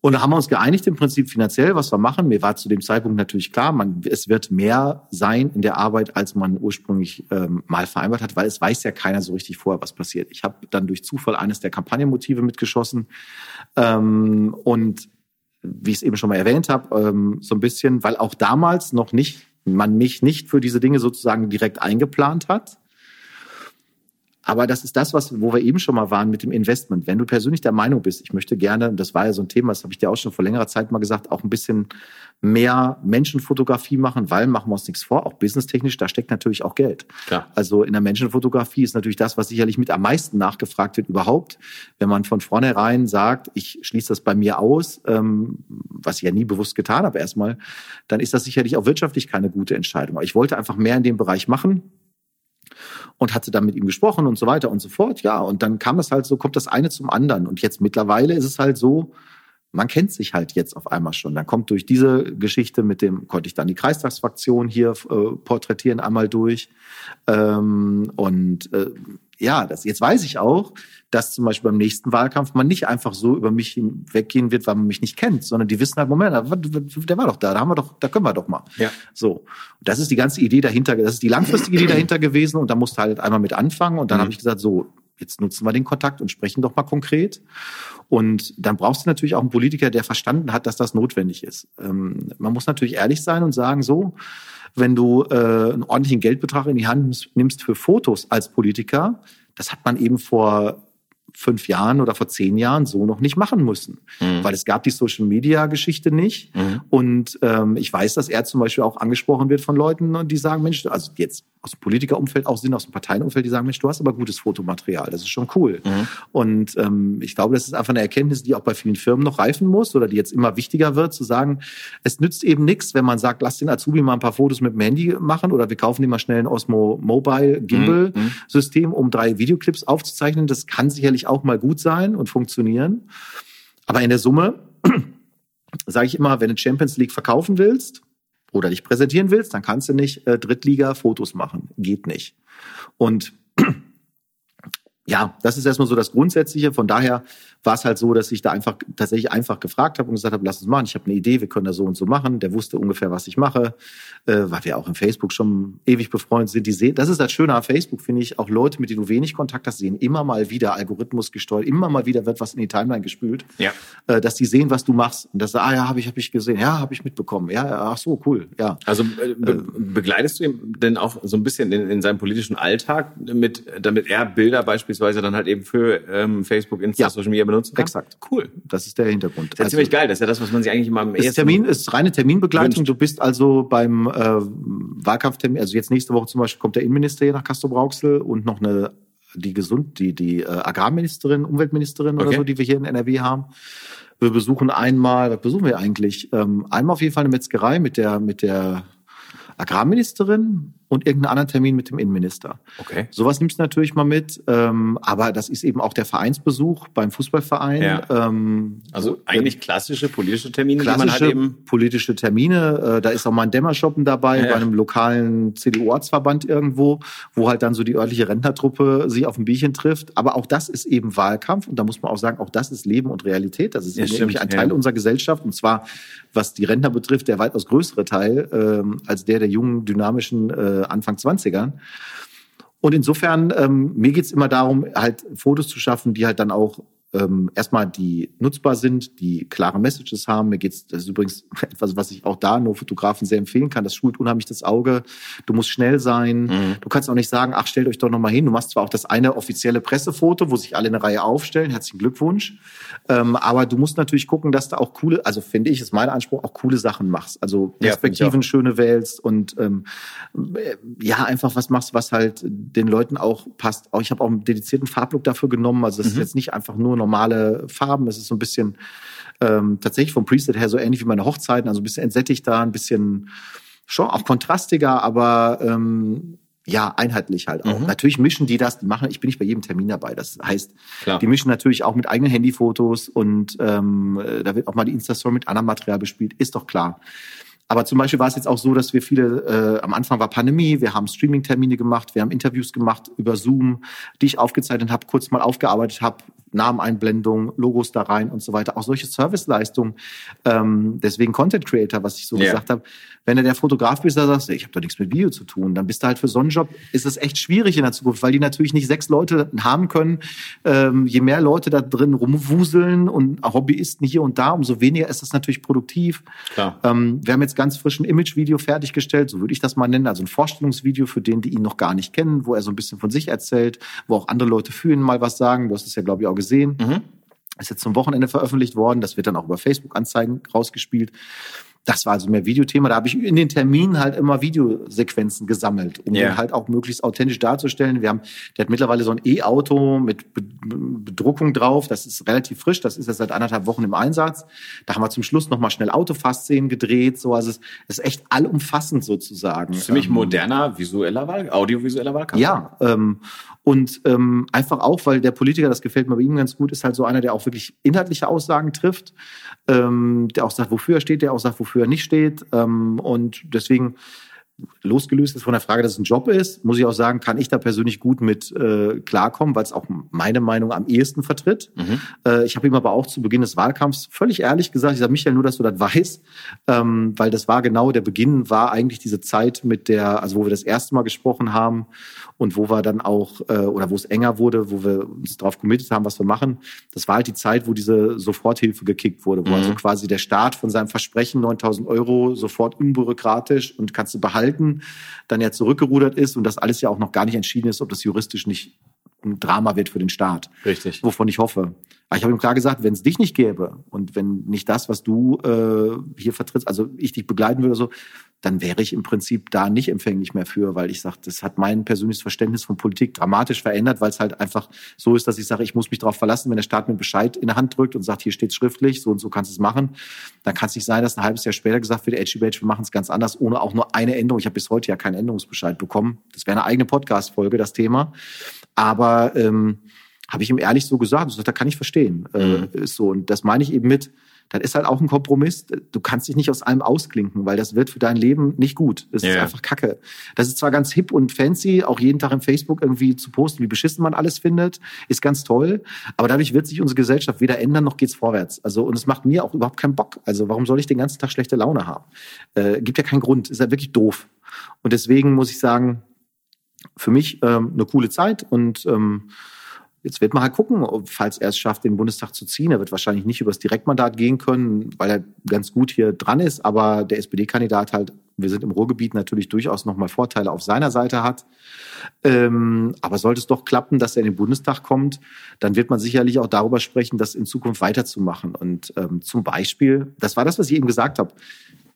Speaker 2: Und da haben wir uns geeinigt im Prinzip finanziell, was wir machen. Mir war zu dem Zeitpunkt natürlich klar, man, es wird mehr sein in der Arbeit, als man ursprünglich ähm, mal vereinbart hat, weil es weiß ja keiner so richtig vorher, was passiert. Ich habe dann durch Zufall eines der Kampagnenmotive mitgeschossen ähm, und wie ich es eben schon mal erwähnt habe, ähm, so ein bisschen, weil auch damals noch nicht man mich nicht für diese Dinge sozusagen direkt eingeplant hat, aber das ist das, was, wo wir eben schon mal waren mit dem Investment. Wenn du persönlich der Meinung bist, ich möchte gerne, das war ja so ein Thema, das habe ich dir auch schon vor längerer Zeit mal gesagt, auch ein bisschen mehr Menschenfotografie machen, weil machen wir uns nichts vor, auch businesstechnisch, da steckt natürlich auch Geld. Klar. Also in der Menschenfotografie ist natürlich das, was sicherlich mit am meisten nachgefragt wird überhaupt. Wenn man von vornherein sagt, ich schließe das bei mir aus, ähm, was ich ja nie bewusst getan habe erstmal, dann ist das sicherlich auch wirtschaftlich keine gute Entscheidung. Aber ich wollte einfach mehr in dem Bereich machen und hatte dann mit ihm gesprochen und so weiter und so fort. Ja, und dann kam das halt so, kommt das eine zum anderen. Und jetzt mittlerweile ist es halt so, man kennt sich halt jetzt auf einmal schon. Dann kommt durch diese Geschichte mit dem, konnte ich dann die Kreistagsfraktion hier äh, porträtieren einmal durch. Ähm, und äh, ja, das, jetzt weiß ich auch, dass zum Beispiel beim nächsten Wahlkampf man nicht einfach so über mich weggehen wird, weil man mich nicht kennt, sondern die wissen halt, Moment, der war doch da, da haben wir doch, da können wir doch mal. Ja. So. Das ist die ganze Idee dahinter, das ist die langfristige Idee dahinter gewesen und da musste halt einmal mit anfangen und dann mhm. habe ich gesagt, so, jetzt nutzen wir den Kontakt und sprechen doch mal konkret. Und dann brauchst du natürlich auch einen Politiker, der verstanden hat, dass das notwendig ist. Ähm, man muss natürlich ehrlich sein und sagen, so, wenn du äh, einen ordentlichen Geldbetrag in die Hand nimmst für Fotos als Politiker, das hat man eben vor fünf Jahren oder vor zehn Jahren so noch nicht machen müssen. Mhm. Weil es gab die Social-Media-Geschichte nicht. Mhm. Und ähm, ich weiß, dass er zum Beispiel auch angesprochen wird von Leuten, die sagen, Mensch, also jetzt aus dem Politikerumfeld auch sind, aus dem Parteienumfeld, die sagen, Mensch, du hast aber gutes Fotomaterial, das ist schon cool. Mhm. Und ähm, ich glaube, das ist einfach eine Erkenntnis, die auch bei vielen Firmen noch reifen muss oder die jetzt immer wichtiger wird, zu sagen, es nützt eben nichts, wenn man sagt, lass den Azubi mal ein paar Fotos mit dem Handy machen oder wir kaufen dem mal schnell ein Osmo Mobile Gimbal mhm. System, um drei Videoclips aufzuzeichnen. Das kann sicherlich auch mal gut sein und funktionieren. Aber in der Summe [CLEARS THROAT] sage ich immer, wenn du Champions League verkaufen willst, oder dich präsentieren willst, dann kannst du nicht äh, Drittliga-Fotos machen. Geht nicht. Und [CLEARS THROAT] ja, das ist erstmal so das Grundsätzliche. Von daher war es halt so, dass ich da einfach tatsächlich einfach gefragt habe und gesagt habe, lass uns machen. Ich habe eine Idee, wir können das so und so machen. Der wusste ungefähr, was ich mache, äh, weil wir auch im Facebook schon ewig befreundet sind. Die sehen, das ist das Schöne an Facebook, finde ich. Auch Leute, mit denen du wenig Kontakt hast, sehen immer mal wieder Algorithmus gesteuert, immer mal wieder wird was in die Timeline gespült,
Speaker 1: ja.
Speaker 2: äh, dass die sehen, was du machst und dass ah ja, habe ich, habe ich gesehen, ja, habe ich mitbekommen, ja, ach so, cool, ja.
Speaker 1: Also äh, be äh, begleitest du ihn denn auch so ein bisschen in, in seinem politischen Alltag, mit, damit er Bilder beispielsweise dann halt eben für ähm, Facebook, Insta, ja. Social Media benutzen kann?
Speaker 2: Exakt cool. Das ist der Hintergrund.
Speaker 1: Das ist also, ziemlich geil. Das ist ja das, was man sich eigentlich immer am
Speaker 2: ersten... Termin ist reine Terminbegleitung. Wünscht. Du bist also beim äh, Wahlkampftermin, also jetzt nächste Woche zum Beispiel kommt der Innenminister hier nach Castro-Brauxel und noch eine die gesund, die, die äh, Agrarministerin, Umweltministerin okay. oder so, die wir hier in NRW haben. Wir besuchen einmal, was besuchen wir eigentlich? Ähm, einmal auf jeden Fall eine Metzgerei mit der, mit der Agrarministerin und irgendeinen anderen Termin mit dem Innenminister.
Speaker 1: Okay.
Speaker 2: Sowas nimmst du natürlich mal mit, ähm, aber das ist eben auch der Vereinsbesuch beim Fußballverein.
Speaker 1: Ja. Ähm, also eigentlich klassische politische Termine,
Speaker 2: klassische die man halt eben politische Termine. Äh, da ist auch mal ein Dämmershoppen dabei ja. bei einem lokalen CDU-Ortsverband irgendwo, wo halt dann so die örtliche Rentnertruppe sich auf ein Bierchen trifft. Aber auch das ist eben Wahlkampf und da muss man auch sagen, auch das ist Leben und Realität. Das ist nämlich ein Teil unserer Gesellschaft und zwar was die Rentner betrifft, der weitaus größere Teil ähm, als der der jungen dynamischen äh, Anfang 20ern. Und insofern, ähm, mir geht's immer darum, halt Fotos zu schaffen, die halt dann auch ähm, erstmal die nutzbar sind, die klare Messages haben. Mir geht's, das ist übrigens [LAUGHS] etwas, was ich auch da nur Fotografen sehr empfehlen kann. Das schult unheimlich das Auge. Du musst schnell sein. Mhm. Du kannst auch nicht sagen, ach, stellt euch doch nochmal hin. Du machst zwar auch das eine offizielle Pressefoto, wo sich alle in eine Reihe aufstellen. Herzlichen Glückwunsch. Ähm, aber du musst natürlich gucken, dass du auch coole, also finde ich, ist mein Anspruch, auch coole Sachen machst. Also Perspektiven ja, schöne wählst und ähm, ja, einfach was machst, was halt den Leuten auch passt. Auch ich habe auch einen dedizierten Farblook dafür genommen. Also das mhm. ist jetzt nicht einfach nur normale Farben. Es ist so ein bisschen ähm, tatsächlich vom Preset her so ähnlich wie meine Hochzeiten, also ein bisschen entsättigter, ein bisschen schon auch kontrastiger, aber ähm, ja, einheitlich halt auch. Mhm. Natürlich mischen die das, die machen, ich bin nicht bei jedem Termin dabei. Das heißt, Klar. die mischen natürlich auch mit eigenen Handyfotos und ähm, da wird auch mal die Insta-Story mit anderem Material bespielt, ist doch klar. Aber zum Beispiel war es jetzt auch so, dass wir viele, äh, am Anfang war Pandemie, wir haben Streaming-Termine gemacht, wir haben Interviews gemacht über Zoom, die ich aufgezeichnet habe, kurz mal aufgearbeitet habe, Nameneinblendung, Logos da rein und so weiter. Auch solche Serviceleistungen, ähm, deswegen Content Creator, was ich so yeah. gesagt habe. Wenn du der Fotograf bist, da sagst du, ich habe doch nichts mit Video zu tun, dann bist du halt für so einen Job, ist es echt schwierig in der Zukunft, weil die natürlich nicht sechs Leute haben können. Ähm, je mehr Leute da drin rumwuseln und Hobbyisten hier und da, umso weniger ist das natürlich produktiv.
Speaker 1: Klar.
Speaker 2: Ähm, wir haben jetzt ganz frisch ein Image-Video fertiggestellt, so würde ich das mal nennen, also ein Vorstellungsvideo für den, die ihn noch gar nicht kennen, wo er so ein bisschen von sich erzählt, wo auch andere Leute für ihn mal was sagen. Du hast es ja, glaube ich, auch gesehen. Mhm. Ist jetzt zum Wochenende veröffentlicht worden. Das wird dann auch über Facebook-Anzeigen rausgespielt. Das war also mehr Videothema. Da habe ich in den Terminen halt immer Videosequenzen gesammelt, um yeah. den halt auch möglichst authentisch darzustellen. Wir haben, der hat mittlerweile so ein E-Auto mit Bedruckung drauf. Das ist relativ frisch. Das ist jetzt seit anderthalb Wochen im Einsatz. Da haben wir zum Schluss nochmal schnell Autofastszenen gedreht. So, also es ist echt allumfassend sozusagen.
Speaker 1: Ziemlich ähm, moderner visueller Wahl, audiovisueller Wahlkampf.
Speaker 2: Ja, ähm, und ähm, einfach auch, weil der Politiker, das gefällt mir bei ihm ganz gut, ist halt so einer, der auch wirklich inhaltliche Aussagen trifft, ähm, der auch sagt, wofür er steht, der auch sagt, wofür er nicht steht. Ähm, und deswegen losgelöst ist von der Frage, dass es ein Job ist, muss ich auch sagen, kann ich da persönlich gut mit äh, klarkommen, weil es auch meine Meinung am ehesten vertritt. Mhm. Äh, ich habe ihm aber auch zu Beginn des Wahlkampfs völlig ehrlich gesagt, ich sage Michael, nur, dass du das weißt, ähm, weil das war genau der Beginn, war eigentlich diese Zeit mit der, also wo wir das erste Mal gesprochen haben und wo wir dann auch, äh, oder wo es enger wurde, wo wir uns darauf committed haben, was wir machen, das war halt die Zeit, wo diese Soforthilfe gekickt wurde, wo mhm. also quasi der Staat von seinem Versprechen 9000 Euro sofort unbürokratisch und kannst du behalten, dann ja zurückgerudert ist und das alles ja auch noch gar nicht entschieden ist, ob das juristisch nicht ein Drama wird für den Staat.
Speaker 1: Richtig.
Speaker 2: Wovon ich hoffe. Aber ich habe ihm klar gesagt, wenn es dich nicht gäbe und wenn nicht das, was du äh, hier vertrittst, also ich dich begleiten würde, so, dann wäre ich im Prinzip da nicht empfänglich mehr für, weil ich sage, das hat mein persönliches Verständnis von Politik dramatisch verändert, weil es halt einfach so ist, dass ich sage, ich muss mich darauf verlassen, wenn der Staat mir Bescheid in der Hand drückt und sagt, hier steht schriftlich, so und so kannst du es machen, dann kann es nicht sein, dass ein halbes Jahr später gesagt wird, Edgy Badge, wir machen es ganz anders, ohne auch nur eine Änderung. Ich habe bis heute ja keinen Änderungsbescheid bekommen. Das wäre eine eigene Podcast-Folge, das Thema. Aber ähm, habe ich ihm ehrlich so gesagt. So, da kann ich verstehen. Äh, mhm. Äh, so. Und das meine ich eben mit, das ist halt auch ein Kompromiss. Du kannst dich nicht aus allem ausklinken, weil das wird für dein Leben nicht gut. Das ja. ist einfach Kacke. Das ist zwar ganz hip und fancy, auch jeden Tag im Facebook irgendwie zu posten, wie beschissen man alles findet, ist ganz toll. Aber dadurch wird sich unsere Gesellschaft weder ändern, noch geht's vorwärts. Also, und es macht mir auch überhaupt keinen Bock. Also, warum soll ich den ganzen Tag schlechte Laune haben? Äh, gibt ja keinen Grund. Ist ja wirklich doof. Und deswegen muss ich sagen, für mich ähm, eine coole Zeit und ähm, Jetzt wird man halt gucken, falls er es schafft, den Bundestag zu ziehen. Er wird wahrscheinlich nicht übers Direktmandat gehen können, weil er ganz gut hier dran ist. Aber der SPD-Kandidat halt, wir sind im Ruhrgebiet natürlich durchaus nochmal Vorteile auf seiner Seite hat. Ähm, aber sollte es doch klappen, dass er in den Bundestag kommt, dann wird man sicherlich auch darüber sprechen, das in Zukunft weiterzumachen. Und ähm, zum Beispiel, das war das, was ich eben gesagt habe.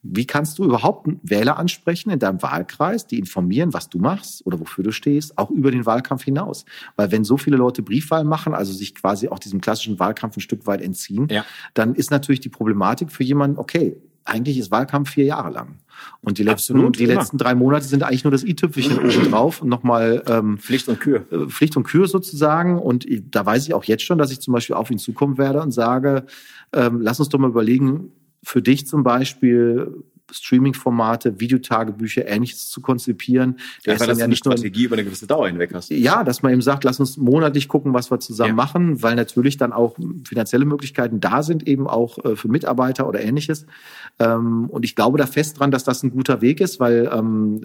Speaker 2: Wie kannst du überhaupt Wähler ansprechen in deinem Wahlkreis, die informieren, was du machst oder wofür du stehst, auch über den Wahlkampf hinaus? Weil wenn so viele Leute Briefwahl machen, also sich quasi auch diesem klassischen Wahlkampf ein Stück weit entziehen, ja. dann ist natürlich die Problematik für jemanden, okay, eigentlich ist Wahlkampf vier Jahre lang. Und die letzten, Absolut, die letzten drei Monate sind eigentlich nur das i-Tüpfelchen [CLEARS THROAT] oben drauf und nochmal ähm,
Speaker 1: Pflicht und Kür.
Speaker 2: Äh, Pflicht und Kür sozusagen. Und da weiß ich auch jetzt schon, dass ich zum Beispiel auf ihn zukommen werde und sage, ähm, lass uns doch mal überlegen, für dich zum Beispiel Streaming-Formate, Videotagebücher, ähnliches zu konzipieren.
Speaker 1: Der Einfach, dass ja nicht eine Strategie über eine gewisse Dauer hinweg hast.
Speaker 2: Ja, dass man eben sagt, lass uns monatlich gucken, was wir zusammen ja. machen, weil natürlich dann auch finanzielle Möglichkeiten da sind, eben auch äh, für Mitarbeiter oder ähnliches. Ähm, und ich glaube da fest dran, dass das ein guter Weg ist, weil ähm,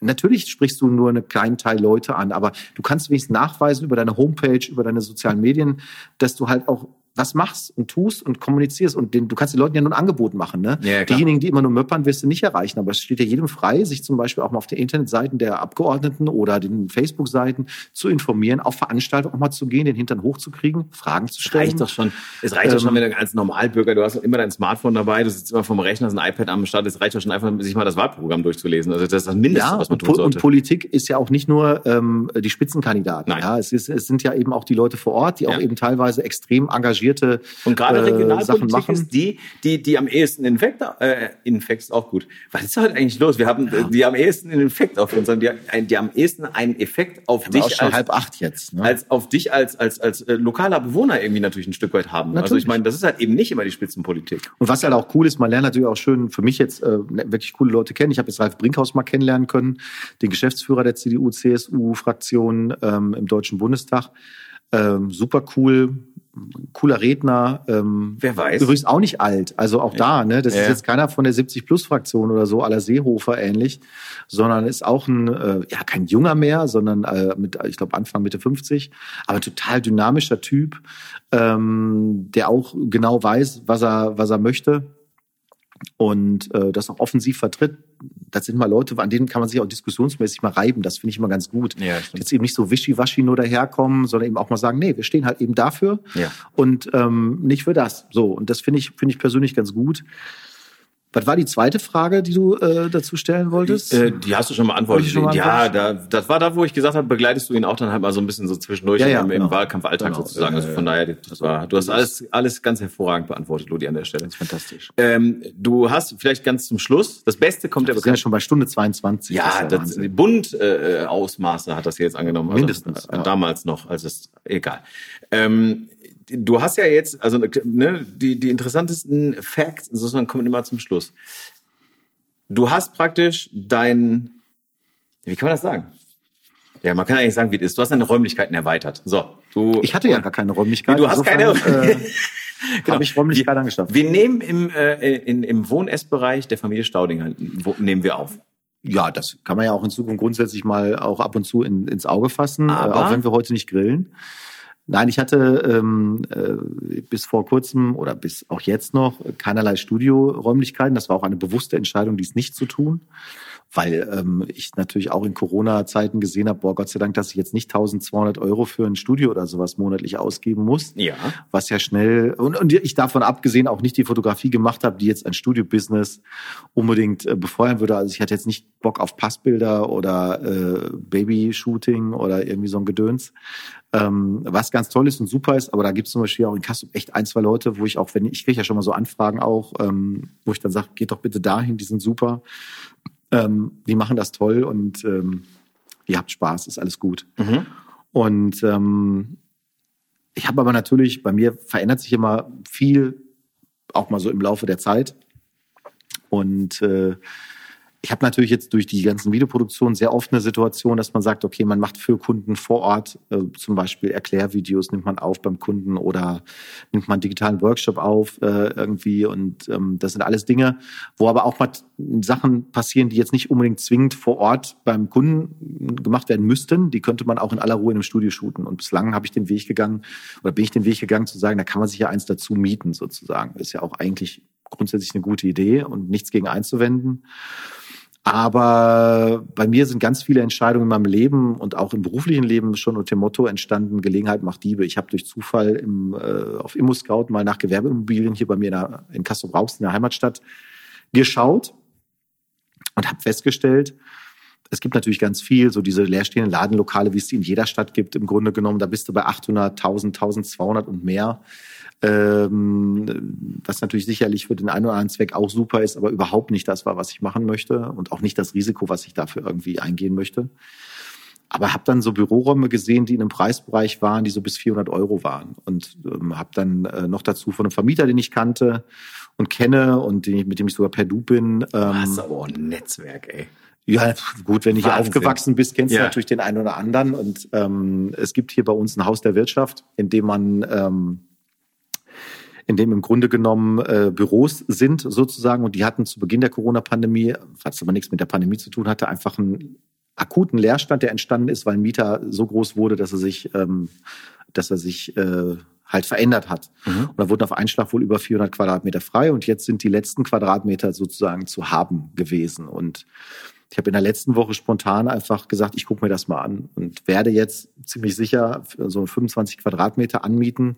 Speaker 2: Natürlich sprichst du nur einen kleinen Teil Leute an, aber du kannst wenigstens nachweisen über deine Homepage, über deine sozialen Medien, dass du halt auch was machst und tust und kommunizierst und den, du kannst den Leuten ja nur ein Angebot machen. Ne? Ja, Diejenigen, die immer nur möppern, wirst du nicht erreichen. Aber es steht ja jedem frei, sich zum Beispiel auch mal auf den Internetseiten der Abgeordneten oder den Facebook-Seiten zu informieren, auf Veranstaltungen auch mal zu gehen, den Hintern hochzukriegen, Fragen zu stellen.
Speaker 1: Es reicht doch schon. Es reicht ähm, doch schon, wenn du als Normalbürger, du hast immer dein Smartphone dabei, du sitzt immer vom Rechner, hast ein iPad am Start, es reicht doch schon einfach, sich mal das Wahlprogramm durchzulesen. Also das ist das Mindeste, ja, was man tun sollte.
Speaker 2: Und Politik ist ja auch nicht nur ähm, die Spitzenkandidaten. Nein. Ja, es, ist, es sind ja eben auch die Leute vor Ort, die ja. auch eben teilweise extrem engagierte
Speaker 1: und gerade äh, Regionalpolitik ist die, die, die am ehesten Infekt, äh, Infekt ist auch gut. Was ist heute eigentlich los? Wir haben ja. die am ehesten einen Infekt auf uns, die, die am ehesten einen Effekt auf dich
Speaker 2: als, halb acht jetzt,
Speaker 1: ne? als auf dich als als als äh, lokaler Bewohner irgendwie natürlich ein Stück weit haben. Natürlich. Also ich meine, das ist halt eben nicht immer die Spitzenpolitik.
Speaker 2: Und was halt auch cool ist, man lernt natürlich auch schön für mich jetzt äh, wirklich coole Leute kennen. Ich habe jetzt Ralf Brinkhaus mal kennenlernen können, den Geschäftsführer der CDU-CSU-Fraktion ähm, im Deutschen Bundestag. Ähm, super cool, cooler Redner. Ähm,
Speaker 1: Wer weiß.
Speaker 2: Übrigens auch nicht alt. Also auch da, ne? Das ja. ist jetzt keiner von der 70-Plus-Fraktion oder so, aller Seehofer ähnlich, sondern ist auch ein, äh, ja, kein junger mehr, sondern äh, mit, ich glaube, Anfang Mitte 50, aber total dynamischer Typ, ähm, der auch genau weiß, was er, was er möchte und äh, das auch offensiv vertritt. Das sind mal Leute, an denen kann man sich auch diskussionsmäßig mal reiben. Das finde ich immer ganz gut. Ja, Jetzt eben nicht so wischiwaschi nur daherkommen, sondern eben auch mal sagen, nee, wir stehen halt eben dafür ja. und ähm, nicht für das. So und das finde ich finde ich persönlich ganz gut. Was war die zweite Frage, die du äh, dazu stellen wolltest?
Speaker 1: Äh, die hast du schon beantwortet. Schon mal ja, da, das war da, wo ich gesagt habe, begleitest du ihn auch dann halt mal so ein bisschen so zwischendurch ja, ja, im, genau. im Wahlkampfalltag genau. sozusagen. Also von daher, das war, du hast alles, alles ganz hervorragend beantwortet, Ludi, an der Stelle. Das ist fantastisch. Ähm, du hast vielleicht ganz zum Schluss, das Beste kommt
Speaker 2: ja
Speaker 1: bekannt.
Speaker 2: Wir sind ja schon bei Stunde 22.
Speaker 1: Ja, das, das die Bund-Ausmaße äh, hat das hier jetzt angenommen.
Speaker 2: Also, Mindestens.
Speaker 1: Äh, damals noch, also ist egal. Ähm, du hast ja jetzt, also ne, die, die interessantesten Facts sozusagen kommen immer zum Schluss. Du hast praktisch dein, wie kann man das sagen? Ja, man kann eigentlich sagen, wie es ist. Du hast deine Räumlichkeiten erweitert. So, du.
Speaker 2: Ich hatte ja gar keine Räumlichkeiten.
Speaker 1: Du hast keine. Äh, [LAUGHS]
Speaker 2: genau. Habe ich Räumlichkeiten wir, angeschafft.
Speaker 1: Wir nehmen im, äh, in, im Wohn-Essbereich der Familie Staudinger wo, nehmen wir auf.
Speaker 2: Ja, das kann man ja auch in Zukunft grundsätzlich mal auch ab und zu in, ins Auge fassen, Aber, äh, auch wenn wir heute nicht grillen. Nein, ich hatte ähm, äh, bis vor kurzem oder bis auch jetzt noch keinerlei Studioräumlichkeiten. Das war auch eine bewusste Entscheidung, dies nicht zu tun. weil ähm, ich natürlich auch in Corona-Zeiten gesehen habe, boah, Gott sei Dank, dass ich jetzt nicht 1200 Euro für ein Studio oder sowas monatlich ausgeben muss.
Speaker 1: Ja.
Speaker 2: Was ja schnell, und, und ich davon abgesehen auch nicht die Fotografie gemacht habe, die jetzt ein Studio-Business unbedingt äh, befeuern würde. Also ich hatte jetzt nicht Bock auf Passbilder oder äh, Baby-Shooting oder irgendwie so ein Gedöns. Ähm, was ganz toll ist und super ist, aber da gibt es zum Beispiel auch in Kassel echt ein, zwei Leute, wo ich auch, wenn ich kriege ja schon mal so Anfragen auch, ähm, wo ich dann sage, geht doch bitte dahin, die sind super. Ähm, die machen das toll und ähm, ihr habt Spaß, ist alles gut.
Speaker 1: Mhm.
Speaker 2: Und ähm, ich habe aber natürlich, bei mir verändert sich immer viel, auch mal so im Laufe der Zeit. Und äh, ich habe natürlich jetzt durch die ganzen Videoproduktionen sehr oft eine Situation, dass man sagt, okay, man macht für Kunden vor Ort äh, zum Beispiel Erklärvideos, nimmt man auf beim Kunden oder nimmt man einen digitalen Workshop auf äh, irgendwie. Und ähm, das sind alles Dinge, wo aber auch mal Sachen passieren, die jetzt nicht unbedingt zwingend vor Ort beim Kunden gemacht werden müssten. Die könnte man auch in aller Ruhe in einem Studio shooten. Und bislang habe ich den Weg gegangen oder bin ich den Weg gegangen zu sagen, da kann man sich ja eins dazu mieten sozusagen. ist ja auch eigentlich grundsätzlich eine gute Idee und nichts gegen einzuwenden. Aber bei mir sind ganz viele Entscheidungen in meinem Leben und auch im beruflichen Leben schon unter dem Motto entstanden, Gelegenheit macht Diebe. Ich habe durch Zufall im, äh, auf ImmoScout mal nach Gewerbeimmobilien hier bei mir in, der, in Kassel-Brauxel in der Heimatstadt geschaut und habe festgestellt, es gibt natürlich ganz viel, so diese leerstehenden Ladenlokale, wie es die in jeder Stadt gibt, im Grunde genommen. Da bist du bei 800, 1000, 1200 und mehr ähm, was natürlich sicherlich für den einen oder anderen Zweck auch super ist, aber überhaupt nicht das war, was ich machen möchte und auch nicht das Risiko, was ich dafür irgendwie eingehen möchte. Aber habe dann so Büroräume gesehen, die in einem Preisbereich waren, die so bis 400 Euro waren und ähm, habe dann äh, noch dazu von einem Vermieter, den ich kannte und kenne und den, mit dem ich sogar per Du bin.
Speaker 1: Ähm, du hast aber auch ein Netzwerk, ey.
Speaker 2: Ja, gut, wenn du hier aufgewachsen bist, kennst ja. du natürlich den einen oder anderen. Und ähm, es gibt hier bei uns ein Haus der Wirtschaft, in dem man ähm, in dem im Grunde genommen äh, Büros sind sozusagen. Und die hatten zu Beginn der Corona-Pandemie, was aber nichts mit der Pandemie zu tun hatte, einfach einen akuten Leerstand, der entstanden ist, weil ein Mieter so groß wurde, dass er sich, ähm, dass er sich äh, halt verändert hat. Mhm. Und da wurden auf einen Schlag wohl über 400 Quadratmeter frei und jetzt sind die letzten Quadratmeter sozusagen zu haben gewesen. Und ich habe in der letzten Woche spontan einfach gesagt, ich gucke mir das mal an und werde jetzt ziemlich sicher so 25 Quadratmeter anmieten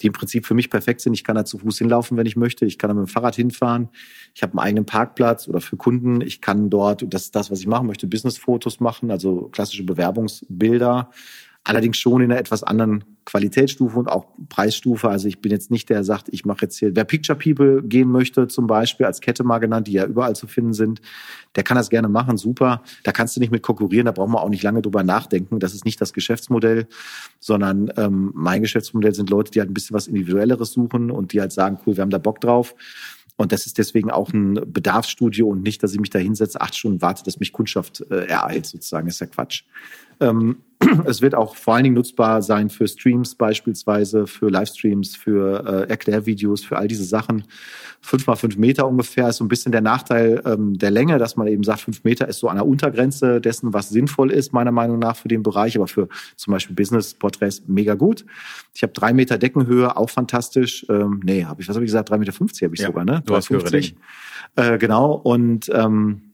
Speaker 2: die im Prinzip für mich perfekt sind. Ich kann da zu Fuß hinlaufen, wenn ich möchte. Ich kann da mit dem Fahrrad hinfahren. Ich habe einen eigenen Parkplatz oder für Kunden. Ich kann dort, das ist das, was ich machen möchte, Businessfotos machen, also klassische Bewerbungsbilder. Allerdings schon in einer etwas anderen Qualitätsstufe und auch Preisstufe. Also ich bin jetzt nicht der, der sagt, ich mache jetzt hier, wer Picture People gehen möchte, zum Beispiel als Kette mal genannt, die ja überall zu finden sind, der kann das gerne machen, super. Da kannst du nicht mit konkurrieren, da brauchen wir auch nicht lange drüber nachdenken. Das ist nicht das Geschäftsmodell, sondern ähm, mein Geschäftsmodell sind Leute, die halt ein bisschen was Individuelleres suchen und die halt sagen, cool, wir haben da Bock drauf. Und das ist deswegen auch ein Bedarfsstudio und nicht, dass ich mich da hinsetze, acht Stunden warte, dass mich Kundschaft äh, ereilt, sozusagen. Ist ja Quatsch. Ähm, [CLEARS THROAT] es wird auch vor allen Dingen nutzbar sein für Streams beispielsweise, für Livestreams, für äh, Erklärvideos, für all diese Sachen. Fünf mal fünf Meter ungefähr ist so ein bisschen der Nachteil ähm, der Länge, dass man eben sagt, fünf Meter ist so an der Untergrenze dessen, was sinnvoll ist, meiner Meinung nach, für den Bereich, aber für zum Beispiel Business-Porträts mega gut. Ich habe drei Meter Deckenhöhe, auch fantastisch. Ähm, nee, habe ich, was habe ich gesagt? Drei Meter fünfzig habe ich ja, sogar, ne?
Speaker 1: Du hast höhere Decken.
Speaker 2: Äh, genau. Und ähm,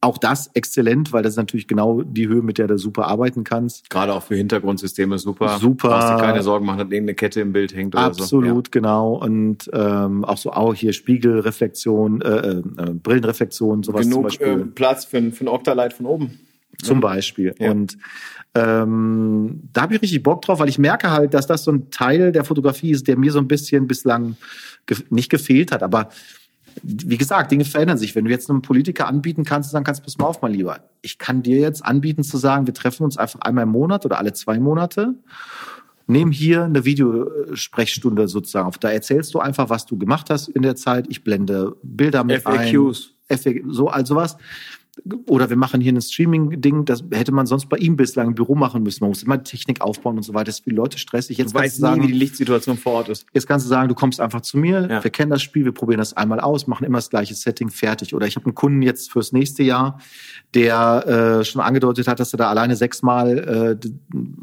Speaker 2: auch das exzellent, weil das ist natürlich genau die Höhe, mit der du super arbeiten kannst.
Speaker 1: Gerade auch für Hintergrundsysteme super.
Speaker 2: Super.
Speaker 1: Brauchst dir keine Sorgen machen, dass irgendeine Kette im Bild hängt oder
Speaker 2: Absolut,
Speaker 1: so.
Speaker 2: Absolut, ja. genau. Und ähm, auch so auch hier Spiegelreflexion, äh, äh, Brillenreflexion, sowas
Speaker 1: Genug,
Speaker 2: zum Beispiel.
Speaker 1: Äh, Platz für, für ein Octalight von oben.
Speaker 2: Zum Beispiel. Ja. Und ähm, da habe ich richtig Bock drauf, weil ich merke halt, dass das so ein Teil der Fotografie ist, der mir so ein bisschen bislang ge nicht gefehlt hat, aber wie gesagt, Dinge verändern sich. Wenn du jetzt einem Politiker anbieten kannst, dann kannst du, pass mal auf, mein Lieber. Ich kann dir jetzt anbieten zu sagen, wir treffen uns einfach einmal im Monat oder alle zwei Monate, nehmen hier eine Videosprechstunde sozusagen auf. Da erzählst du einfach, was du gemacht hast in der Zeit. Ich blende Bilder mit
Speaker 1: FAQs.
Speaker 2: ein. FAQs. So, also was oder wir machen hier ein Streaming-Ding, das hätte man sonst bei ihm bislang im Büro machen müssen. Man muss immer Technik aufbauen und so weiter. Das ist für die Leute stressig.
Speaker 1: Jetzt du weißt du sagen, nie, wie die Lichtsituation vor Ort ist.
Speaker 2: Jetzt kannst du sagen, du kommst einfach zu mir, ja. wir kennen das Spiel, wir probieren das einmal aus, machen immer das gleiche Setting fertig. Oder ich habe einen Kunden jetzt fürs nächste Jahr, der äh, schon angedeutet hat, dass er da alleine sechsmal äh,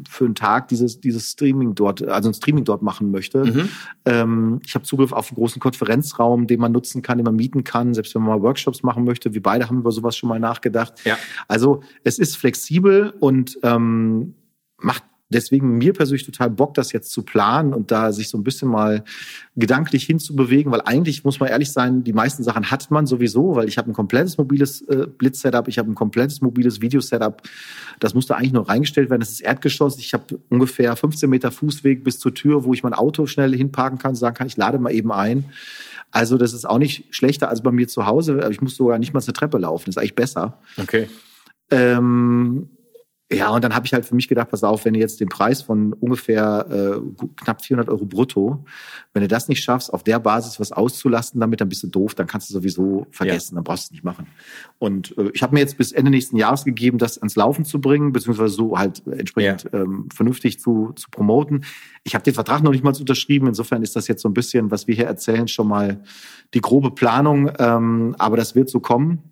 Speaker 2: für einen Tag dieses, dieses Streaming dort, also ein Streaming dort machen möchte. Mhm. Ähm, ich habe Zugriff auf einen großen Konferenzraum, den man nutzen kann, den man mieten kann, selbst wenn man mal Workshops machen möchte. Wir beide haben über sowas schon mal nachgedacht.
Speaker 1: Ja.
Speaker 2: Also es ist flexibel und ähm, macht deswegen mir persönlich total Bock, das jetzt zu planen und da sich so ein bisschen mal gedanklich hinzubewegen, weil eigentlich muss man ehrlich sein, die meisten Sachen hat man sowieso, weil ich habe ein komplettes mobiles äh, Blitz-Setup, ich habe ein komplettes mobiles Video-Setup. Das musste eigentlich nur reingestellt werden. Das ist Erdgeschoss. Ich habe ungefähr 15 Meter Fußweg bis zur Tür, wo ich mein Auto schnell hinparken kann, sagen kann, ich lade mal eben ein. Also das ist auch nicht schlechter als bei mir zu Hause, aber ich muss sogar nicht mal zur Treppe laufen. Das ist eigentlich besser.
Speaker 1: Okay.
Speaker 2: Ähm, ja, und dann habe ich halt für mich gedacht, pass auf, wenn du jetzt den Preis von ungefähr äh, knapp 400 Euro brutto, wenn du das nicht schaffst, auf der Basis was auszulasten, damit dann bist du doof, dann kannst du sowieso vergessen,
Speaker 1: Ja.
Speaker 2: dann brauchst du es nicht machen. Und äh, ich habe mir jetzt bis Ende nächsten Jahres gegeben, das ans Laufen zu bringen, beziehungsweise so halt entsprechend ähm, vernünftig zu, zu promoten. Ich habe den Vertrag noch nicht mal unterschrieben, insofern ist das jetzt so ein bisschen, was wir hier erzählen, schon mal die grobe Planung, ähm, aber das wird so kommen.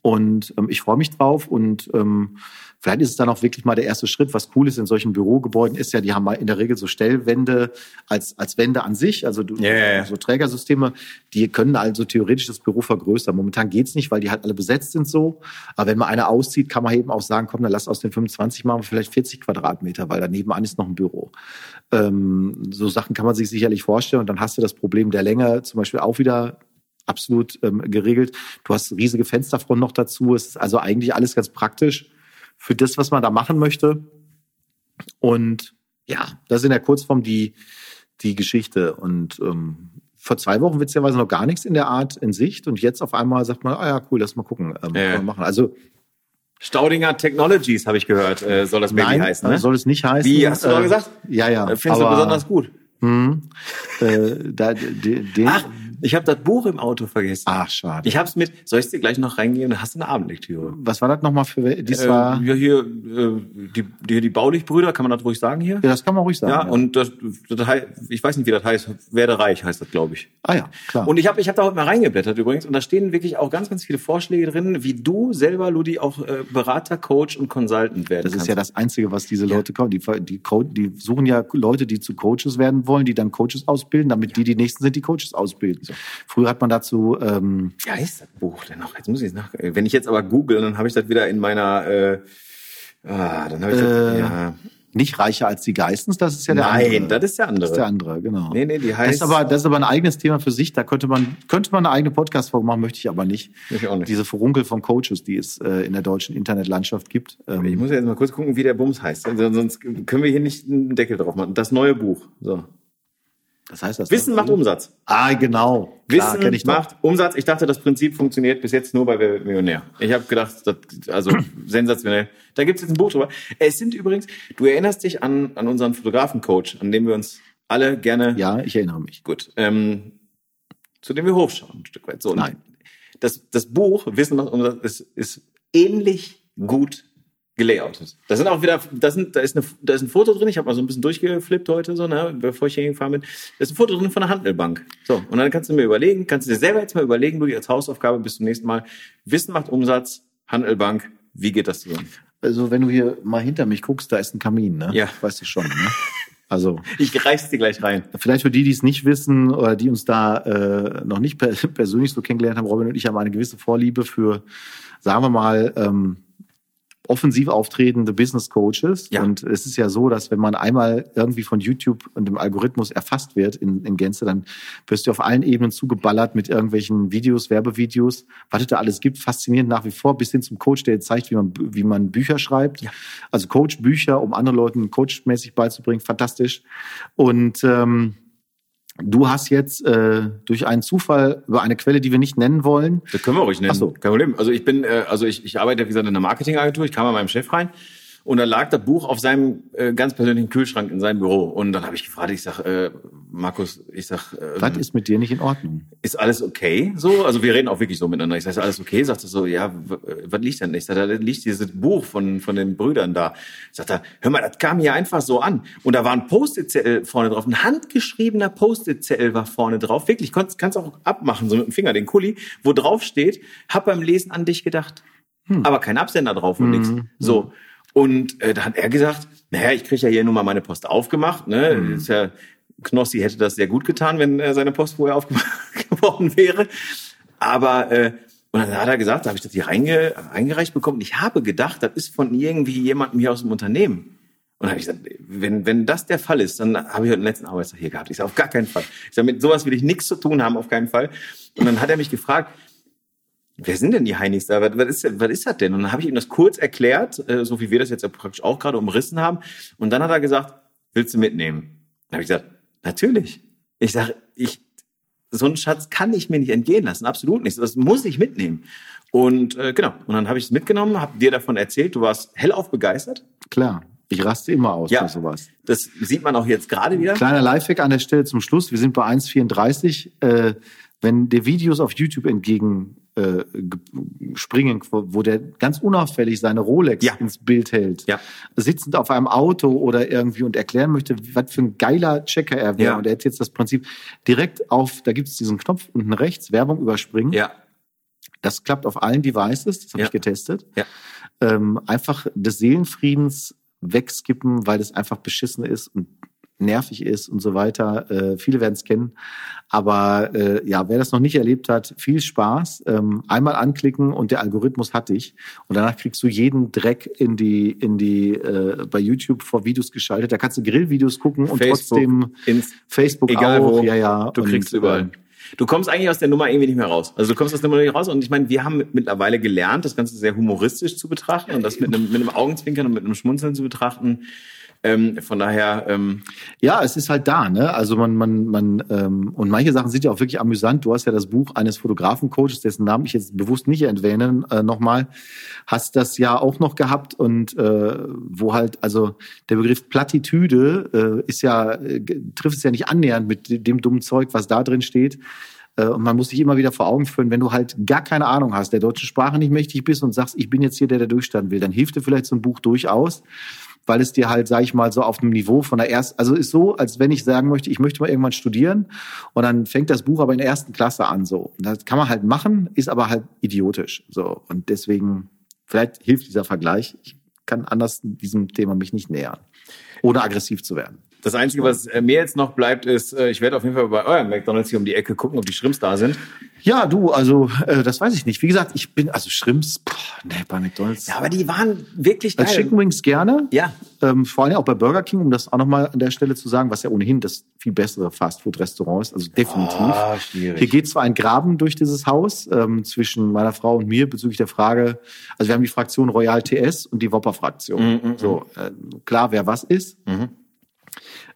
Speaker 2: Und ähm, ich freue mich drauf und ähm, vielleicht ist es dann auch wirklich mal der erste Schritt. Was cool ist in solchen Bürogebäuden ist ja, die haben in der Regel so Stellwände als, als Wände an sich, also
Speaker 1: ja.
Speaker 2: so Trägersysteme, die können also theoretisch das Büro vergrößern. Momentan geht's nicht, weil die halt alle besetzt sind so. Aber wenn mal einer auszieht, kann man eben auch sagen, komm, dann lass aus den 25 machen wir vielleicht 40 Quadratmeter, weil daneben an ist noch ein Büro. Ähm, so Sachen kann man sich sicherlich vorstellen und dann hast du das Problem der Länge zum Beispiel auch wieder absolut ähm, geregelt. Du hast riesige Fensterfront noch dazu. Es ist also eigentlich alles ganz praktisch für das, was man da machen möchte. Und ja, das ist in der Kurzform die, die Geschichte. Und ähm, vor zwei Wochen witzigerweise noch gar nichts in der Art in Sicht. Und jetzt auf einmal sagt man, ah ja, cool, lass mal gucken, ähm,
Speaker 1: Ja.
Speaker 2: man machen. Also
Speaker 1: Staudinger Technologies, habe ich gehört, äh, soll das Baby
Speaker 2: nein,
Speaker 1: heißen. Ne?
Speaker 2: soll es nicht heißen.
Speaker 1: Wie, hast du
Speaker 2: Äh,
Speaker 1: gesagt?
Speaker 2: Ja, ja.
Speaker 1: Äh, Findest du
Speaker 2: aber,
Speaker 1: besonders gut.
Speaker 2: Hm, äh, da, de, den,
Speaker 1: Ach, ich habe das Buch im Auto vergessen.
Speaker 2: Ach, schade.
Speaker 1: Ich habe es mit, soll ich dir gleich noch reingeben? Dann hast du eine Abendlektüre.
Speaker 2: Was war das nochmal für, dies
Speaker 1: Äh,
Speaker 2: war,
Speaker 1: ja, hier, äh, die, die, die Baulich-Brüder, kann man das ruhig sagen hier?
Speaker 2: ja, das kann man ruhig sagen.
Speaker 1: Ja, und das, das ich weiß nicht, wie das heißt, werde reich heißt das, glaube ich.
Speaker 2: ah ja, klar.
Speaker 1: Und ich habe ich hab da heute mal reingeblättert übrigens und da stehen wirklich auch ganz, ganz viele Vorschläge drin, wie du selber, Ludi, auch äh, Berater, Coach und Consultant werden
Speaker 2: Das ist
Speaker 1: kannst.
Speaker 2: ja das Einzige, was diese Leute kommen. Die, die, die suchen ja Leute, die zu Coaches werden wollen, die dann Coaches ausbilden, damit die die Nächsten sind, die Coaches ausbilden. Früher hat man dazu, ähm,
Speaker 1: Wie heißt das Buch denn noch? Jetzt muss ich es nach. Wenn ich jetzt aber google, dann habe ich das wieder in meiner. Äh, ah, dann habe ich das.
Speaker 2: Äh,
Speaker 1: Ja.
Speaker 2: nicht reicher als die Geistens, das ist ja der
Speaker 1: Nein,
Speaker 2: andere.
Speaker 1: das ist der andere.
Speaker 2: Das ist der andere, genau.
Speaker 1: Nee, nee, die
Speaker 2: das
Speaker 1: heißt.
Speaker 2: ist aber, das ist aber ein eigenes Thema für sich. Da könnte man, könnte man eine eigene Podcast-Folge machen, möchte ich aber nicht.
Speaker 1: Ich auch nicht.
Speaker 2: Diese Furunkel von Coaches, die es äh, in der deutschen Internetlandschaft gibt.
Speaker 1: ich
Speaker 2: Ähm,
Speaker 1: muss jetzt mal kurz gucken, wie der Bums heißt. Also, Sonst können wir hier nicht einen Deckel drauf machen. Das neue Buch. So.
Speaker 2: Das heißt das.
Speaker 1: Wissen macht Umsatz.
Speaker 2: Ah, genau. Klar,
Speaker 1: Wissen
Speaker 2: ich
Speaker 1: macht Umsatz. Ich dachte, das Prinzip funktioniert bis jetzt nur bei Wer wird Millionär. Ich habe gedacht, das, also [CLEARS THROAT] sensationell. Da gibt's jetzt ein Buch drüber. Es sind übrigens, du erinnerst dich an, an unseren Fotografencoach, an dem wir uns alle gerne
Speaker 2: Ja, ich erinnere mich.
Speaker 1: Gut. Ähm, zu dem wir hochschauen, ein Stück weit. So,
Speaker 2: Nein.
Speaker 1: Das, das Buch, Wissen macht Umsatz, ist, ist ähnlich gut gelayoutet. Da sind auch wieder, da, sind, da, ist eine, da ist ein Foto drin, ich habe mal so ein bisschen durchgeflippt heute, so, ne, bevor ich hier hingefahren bin. Da ist ein Foto drin von einer Handelbank. So, und dann kannst du mir überlegen, kannst du dir selber jetzt mal überlegen, du als Hausaufgabe bis zum nächsten Mal. Wissen macht Umsatz, Handelbank, wie geht das zusammen?
Speaker 2: Also, wenn du hier mal hinter mich guckst, da ist ein Kamin, ne?
Speaker 1: Ja.
Speaker 2: Weißt du schon, ne? Also, [LAUGHS]
Speaker 1: Ich reiß dir gleich rein.
Speaker 2: vielleicht für die, die es nicht wissen oder die uns da äh, noch nicht per [LAUGHS] persönlich so kennengelernt haben, Robin und ich haben eine gewisse Vorliebe für, sagen wir mal, ähm, offensiv auftretende Business Coaches.
Speaker 1: Ja.
Speaker 2: Und es ist ja so, dass wenn man einmal irgendwie von YouTube und dem Algorithmus erfasst wird in, in Gänze, dann wirst du auf allen Ebenen zugeballert mit irgendwelchen Videos, Werbevideos, was es da alles gibt. Faszinierend nach wie vor, bis hin zum Coach, der dir zeigt, wie man, wie man Bücher schreibt. Also Coach-Bücher, um anderen Leuten coachmäßig beizubringen. Fantastisch. Und ähm, Du hast jetzt äh, durch einen Zufall über eine Quelle, die wir nicht nennen wollen,
Speaker 1: Das können wir ruhig nennen.
Speaker 2: Ach so.
Speaker 1: Kein Problem. Also ich bin, äh, also ich, ich arbeite wie gesagt in einer Marketingagentur. Ich kam bei meinem Chef rein und da lag das Buch auf seinem äh, ganz persönlichen Kühlschrank in seinem Büro. Und dann habe ich gefragt, ich sag, äh, Markus, ich sag, äh,
Speaker 2: was ist mit dir nicht in Ordnung?
Speaker 1: ist alles okay? So, also wir reden auch wirklich so miteinander. Ich sage, ist alles okay? Sagt er so, ja, äh, was liegt denn? Ich sage, da liegt dieses Buch von von den Brüdern da. Sagt er, hör mal, das kam hier einfach so an. Und da war ein Post-it-Zettel vorne drauf, ein handgeschriebener Post-it-Zettel war vorne drauf. Wirklich, kannst kannst auch abmachen so mit dem Finger den Kuli, wo drauf steht, hab beim Lesen an dich gedacht. Aber kein Absender drauf und nichts. So. Und äh, da hat er gesagt, naja, ich kriege ja hier nur mal meine Post aufgemacht. Ne? Ist ja, Knossi hätte das sehr gut getan, wenn äh, seine Post vorher aufgemacht [LAUGHS] geworden wäre. Aber äh, Und dann hat er gesagt, da habe ich das hier reinge, reingereicht bekommen. Und ich habe gedacht, das ist von irgendwie jemandem hier aus dem Unternehmen. Und dann habe ich gesagt, wenn, wenn das der Fall ist, dann habe ich heute den letzten Arbeitstag hier gehabt. Ich sage, auf gar keinen Fall. Ich sage, mit sowas will ich nichts zu tun haben, auf keinen Fall. Und dann hat er mich gefragt, wer sind denn die Heinis da? Was, was, ist, was ist das denn? Und dann habe ich ihm das kurz erklärt, äh, so wie wir das jetzt praktisch auch gerade umrissen haben. Und dann hat er gesagt, willst du mitnehmen? Dann habe ich gesagt, natürlich. Ich sage, ich, so einen Schatz kann ich mir nicht entgehen lassen, absolut nicht. Das muss ich mitnehmen. Und äh, genau, und dann habe ich es mitgenommen, habe dir davon erzählt, du warst hellauf begeistert.
Speaker 2: Klar. Ich raste immer aus
Speaker 1: Ja.
Speaker 2: bei sowas.
Speaker 1: Das sieht man auch jetzt gerade wieder.
Speaker 2: Kleiner Lifehack an der Stelle zum Schluss. Wir sind bei 1,34. Äh, wenn dir Videos auf YouTube entgegen äh, ge- springen, wo der ganz unauffällig seine Rolex
Speaker 1: Ja.
Speaker 2: ins Bild hält,
Speaker 1: Ja.
Speaker 2: sitzend auf einem Auto oder irgendwie und erklären möchte, was für ein geiler Checker er wäre.
Speaker 1: Ja.
Speaker 2: Und er hat jetzt das Prinzip direkt auf, da gibt es diesen Knopf unten rechts, Werbung überspringen.
Speaker 1: Ja,
Speaker 2: Das klappt auf allen Devices, das habe ich getestet.
Speaker 1: Ja.
Speaker 2: Ähm, einfach des Seelenfriedens wegskippen, weil es einfach beschissen ist und nervig ist und so weiter. Äh, viele werden es kennen. Aber äh, ja, wer das noch nicht erlebt hat, viel Spaß. Ähm, einmal anklicken und der Algorithmus hat dich. Und danach kriegst du jeden Dreck in die, in die äh, bei YouTube vor Videos geschaltet. Da kannst du Grillvideos gucken und
Speaker 1: Facebook,
Speaker 2: trotzdem
Speaker 1: ins,
Speaker 2: Facebook
Speaker 1: egal
Speaker 2: auch.
Speaker 1: wo,
Speaker 2: ja, ja.
Speaker 1: du
Speaker 2: und,
Speaker 1: kriegst überall.
Speaker 2: ähm,
Speaker 1: Du kommst eigentlich aus der Nummer irgendwie nicht mehr raus. Also du kommst aus der Nummer nicht raus und ich meine, wir haben mittlerweile gelernt, das Ganze sehr humoristisch zu betrachten und das mit einem, mit einem Augenzwinkern und mit einem Schmunzeln zu betrachten. Ähm, von daher, ähm,
Speaker 2: Ja, es ist halt da, ne? Also man, man, man, ähm, und manche Sachen sind ja auch wirklich amüsant. Du hast ja das Buch eines Fotografencoaches, dessen Namen ich jetzt bewusst nicht erwähnen, äh, nochmal, hast das ja auch noch gehabt und äh, wo halt, also der Begriff Plattitüde äh, ist ja, äh, trifft es ja nicht annähernd mit dem dummen Zeug, was da drin steht. Äh, Und man muss sich immer wieder vor Augen führen, wenn du halt gar keine Ahnung hast, der deutschen Sprache nicht mächtig bist und sagst, ich bin jetzt hier der, der durchstarten will, dann hilft dir vielleicht so ein Buch durchaus weil es dir halt, sag ich mal, so auf einem Niveau von der ersten, also ist so, als wenn ich sagen möchte, ich möchte mal irgendwann studieren und dann fängt das Buch aber in der ersten Klasse an, so. Und das kann man halt machen, ist aber halt idiotisch, so. Und deswegen, vielleicht hilft dieser Vergleich. Ich kann anders diesem Thema mich nicht nähern, ohne aggressiv zu werden.
Speaker 1: Das Einzige, was äh, mir jetzt noch bleibt, ist, äh, ich werde auf jeden Fall bei eurem McDonalds hier um die Ecke gucken, ob die Shrimps da sind.
Speaker 2: Ja, du, also, äh, das weiß ich nicht. Wie gesagt, ich bin, also Shrimps, boah, nee, bei McDonalds.
Speaker 1: Ja, aber die waren wirklich geil.
Speaker 2: Als Chicken Wings gerne.
Speaker 1: Ja.
Speaker 2: Ähm, vor allem auch bei Burger King, um das auch nochmal an der Stelle zu sagen, was ja ohnehin das viel bessere Fastfood-Restaurant ist. Also definitiv.
Speaker 1: Ah, schwierig.
Speaker 2: Hier geht zwar ein Graben durch dieses Haus ähm, zwischen meiner Frau und mir bezüglich der Frage, also wir haben die Fraktion Royal TS und die Whopper-Fraktion. so, äh, klar, wer was ist.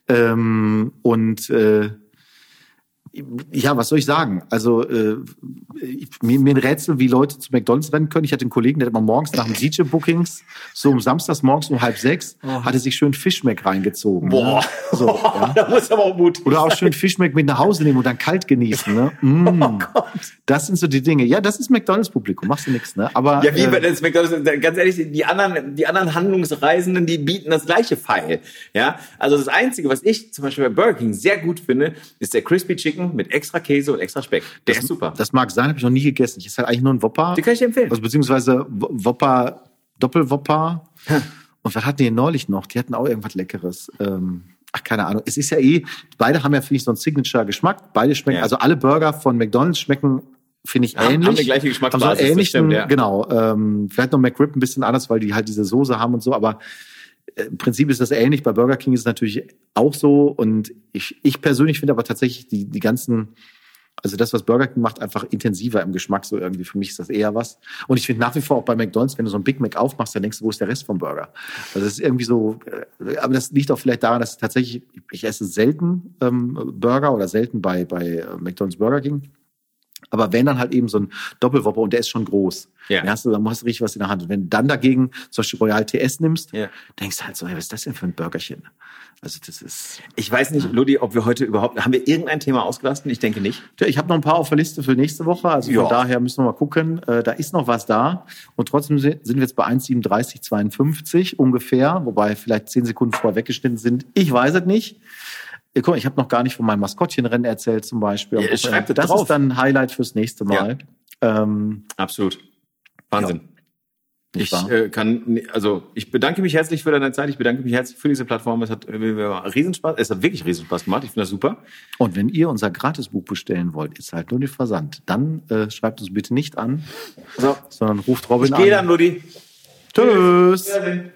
Speaker 2: Ähm, und äh, ja, was soll ich sagen? Also äh, ich- mir, mir ein Rätsel, wie Leute zu McDonalds rennen können. Ich hatte einen Kollegen, der hat immer morgens nach dem DJ-Bookings, so um samstags morgens um halb sechs, hatte sich schön Fischmeck reingezogen.
Speaker 1: Boah.
Speaker 2: Ne? So, [LAUGHS] ja.
Speaker 1: da muss aber auch Mut.
Speaker 2: Oder auch schön Fischmeck mit nach Hause nehmen und dann kalt genießen. Ne? [LAUGHS] Mm. Das sind so die Dinge. Ja, das ist McDonalds-Publikum, machst du nichts, ne? Aber
Speaker 1: Ja, wie
Speaker 2: äh,
Speaker 1: bei das McDonald's, ganz ehrlich, die anderen, die anderen Handlungsreisenden, die bieten das gleiche Pfeil. Ja, also das Einzige, was ich zum Beispiel bei Burger King sehr gut finde, ist der Crispy Chicken mit extra Käse und extra Speck. Der ist super.
Speaker 2: das mag sein, habe ich noch nie gegessen. Ich esse halt eigentlich nur ein Whopper.
Speaker 1: Den kann ich dir empfehlen.
Speaker 2: Also beziehungsweise W- Whopper, Doppelwhopper. Und was hatten die neulich noch? Die hatten auch irgendwas Leckeres. Ähm, ach, keine Ahnung. Es ist ja eh, beide haben ja, finde ich, so einen Signature-Geschmack. Beide schmecken,
Speaker 1: Ja.
Speaker 2: also alle Burger von McDonalds schmecken, finde ich,
Speaker 1: Haben-
Speaker 2: ähnlich.
Speaker 1: haben die gleiche Geschmacksbasis,
Speaker 2: Haben so
Speaker 1: das
Speaker 2: ähnlichen,
Speaker 1: stimmt, ja.
Speaker 2: genau. Ähm, vielleicht noch McRib ein bisschen anders, weil die halt diese Soße haben und so, aber im Prinzip ist das ähnlich. Bei Burger King ist es natürlich auch so. Und ich, ich persönlich finde aber tatsächlich die, die ganzen, also das, was Burger King macht, einfach intensiver im Geschmack so irgendwie. Für mich ist das eher was. Und ich finde nach wie vor auch bei McDonalds, wenn du so ein Big Mac aufmachst, dann denkst du, wo ist der Rest vom Burger? Also das ist irgendwie so, äh, aber das liegt auch vielleicht daran, dass tatsächlich, ich esse selten ähm, Burger oder selten bei, bei äh, McDonalds Burger King. Aber wenn dann halt eben so ein Doppelwopper und der ist schon groß.
Speaker 1: Ja.
Speaker 2: Dann hast du, dann hast du richtig was in der Hand. Und wenn du dann dagegen zum Beispiel Royal TS nimmst,
Speaker 1: Ja.
Speaker 2: denkst du halt so, hey, was ist das denn für ein Burgerchen? Also das ist.
Speaker 1: Ich weiß nicht, Ludi, ob wir heute überhaupt, haben wir irgendein Thema ausgelassen? Ich denke nicht.
Speaker 2: Tja, ich habe noch ein paar auf der Liste für nächste Woche. Also von
Speaker 1: Ja.
Speaker 2: daher müssen wir mal gucken. Äh, da ist noch was da. Und trotzdem si- sind wir jetzt bei 1,37,52 ungefähr, wobei vielleicht zehn Sekunden vorher weggeschnitten sind. Ich weiß es nicht. Ja, guck mal, ich habe noch gar nicht von meinem Maskottchenrennen erzählt zum Beispiel.
Speaker 1: Ja, schreibt
Speaker 2: das
Speaker 1: drauf.
Speaker 2: ist dann ein Highlight fürs nächste Mal. Ähm,
Speaker 1: Absolut. Wahnsinn.
Speaker 2: Nicht
Speaker 1: Ich äh, kann, also ich bedanke mich herzlich für deine Zeit. Ich bedanke mich herzlich für diese Plattform. Es hat äh, Riesenspaß. Es hat wirklich Riesenspaß gemacht. Ich finde das super.
Speaker 2: Und wenn ihr unser Gratisbuch bestellen wollt, ist halt nur den Versand. Dann äh, schreibt uns bitte nicht an,
Speaker 1: So,
Speaker 2: sondern ruft Robin
Speaker 1: ich
Speaker 2: an.
Speaker 1: gehe dann, Ludi.
Speaker 2: Tschüss.
Speaker 1: Wiedersehen.